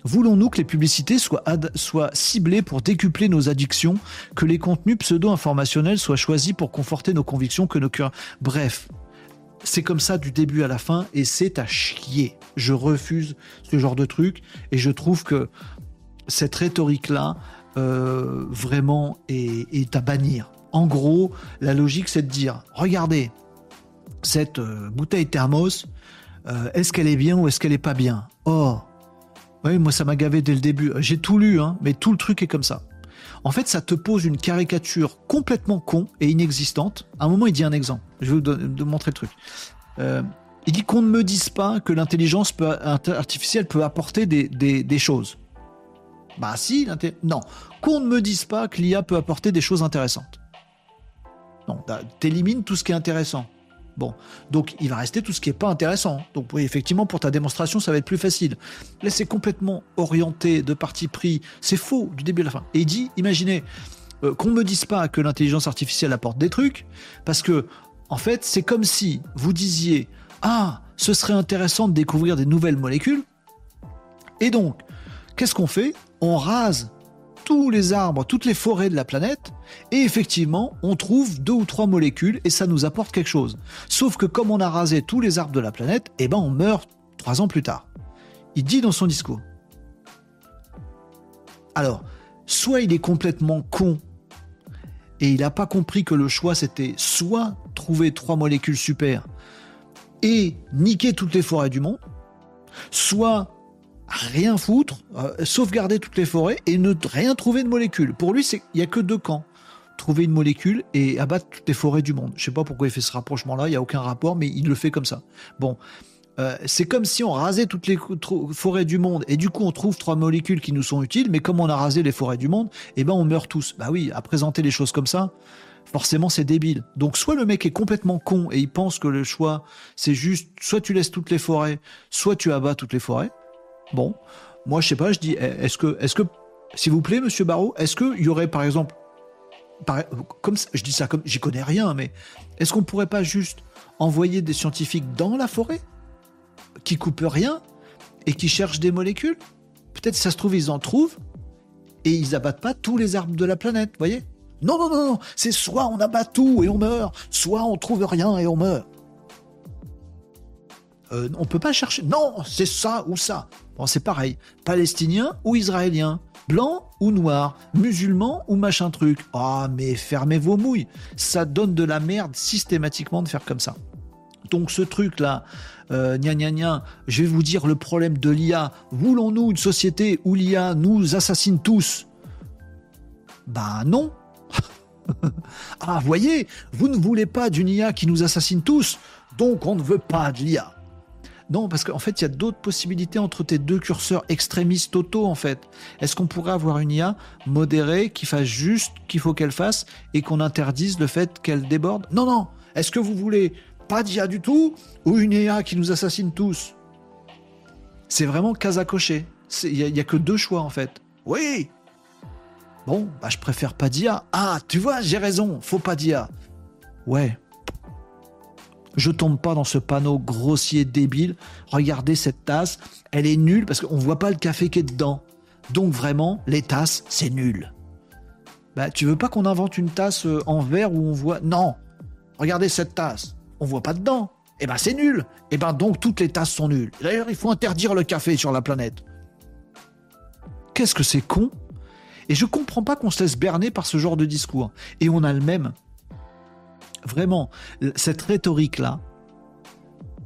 Voulons-nous que les publicités soient, soient, ciblées pour décupler nos addictions, que les contenus pseudo-informationnels soient choisis pour conforter nos convictions, que nos cœurs... Bref, c'est comme ça du début à la fin et c'est à chier. Je refuse ce genre de truc et je trouve que cette rhétorique-là, euh, vraiment, est, à bannir. En gros, la logique, c'est de dire, regardez, cette euh, bouteille thermos, euh, est-ce qu'elle est bien ou est-ce qu'elle est pas bien? Oh, oui, moi ça m'a gavé dès le début. J'ai tout lu, hein, mais tout le truc est comme ça. En fait, ça te pose une caricature complètement con et inexistante. À un moment, il dit un exemple. Je vais vous montrer le truc. Euh, il dit qu'on ne me dise pas que l'intelligence artificielle peut apporter des, choses. Bah si, non. Qu'on ne me dise pas que l'IA peut apporter des choses intéressantes. Non, t'élimines tout ce qui est intéressant. Bon, donc il va rester tout ce qui est pas intéressant. Donc oui, effectivement, pour ta démonstration, ça va être plus facile. Là, c'est complètement orienté de parti pris. C'est faux du début à la fin. Et il dit, imaginez euh, qu'on me dise pas que l'intelligence artificielle apporte des trucs, parce que en fait, c'est comme si vous disiez, ah, ce serait intéressant de découvrir des nouvelles molécules. Et donc, qu'est-ce qu'on fait? On rase tous les arbres, toutes les forêts de la planète, et effectivement, on trouve deux ou trois molécules et ça nous apporte quelque chose. Sauf que comme on a rasé tous les arbres de la planète, eh ben on meurt trois ans plus tard. Il dit dans son discours. Alors, soit il est complètement con et il n'a pas compris que le choix c'était soit trouver trois molécules super et niquer toutes les forêts du monde, soit rien foutre, euh, sauvegarder toutes les forêts et ne rien trouver de molécules. Pour lui, il n'y a que deux camps. Trouver une molécule et abattre toutes les forêts du monde. Je sais pas pourquoi il fait ce rapprochement-là, il n'y a aucun rapport, mais il le fait comme ça. Bon, euh, c'est comme si on rasait toutes les forêts du monde et du coup on trouve trois molécules qui nous sont utiles, mais comme on a rasé les forêts du monde, eh ben on meurt tous. Bah oui, à présenter les choses comme ça, forcément c'est débile. Donc soit le mec est complètement con et il pense que le choix c'est juste soit tu laisses toutes les forêts, soit tu abats toutes les forêts. Bon, moi je sais pas, je dis, eh, est-ce que, est-ce que, s'il vous plaît, Monsieur Barrault, est-ce qu'il y aurait par exemple, comme je dis ça comme, j'y connais rien, mais est-ce qu'on pourrait pas juste envoyer des scientifiques dans la forêt qui coupent rien et qui cherchent des molécules? Peut-être ça se trouve ils en trouvent et ils abattent pas tous les arbres de la planète, voyez? Non, non, non, non, c'est soit on abat tout et on meurt, soit on trouve rien et on meurt. Euh, on peut pas chercher. Non, c'est ça ou ça. Bon, c'est pareil. Palestinien ou israélien. Blanc ou noir. Musulman ou machin truc. Ah, mais fermez vos mouilles. Ça donne de la merde systématiquement de faire comme ça. Donc ce truc-là, euh, gna gna je vais vous dire le problème de l'IA. Voulons-nous une société où l'IA nous assassine tous? Ben non. <laughs> ah, voyez, vous ne voulez pas d'une IA qui nous assassine tous, donc on ne veut pas de l'IA. Non, parce qu'en fait, il y a d'autres possibilités entre tes deux curseurs extrémistes totaux, en fait. Est-ce qu'on pourrait avoir une IA modérée qui fasse juste qu'il faut qu'elle fasse et qu'on interdise le fait qu'elle déborde? Non, non. Est-ce que vous voulez pas d'IA du tout ou une IA qui nous assassine tous? C'est vraiment cas à cocher. Il n'y a, que deux choix, en fait. Oui Bon, bah, je préfère pas d'IA. Ah, tu vois, j'ai raison, faut pas d'IA. Ouais, je tombe pas dans ce panneau grossier débile. Regardez cette tasse, elle est nulle parce qu'on voit pas le café qui est dedans. Donc vraiment, les tasses, c'est nul. Bah, tu veux pas qu'on invente une tasse euh, en verre où on voit? Non. Regardez cette tasse, on voit pas dedans. Eh ben c'est nul. Eh ben donc toutes les tasses sont nulles. D'ailleurs, il faut interdire le café sur la planète. Qu'est-ce que c'est con? Et je comprends pas qu'on se laisse berner par ce genre de discours. Et on a le même vraiment, cette rhétorique-là,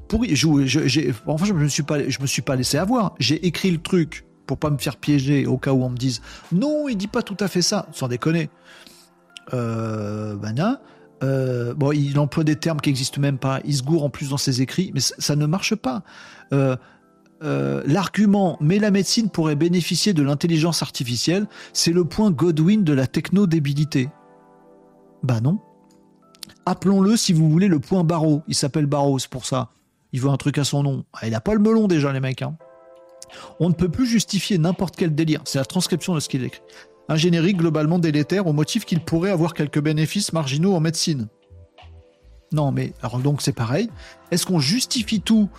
pour, je, enfin, je me suis pas, je me suis pas laissé avoir. J'ai écrit le truc pour pas me faire piéger au cas où on me dise non, il dit pas tout à fait ça, sans déconner. Euh, ben euh, bon, il emploie des termes qui n'existent même pas. Il se gourre en plus dans ses écrits, mais ça, ne marche pas. Euh, l'argument mais la médecine pourrait bénéficier de l'intelligence artificielle, c'est le point Godwin de la techno-débilité. Bah non. Appelons-le, si vous voulez, le point Barreau. Il s'appelle Barreau, c'est pour ça. Il veut un truc à son nom. Ah, il n'a pas le melon déjà, les mecs. Hein. On ne peut plus justifier n'importe quel délire. C'est la transcription de ce qu'il écrit. Un générique globalement délétère au motif qu'il pourrait avoir quelques bénéfices marginaux en médecine. Non, mais alors donc c'est pareil. Est-ce qu'on justifie tout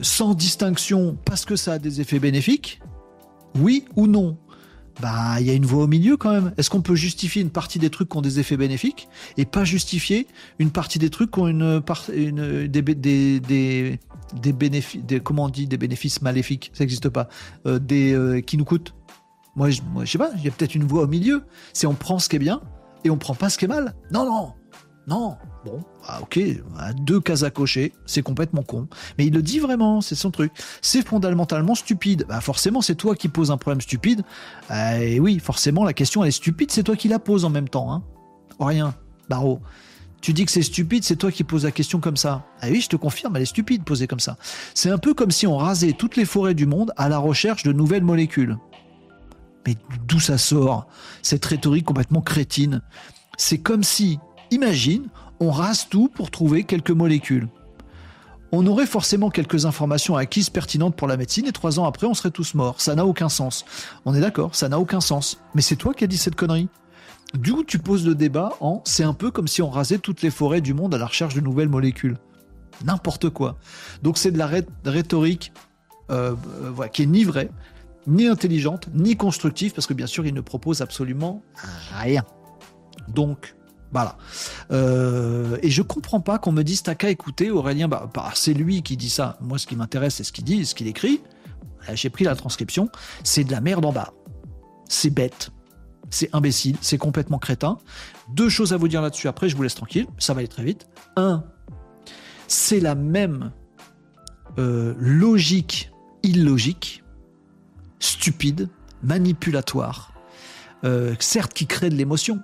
sans distinction parce que ça a des effets bénéfiques? Oui ou non? Bah il y a une voie au milieu quand même. Est-ce qu'on peut justifier une partie des trucs qui ont des effets bénéfiques et pas justifier une partie des trucs qui ont une, une des, des, des, des bénéfices, comment on dit, des bénéfices maléfiques, ça n'existe pas, euh, des euh, qui nous coûtent. Moi je, moi, je sais pas, il y a peut-être une voie au milieu. C'est on prend ce qui est bien et on prend pas ce qui est mal. Non non, non, bon, ah, ok, deux cases à cocher, c'est complètement con. Mais il le dit vraiment, c'est son truc. C'est fondamentalement stupide. Bah forcément, c'est toi qui poses un problème stupide. Euh, oui, forcément, la question elle est stupide, c'est toi qui la poses en même temps. Hein. Rien, Barreau. Tu dis que c'est stupide, c'est toi qui poses la question comme ça. Ah oui, je te confirme, elle est stupide posée comme ça. C'est un peu comme si on rasait toutes les forêts du monde à la recherche de nouvelles molécules. Mais d'où ça sort Cette rhétorique complètement crétine? C'est comme si Imagine, On rase tout pour trouver quelques molécules. On aurait forcément quelques informations acquises pertinentes pour la médecine et trois ans après, on serait tous morts. Ça n'a aucun sens. On est d'accord, ça n'a aucun sens. Mais c'est toi qui as dit cette connerie. Du coup, tu poses le débat en c'est un peu comme si on rasait toutes les forêts du monde à la recherche de nouvelles molécules. N'importe quoi. Donc c'est de la rhétorique euh, euh, qui est ni vraie, ni intelligente, ni constructive, parce que bien sûr, il ne propose absolument rien. Donc, voilà. Euh, et je comprends pas qu'on me dise t'as qu'à écouter Aurélien. Bah, bah, c'est lui qui dit ça. Moi, ce qui m'intéresse, c'est ce qu'il dit, ce qu'il écrit. J'ai pris la transcription. C'est de la merde en bas. C'est bête. C'est imbécile. C'est complètement crétin. Deux choses à vous dire là-dessus. Après, je vous laisse tranquille. Ça va aller très vite. Un, c'est la même euh, logique illogique, stupide, manipulatoire, euh, certes qui crée de l'émotion.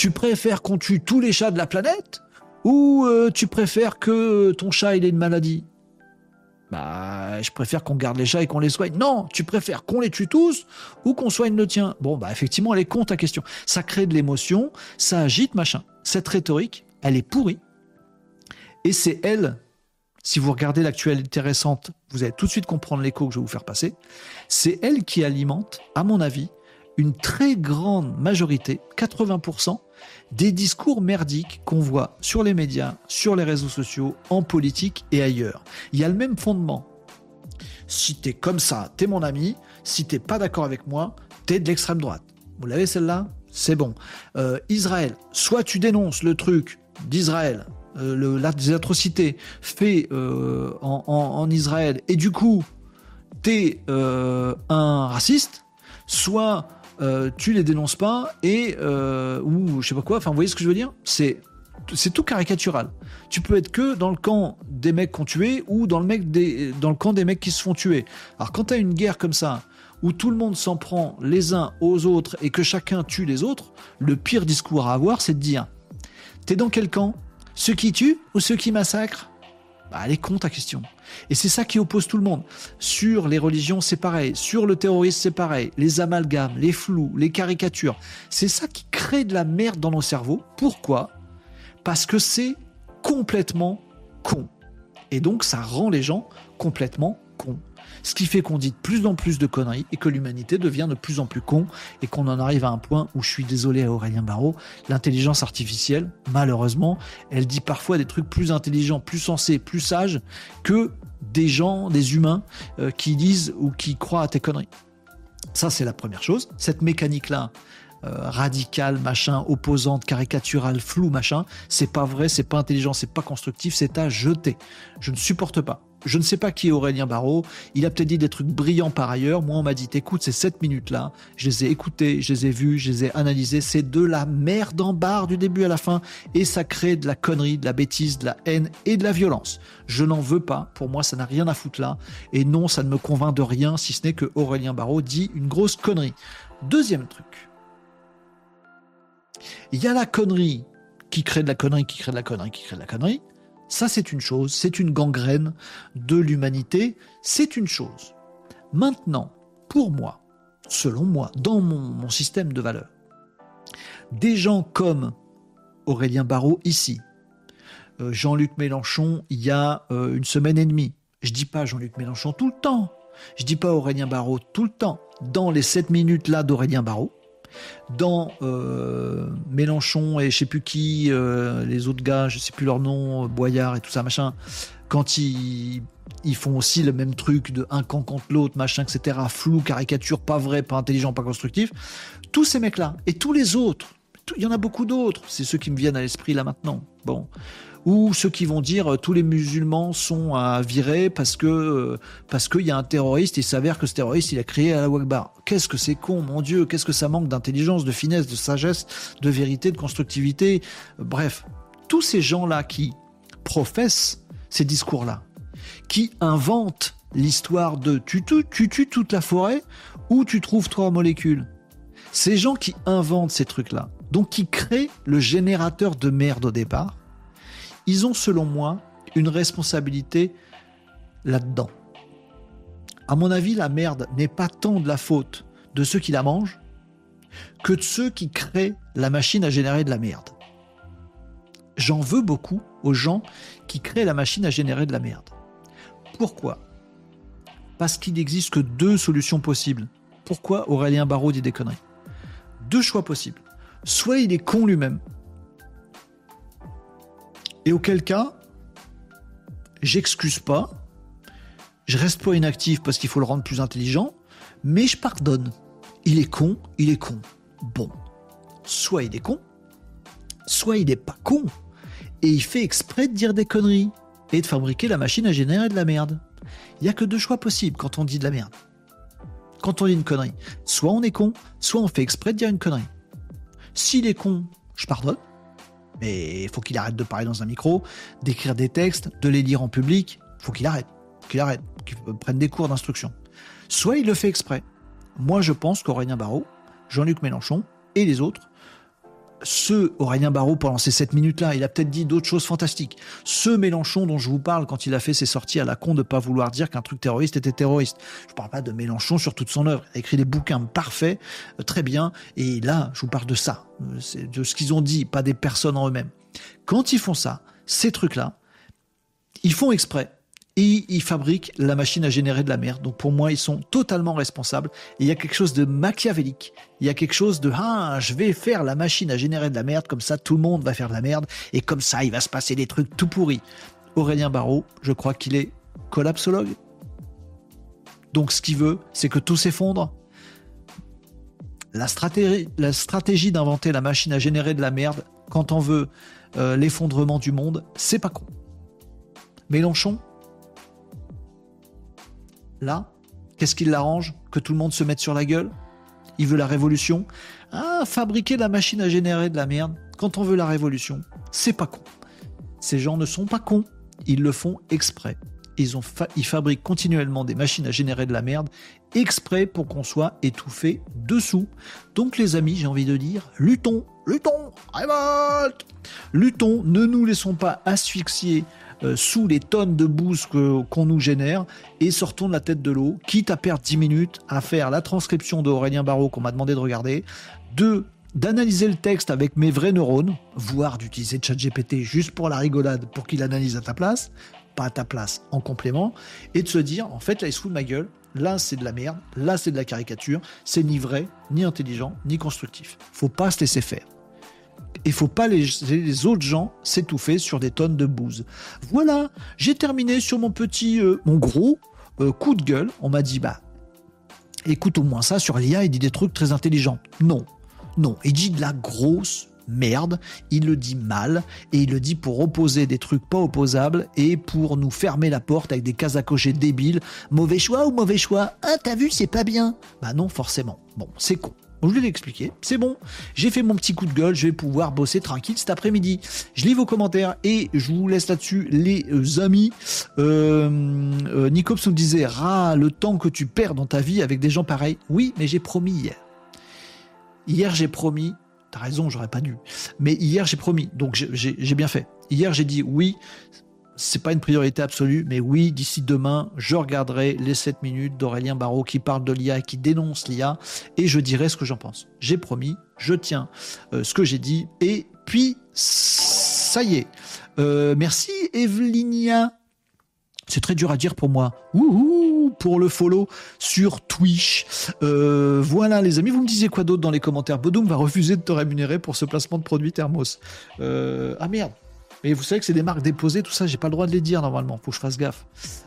Tu préfères qu'on tue tous les chats de la planète ou euh, tu préfères que ton chat ait une maladie? Bah, je préfère qu'on garde les chats et qu'on les soigne. Non, tu préfères qu'on les tue tous ou qu'on soigne le tien. Bon, bah effectivement, elle est con ta question. Ça crée de l'émotion, ça agite, machin. Cette rhétorique, elle est pourrie. Et c'est elle si vous regardez l'actualité récente, vous allez tout de suite comprendre l'écho que je vais vous faire passer. C'est elle qui alimente, à mon avis, une très grande majorité, 80%, des discours merdiques qu'on voit sur les médias, sur les réseaux sociaux, en politique et ailleurs. Il y a le même fondement. Si t'es comme ça, t'es mon ami. Si t'es pas d'accord avec moi, t'es de l'extrême droite. Vous l'avez celle-là? C'est bon. Euh, Israël, soit tu dénonces le truc d'Israël euh, les atrocités faites euh, en, Israël, et du coup, t'es un raciste, soit tu les dénonces pas, et ou je sais pas quoi, enfin vous voyez ce que je veux dire? C'est c'est tout caricatural. Tu peux être que dans le camp des mecs qu'on tué ou dans le, mec des, dans le camp des mecs qui se font tuer. Alors quand tu as une guerre comme ça, où tout le monde s'en prend les uns aux autres et que chacun tue les autres, le pire discours à avoir, c'est de dire, t'es dans quel camp? Ceux qui tuent ou ceux qui massacrent? Bah, Elle est con ta question. Et c'est ça qui oppose tout le monde. Sur les religions, c'est pareil. Sur le terrorisme, c'est pareil. Les amalgames, les flous, les caricatures. C'est ça qui crée de la merde dans nos cerveaux. Pourquoi? Parce que c'est complètement con. Et donc, ça rend les gens complètement cons. Ce qui fait qu'on dit de plus en plus de conneries et que l'humanité devient de plus en plus con et qu'on en arrive à un point où je suis désolé à Aurélien Barraud, l'intelligence artificielle, malheureusement, elle dit parfois des trucs plus intelligents, plus sensés, plus sages que des gens, des humains euh, qui disent ou qui croient à tes conneries. Ça, c'est la première chose. Cette mécanique-là, euh, radicale, machin, opposante, caricaturale, flou, machin, c'est pas vrai, c'est pas intelligent, c'est pas constructif, c'est à jeter. Je ne supporte pas. Je ne sais pas qui est Aurélien Barraud. Il a peut-être dit des trucs brillants par ailleurs. Moi, on m'a dit, écoute, ces 7 minutes-là, je les ai écoutées, je les ai vues, je les ai analysées. C'est de la merde en barre du début à la fin. Et ça crée de la connerie, de la bêtise, de la haine et de la violence. Je n'en veux pas. Pour moi, ça n'a rien à foutre là. Et non, ça ne me convainc de rien, si ce n'est que Aurélien Barraud dit une grosse connerie. Deuxième truc. Il y a la connerie qui crée de la connerie, qui crée de la connerie, qui crée de la connerie. Ça, c'est une chose, c'est une gangrène de l'humanité, c'est une chose. Maintenant, pour moi, selon moi, dans mon, système de valeurs, des gens comme Aurélien Barraud ici, euh, Jean-Luc Mélenchon il y a euh, une semaine et demie, je dis pas Jean-Luc Mélenchon tout le temps, je dis pas Aurélien Barraud tout le temps, dans les 7 minutes là d'Aurélien Barraud, dans euh, Mélenchon et je sais plus qui, euh, les autres gars, je sais plus leur nom, Boyard et tout ça, machin, quand ils, ils font aussi le même truc de un camp contre l'autre, machin, etc., flou, caricature, pas vrai, pas intelligent, pas constructif, tous ces mecs-là, et tous les autres, il y en a beaucoup d'autres, c'est ceux qui me viennent à l'esprit là maintenant. Ou ceux qui vont dire euh, tous les musulmans sont à virer parce que euh, qu'il y a un terroriste il s'avère que ce terroriste il a créé à la Wagbar. Qu'est-ce que c'est con, mon Dieu, qu'est-ce que ça manque d'intelligence, de finesse, de sagesse, de vérité, de constructivité. Bref, tous ces gens-là qui professent ces discours-là, qui inventent l'histoire de tu, tu, tu tues toute la forêt ou tu trouves trois molécules. Ces gens qui inventent ces trucs-là, donc qui créent le générateur de merde au départ, ils ont selon moi une responsabilité là-dedans. À mon avis, la merde n'est pas tant de la faute de ceux qui la mangent que de ceux qui créent la machine à générer de la merde. j'en veux beaucoup aux gens qui créent la machine à générer de la merde. Pourquoi? Parce qu'il n'existe que deux solutions possibles. Pourquoi Aurélien Barraud dit des conneries? Deux choix possibles. Soit il est con lui-même, et auquel cas, j'excuse pas, je reste pas inactif parce qu'il faut le rendre plus intelligent, mais je pardonne. Il est con, il est con. Bon. Soit il est con, soit il n'est pas con, et il fait exprès de dire des conneries et de fabriquer la machine à générer de la merde. Il n'y a que deux choix possibles quand on dit de la merde. Quand on dit une connerie. Soit on est con, soit on fait exprès de dire une connerie. S'il est con, je pardonne. Mais il faut qu'il arrête de parler dans un micro, d'écrire des textes, de les lire en public. Il faut qu'il arrête. Qu'il arrête. Qu'il prenne des cours d'instruction. Soit il le fait exprès. Moi, je pense qu'Aurélien Barraud, Jean-Luc Mélenchon et les autres ce Aurélien Barraud pendant ces 7 minutes-là, il a peut-être dit d'autres choses fantastiques. Ce Mélenchon dont je vous parle quand il a fait ses sorties à la con de pas vouloir dire qu'un truc terroriste était terroriste. Je parle pas de Mélenchon sur toute son œuvre. Il a écrit des bouquins parfaits, euh, très bien. Et là, je vous parle de ça, euh, de ce qu'ils ont dit, pas des personnes en eux-mêmes. Quand ils font ça, ces trucs-là, ils font exprès et ils fabriquent la machine à générer de la merde. Donc pour moi, ils sont totalement responsables. il y a quelque chose de machiavélique. Il y a quelque chose de ah, je vais faire la machine à générer de la merde, comme ça tout le monde va faire de la merde, et comme ça il va se passer des trucs tout pourris. Aurélien Barraud, je crois qu'il est collapsologue. Donc ce qu'il veut, c'est que tout s'effondre. La stratégie, la stratégie d'inventer la machine à générer de la merde quand on veut euh, l'effondrement du monde, c'est pas con. Mélenchon, Là, qu'est-ce qui l'arrange Que tout le monde se mette sur la gueule? Il veut la révolution? Ah, fabriquer la machine à générer de la merde quand on veut la révolution, c'est pas con. Ces gens ne sont pas cons, ils le font exprès. Ils, ont fabriquent continuellement des machines à générer de la merde exprès pour qu'on soit étouffé dessous. Donc les amis, j'ai envie de dire, luttons, luttons, révolte Luttons, ne nous laissons pas asphyxier euh, sous les tonnes de bouse qu'on nous génère et sortons de la tête de l'eau, quitte à perdre 10 minutes à faire la transcription d'Aurélien Barraud qu'on m'a demandé de regarder, de d'analyser le texte avec mes vrais neurones, voire d'utiliser ChatGPT juste pour la rigolade, pour qu'il analyse à ta place, pas à ta place, en complément, et de se dire, en fait, là, il se fout de ma gueule, là, c'est de la merde, là, c'est de la caricature, c'est ni vrai, ni intelligent, ni constructif. Faut pas se laisser faire il faut pas laisser les autres gens s'étouffer sur des tonnes de bouse. Voilà, j'ai terminé sur mon petit, euh, mon gros euh, coup de gueule. On m'a dit, bah, écoute au moins ça sur l'IA, il dit des trucs très intelligents. Non, non, il dit de la grosse merde, il le dit mal, et il le dit pour opposer des trucs pas opposables et pour nous fermer la porte avec des cases à cocher débiles. Mauvais choix ou mauvais choix? Ah, t'as vu, c'est pas bien. Bah non, forcément. Bon, c'est con je l'ai expliqué, c'est bon. J'ai fait mon petit coup de gueule, je vais pouvoir bosser tranquille cet après-midi. Je lis vos commentaires et je vous laisse là-dessus, les euh, amis. Euh, euh, Nicops nous disait, ah, le temps que tu perds dans ta vie avec des gens pareils. Oui, mais j'ai promis hier. Hier, j'ai promis. T'as raison, j'aurais pas dû. Mais hier, j'ai promis. Donc, j'ai bien fait. Hier, j'ai dit oui c'est pas une priorité absolue, mais oui, d'ici demain, je regarderai les 7 minutes d'Aurélien Barraud qui parle de l'IA et qui dénonce l'IA et je dirai ce que j'en pense. J'ai promis, je tiens euh, ce que j'ai dit et puis ça y est. Euh, merci Evelynia. C'est très dur à dire pour moi. Wouhou pour le follow sur Twitch. Euh, voilà les amis, vous me disiez quoi d'autre dans les commentaires? Bodoum va refuser de te rémunérer pour ce placement de produit Thermos. ah merde, mais vous savez que c'est des marques déposées, tout ça, j'ai pas le droit de les dire normalement, faut que je fasse gaffe.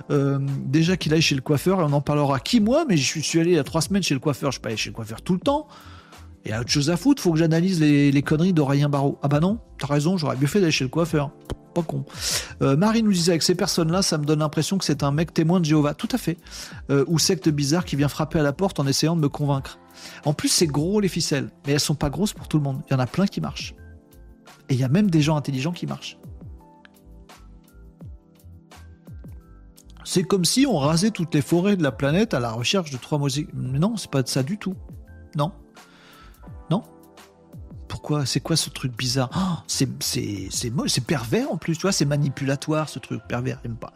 Euh, déjà qu'il aille chez le coiffeur, et on en parlera qui moi, mais je suis allé il y a trois semaines chez le coiffeur, je suis pas allé chez le coiffeur tout le temps. Il y a autre chose à foutre, faut que j'analyse les, conneries d'Aurélien Barreau. Ah bah non, t'as raison, j'aurais mieux fait d'aller chez le coiffeur. Pas con. Euh, Marie nous disait avec ces personnes-là, ça me donne l'impression que c'est un mec témoin de Jéhovah. Tout à fait. Euh, ou secte bizarre qui vient frapper à la porte en essayant de me convaincre. En plus, c'est gros les ficelles, mais elles sont pas grosses pour tout le monde. Il y en a plein qui marchent. Et il y a même des gens intelligents qui marchent. C'est comme si on rasait toutes les forêts de la planète à la recherche de trois musiques. Non, c'est pas de ça du tout. Non. Pourquoi C'est quoi ce truc bizarre? Oh, c'est c'est pervers en plus, tu vois, c'est manipulatoire ce truc pervers, j'aime pas.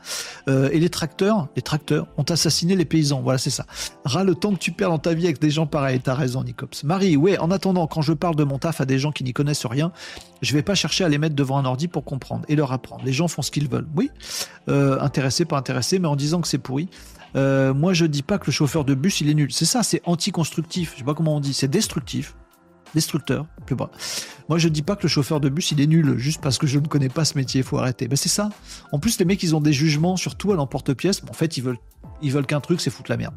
Euh, et les tracteurs, les tracteurs ont assassiné les paysans, voilà c'est ça. Ras le temps que tu perds dans ta vie avec des gens pareils, t'as raison Nicops. Marie, ouais, en attendant, quand je parle de mon taf à des gens qui n'y connaissent rien, je vais pas chercher à les mettre devant un ordi pour comprendre et leur apprendre. Les gens font ce qu'ils veulent, oui, euh, intéressés, pas intéressés, mais en disant que c'est pourri. Euh, moi, je dis pas que le chauffeur de bus il est nul. C'est ça, c'est anti-constructif. Je sais pas comment on dit. C'est destructif destructeur, plus bas. Moi, je dis pas que le chauffeur de bus il est nul juste parce que je ne connais pas ce métier. Il faut arrêter. Ben c'est ça. En plus, les mecs, ils ont des jugements surtout à l'emporte-pièce. Mais en fait, ils veulent, veulent qu'un truc, c'est foutre la merde.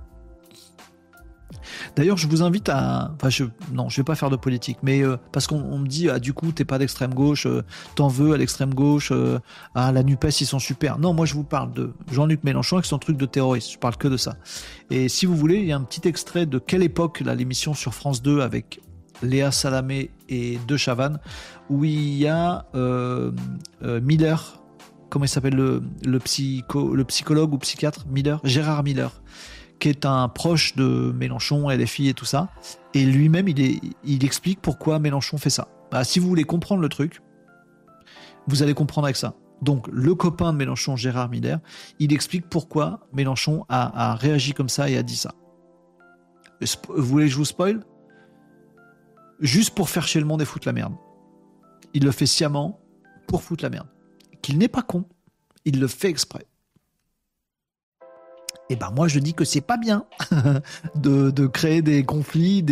D'ailleurs, je vous invite à. Enfin, je... non, je vais pas faire de politique, mais euh, parce qu'on me dit, ah, du coup, t'es pas d'extrême gauche, euh, t'en veux à l'extrême gauche, euh, ah, la NUPES, ils sont super. Non, moi, je vous parle de Jean-Luc Mélenchon avec son truc de terroriste. Je parle que de ça. Et si vous voulez, il y a un petit extrait de quelle époque, là, l'émission sur France 2 avec Léa Salamé et De Chavannes, où il y a Miller, comment il s'appelle le, le, psycho, le psychologue ou psychiatre? Miller? Gérard Miller qui est un proche de Mélenchon et les filles et tout ça. Et lui-même, il, il explique pourquoi Mélenchon fait ça. Bah, si vous voulez comprendre le truc, vous allez comprendre avec ça. Donc, le copain de Mélenchon, Gérard Miller, il explique pourquoi Mélenchon a, réagi comme ça et a dit ça. Vous voulez que je vous spoil? Juste pour faire chez le monde et foutre la merde. Il le fait sciemment pour foutre la merde. Qu'il n'est pas con, il le fait exprès et eh ben moi je dis que c'est pas bien <laughs> de, créer des conflits,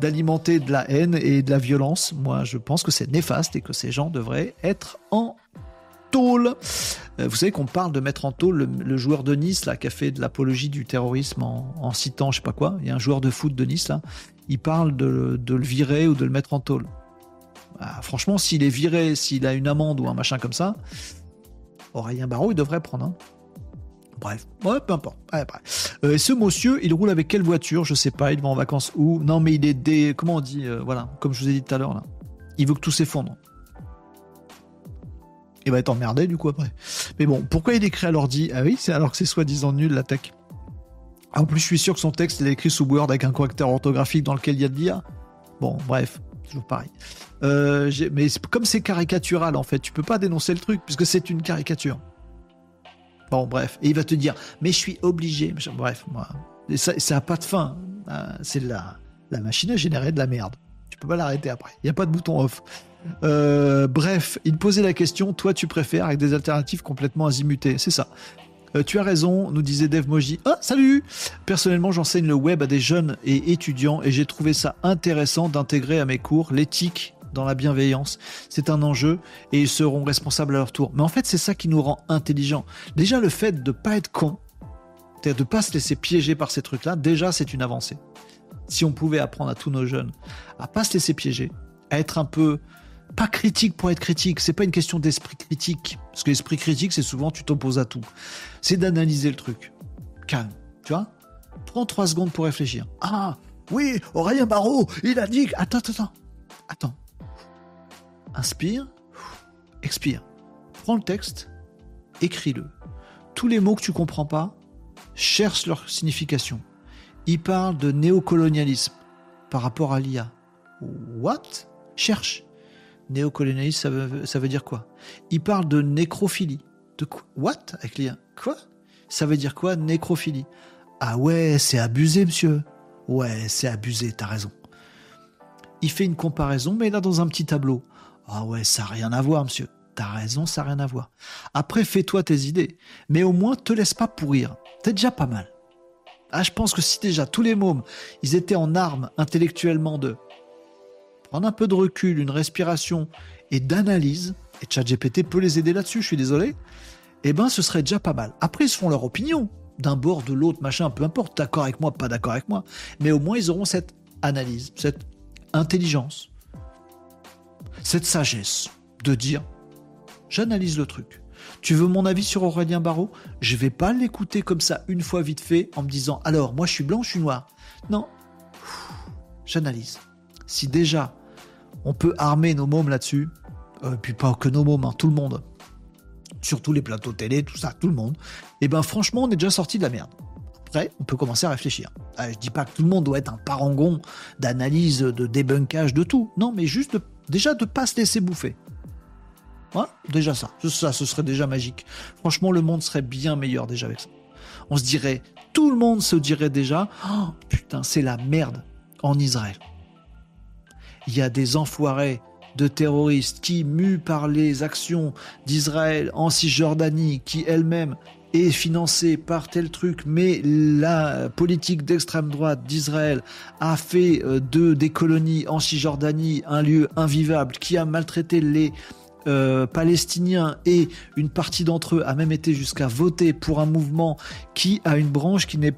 d'alimenter de la haine et de la violence. Moi je pense que c'est néfaste et que ces gens devraient être en tôle. Euh, vous savez qu'on parle de mettre en tôle le, joueur de Nice là qui a fait de l'apologie du terrorisme en, citant je sais pas quoi. Il y a un joueur de foot de Nice là, il parle de, le virer ou de le mettre en tôle. Ah, franchement, s'il est viré, s'il a une amende ou un machin comme ça, Aurélien Barraud, il devrait prendre. Hein. Bref, ouais, peu importe. Euh, ce monsieur, il roule avec quelle voiture? Je sais pas, il va en vacances où? Non, mais il est des. Comment on dit euh, Voilà, comme je vous ai dit tout à l'heure, là. Il veut que tout s'effondre. Il va être emmerdé, du coup, après. Mais bon, pourquoi il écrit à l'ordi? Ah oui, c'est alors que c'est soi-disant nul, la tech. Ah, en plus, je suis sûr que son texte, il est écrit sous Word avec un correcteur orthographique dans lequel il y a de l'IA. Bon, bref, toujours pareil. Euh, mais comme c'est caricatural, en fait, tu peux pas dénoncer le truc, puisque c'est une caricature. Bon, bref. Et il va te dire, mais je suis obligé. Bref, moi. ça n'a pas de fin. Hein. C'est la, la machine à générer de la merde. Tu peux pas l'arrêter après. Il n'y a pas de bouton off. Euh, bref, il posait la question, toi tu préfères avec des alternatives complètement azimutées? C'est ça. Euh, tu as raison, nous disait Dev Moji. Ah, salut Personnellement, j'enseigne le web à des jeunes et étudiants et j'ai trouvé ça intéressant d'intégrer à mes cours l'éthique dans la bienveillance. C'est un enjeu et ils seront responsables à leur tour. Mais en fait, c'est ça qui nous rend intelligents. Déjà, le fait de ne pas être con, de ne pas se laisser piéger par ces trucs-là, déjà, c'est une avancée. Si on pouvait apprendre à tous nos jeunes à pas se laisser piéger, à être un peu pas critique pour être critique, c'est pas une question d'esprit critique, parce que l'esprit critique, c'est souvent tu t'opposes à tout. C'est d'analyser le truc. Calme, tu vois? Prends trois secondes pour réfléchir. Ah, oui, Aurélien Barraud, il a dit... Attends, attends, attends. Attends, inspire, expire. Prends le texte, écris-le. Tous les mots que tu comprends pas, cherche leur signification. Il parle de néocolonialisme par rapport à l'IA. What? Cherche. Néocolonialisme, ça veut, dire quoi? Il parle de nécrophilie. De quoi? What? Quoi? Ça veut dire quoi Nécrophilie? Ah ouais, c'est abusé, monsieur. Ouais, c'est abusé, t'as raison. Il fait une comparaison, mais là dans un petit tableau. Ah ouais, ça n'a rien à voir, monsieur. T'as raison, ça n'a rien à voir. Après, fais-toi tes idées. Mais au moins, te laisse pas pourrir. C'est déjà pas mal. Ah, je pense que si déjà tous les mômes, ils étaient en armes intellectuellement de un peu de recul, une respiration et d'analyse, et ChatGPT peut les aider là-dessus, je suis désolé, eh ben ce serait déjà pas mal. Après, ils se font leur opinion, d'un bord, de l'autre, machin, peu importe, d'accord avec moi, pas d'accord avec moi, mais au moins ils auront cette analyse, cette intelligence cette sagesse de dire j'analyse le truc. Tu veux mon avis sur Aurélien Barraud Je vais pas l'écouter comme ça une fois vite fait en me disant alors moi je suis blanc, je suis noir. Non, j'analyse. Si déjà on peut armer nos mômes là-dessus, euh, puis pas que nos mômes, hein, tout le monde, surtout les plateaux télé, tout ça, tout le monde, et eh ben franchement on est déjà sorti de la merde. Après, on peut commencer à réfléchir. Ah, je dis pas que tout le monde doit être un parangon d'analyse, de débunkage, de tout. Non, mais juste déjà de pas se laisser bouffer. déjà ça. Ça, ce serait déjà magique. Franchement, le monde serait bien meilleur déjà avec ça. On se dirait, tout le monde se dirait déjà, oh, putain, c'est la merde en Israël. Il y a des enfoirés de terroristes qui, mus par les actions d'Israël en Cisjordanie, qui elle-même est financée par tel truc, mais la politique d'extrême droite d'Israël a fait euh, de des colonies en Cisjordanie un lieu invivable, qui a maltraité les euh, palestiniens et une partie d'entre eux a même été jusqu'à voter pour un mouvement qui a une branche qui n'est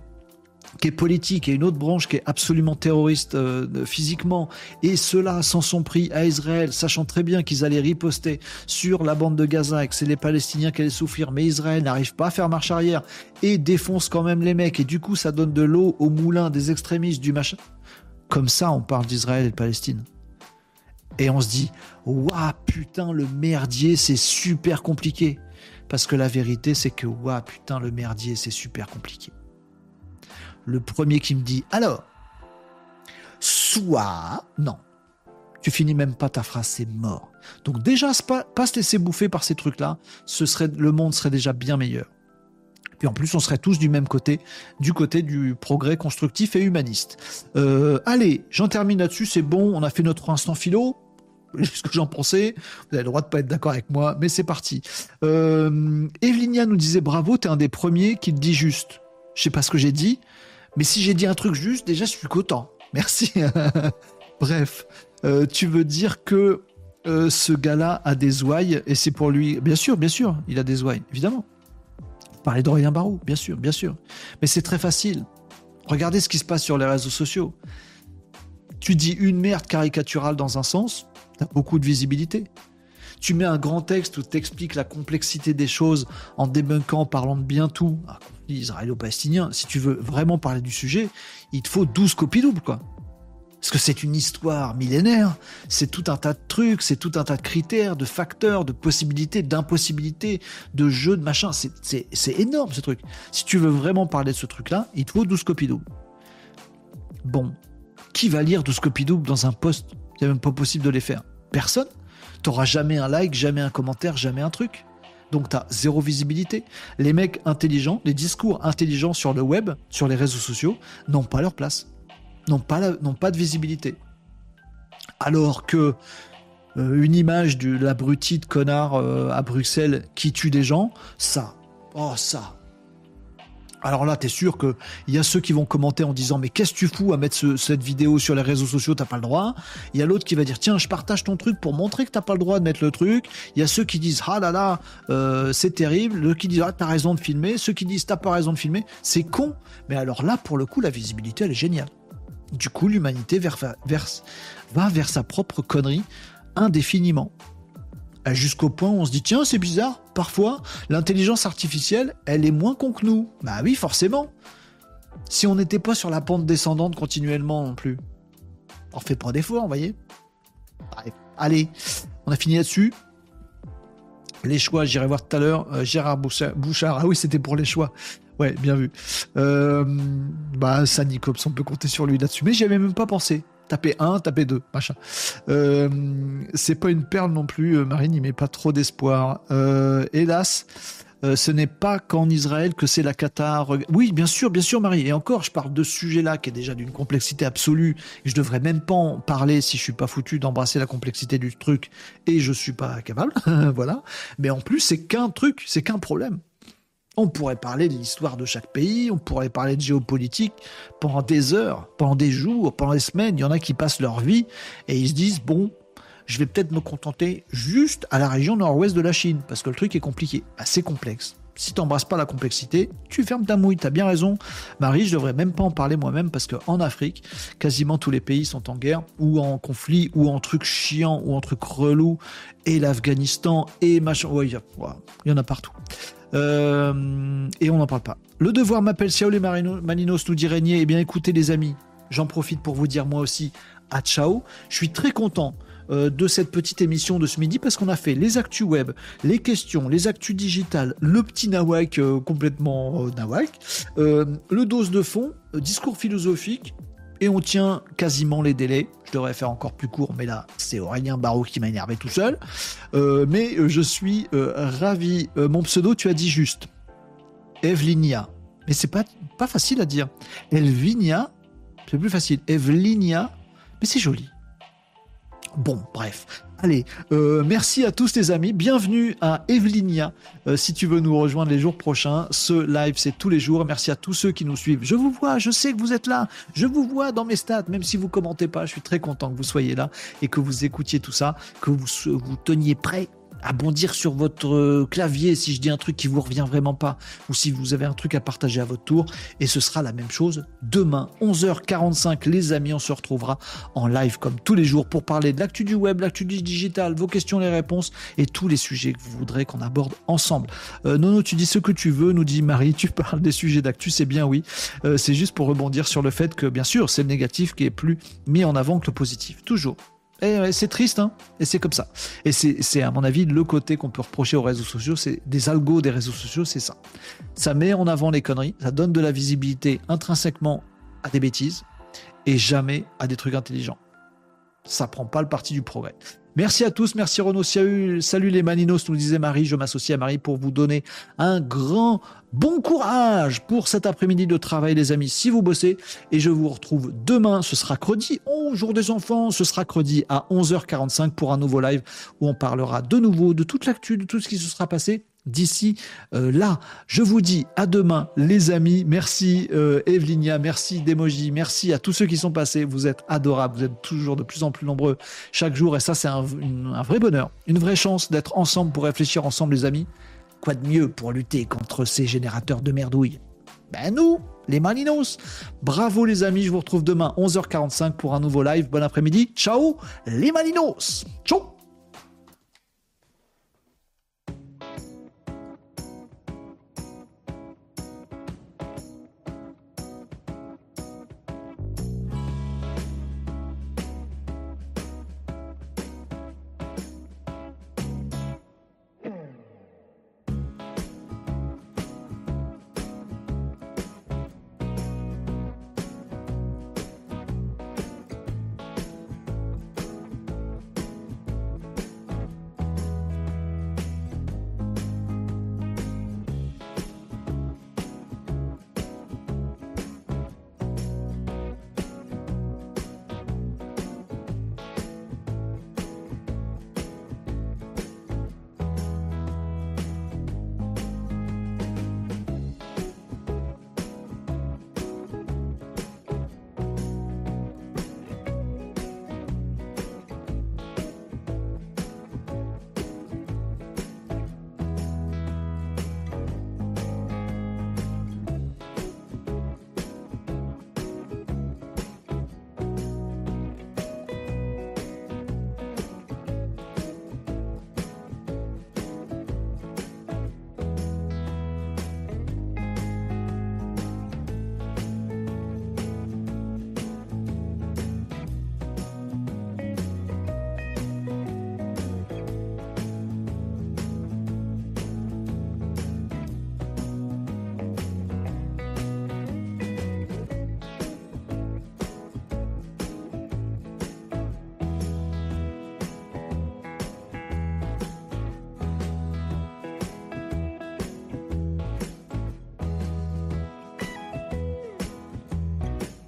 qui est politique et une autre branche qui est absolument terroriste euh, physiquement, et ceux-là s'en sont pris à Israël, sachant très bien qu'ils allaient riposter sur la bande de Gaza et que c'est les Palestiniens qui allaient souffrir, mais Israël n'arrive pas à faire marche arrière et défonce quand même les mecs, et du coup ça donne de l'eau au moulin des extrémistes du machin. Comme ça, on parle d'Israël et de Palestine. Et on se dit, waouh, putain, le merdier, c'est super compliqué. Parce que la vérité, c'est que, waouh, putain, le merdier, c'est super compliqué le premier qui me dit alors, soit, non, tu finis même pas ta phrase, c'est mort. Donc déjà, pas, se laisser bouffer par ces trucs-là, ce serait, le monde serait déjà bien meilleur. Puis en plus, on serait tous du même côté, du côté du progrès constructif et humaniste. Euh, allez, j'en termine là-dessus, c'est bon, on a fait notre instant philo. <laughs> Ce que j'en pensais, vous avez le droit de pas être d'accord avec moi, mais c'est parti. Euh, nous disait bravo, t'es un des premiers qui te dit juste. Je sais pas ce que j'ai dit, mais si j'ai dit un truc juste, déjà, je suis content. Merci. <laughs> Bref, euh, tu veux dire que euh, ce gars-là a des ouailles et c'est pour lui. Bien sûr, bien sûr, il a des ouailles, évidemment. Parler d'Aurélien Barou, bien sûr, bien sûr. Mais c'est très facile. Regardez ce qui se passe sur les réseaux sociaux. Tu dis une merde caricaturale dans un sens, tu as beaucoup de visibilité. Tu mets un grand texte où tu expliques la complexité des choses en débunkant, en parlant de bien tout, ah, israélo-palestinien, si tu veux vraiment parler du sujet, il te faut 12 copies doubles, quoi. Parce que c'est une histoire millénaire, c'est tout un tas de trucs, c'est tout un tas de critères, de facteurs, de possibilités, d'impossibilités, de jeux, de machin. C'est énorme ce truc. Si tu veux vraiment parler de ce truc-là, il te faut 12 copies doubles. Bon, qui va lire 12 copies doubles dans un post C'est même pas possible de les faire. Personne. T'auras jamais un like, jamais un commentaire, jamais un truc. Donc tu as zéro visibilité. Les mecs intelligents, les discours intelligents sur le web, sur les réseaux sociaux, n'ont pas leur place, n'ont pas, pas de visibilité. Alors que euh, une image de l'abruti de connard euh, à Bruxelles qui tue des gens, ça, oh ça, alors là, t'es sûr qu'il y a ceux qui vont commenter en disant mais qu'est-ce que tu fous à mettre cette vidéo sur les réseaux sociaux, t'as pas le droit. Il y a l'autre qui va dire tiens, je partage ton truc pour montrer que t'as pas le droit de mettre le truc. Il y a ceux qui disent ah là là, euh, c'est terrible. Ceux qui disent ah t'as raison de filmer. Ceux qui disent t'as pas raison de filmer. C'est con. Mais alors là, pour le coup, la visibilité elle est géniale. Du coup, l'humanité va vers sa propre connerie indéfiniment. Euh, jusqu'au point où on se dit tiens c'est bizarre, parfois l'intelligence artificielle elle est moins con que nous. Bah oui forcément. Si on n'était pas sur la pente descendante continuellement non plus. On fait pas d'efforts, vous voyez. Allez, on a fini là-dessus. Les choix, j'irai voir tout à l'heure. Euh, Gérard Bouchard, ah oui, c'était pour les choix. Ouais, bien vu. Euh, bah, ça, Nicops, on peut compter sur lui là-dessus. Mais j'y avais même pas pensé taper un, taper deux, machin. Euh, c'est pas une perle non plus, euh, Marine, il met pas trop d'espoir. Euh, hélas, ce n'est pas qu'en Israël que c'est la Qatar. Oui, bien sûr, bien sûr, Marie. Et encore, je parle de ce sujet-là qui est déjà d'une complexité absolue. je devrais même pas en parler si je suis pas foutu d'embrasser la complexité du truc et je suis pas capable. <laughs> voilà. Mais en plus, c'est qu'un truc, c'est qu'un problème. On pourrait parler de l'histoire de chaque pays, on pourrait parler de géopolitique pendant des heures, pendant des jours, pendant des semaines. Il y en a qui passent leur vie et ils se disent bon, je vais peut-être me contenter juste à la région nord-ouest de la Chine parce que le truc est compliqué, assez complexe. Si tu n'embrasses pas la complexité, tu fermes ta mouille. T'as bien raison, Marie. Je devrais même pas en parler moi-même parce qu'en Afrique, quasiment tous les pays sont en guerre ou en conflit ou en trucs chiants ou en trucs relous. Et l'Afghanistan et machin. Ouais, il y en a partout. Euh, et on n'en parle pas. Le devoir m'appelle Siaoul Maninos, nous dit Régnier. Eh bien, écoutez, les amis, j'en profite pour vous dire moi aussi à ciao. Je suis très content euh, de cette petite émission de ce midi parce qu'on a fait les actus web, les questions, les actus digitales, le petit nawak euh, complètement nawak, le dose de fond, discours philosophique et on tient quasiment les délais. Je devrais faire encore plus court, mais là, c'est Aurélien Barraud qui m'a énervé tout seul. mais je suis ravi. mon pseudo, tu as dit juste. Evelinia. Mais c'est pas, pas facile à dire. Elvinia, c'est plus facile. Evelinia, mais c'est joli. Bon, bref. Allez, euh, merci à tous les amis. Bienvenue à Evelinia. Euh, si tu veux nous rejoindre les jours prochains, ce live c'est tous les jours. Merci à tous ceux qui nous suivent. Je vous vois, je sais que vous êtes là. Je vous vois dans mes stats, même si vous commentez pas. Je suis très content que vous soyez là et que vous écoutiez tout ça, que vous vous teniez prêt à bondir sur votre euh, clavier si je dis un truc qui vous revient vraiment pas ou si vous avez un truc à partager à votre tour. Et ce sera la même chose demain 11h45 les amis. On se retrouvera en live comme tous les jours pour parler de l'actu du web l'actu du digital vos questions les réponses et tous les sujets que vous voudrez qu'on aborde ensemble. Euh, Nono tu dis ce que tu veux nous dit Marie. Tu parles des sujets d'actu c'est bien oui. Euh, c'est juste pour rebondir sur le fait que bien sûr c'est le négatif qui est plus mis en avant que le positif. Toujours et c'est triste, hein et c'est comme ça. Et c'est, à mon avis, le côté qu'on peut reprocher aux réseaux sociaux, c'est des algos des réseaux sociaux, c'est ça. Ça met en avant les conneries, ça donne de la visibilité intrinsèquement à des bêtises et jamais à des trucs intelligents. Ça prend pas le parti du progrès. Merci à tous, merci Renaud Salut les Maninos, nous disait Marie. Je m'associe à Marie pour vous donner un grand bon courage pour cet après-midi de travail, les amis, si vous bossez. Et je vous retrouve demain, ce sera credi, oh, jour des enfants, ce sera credi à 11h45 pour un nouveau live où on parlera de nouveau de toute l'actu, de tout ce qui se sera passé d'ici euh, là. Je vous dis à demain, les amis. Merci euh, Evelinia, merci Demoji, merci à tous ceux qui sont passés. Vous êtes adorables, vous êtes toujours de plus en plus nombreux chaque jour et ça c'est un, vrai bonheur, une vraie chance d'être ensemble pour réfléchir ensemble les amis. Quoi de mieux pour lutter contre ces générateurs de merdouille Ben nous, les Maninos. Bravo les amis, je vous retrouve demain 11h45 pour un nouveau live. Bon après-midi. Ciao les Maninos. Ciao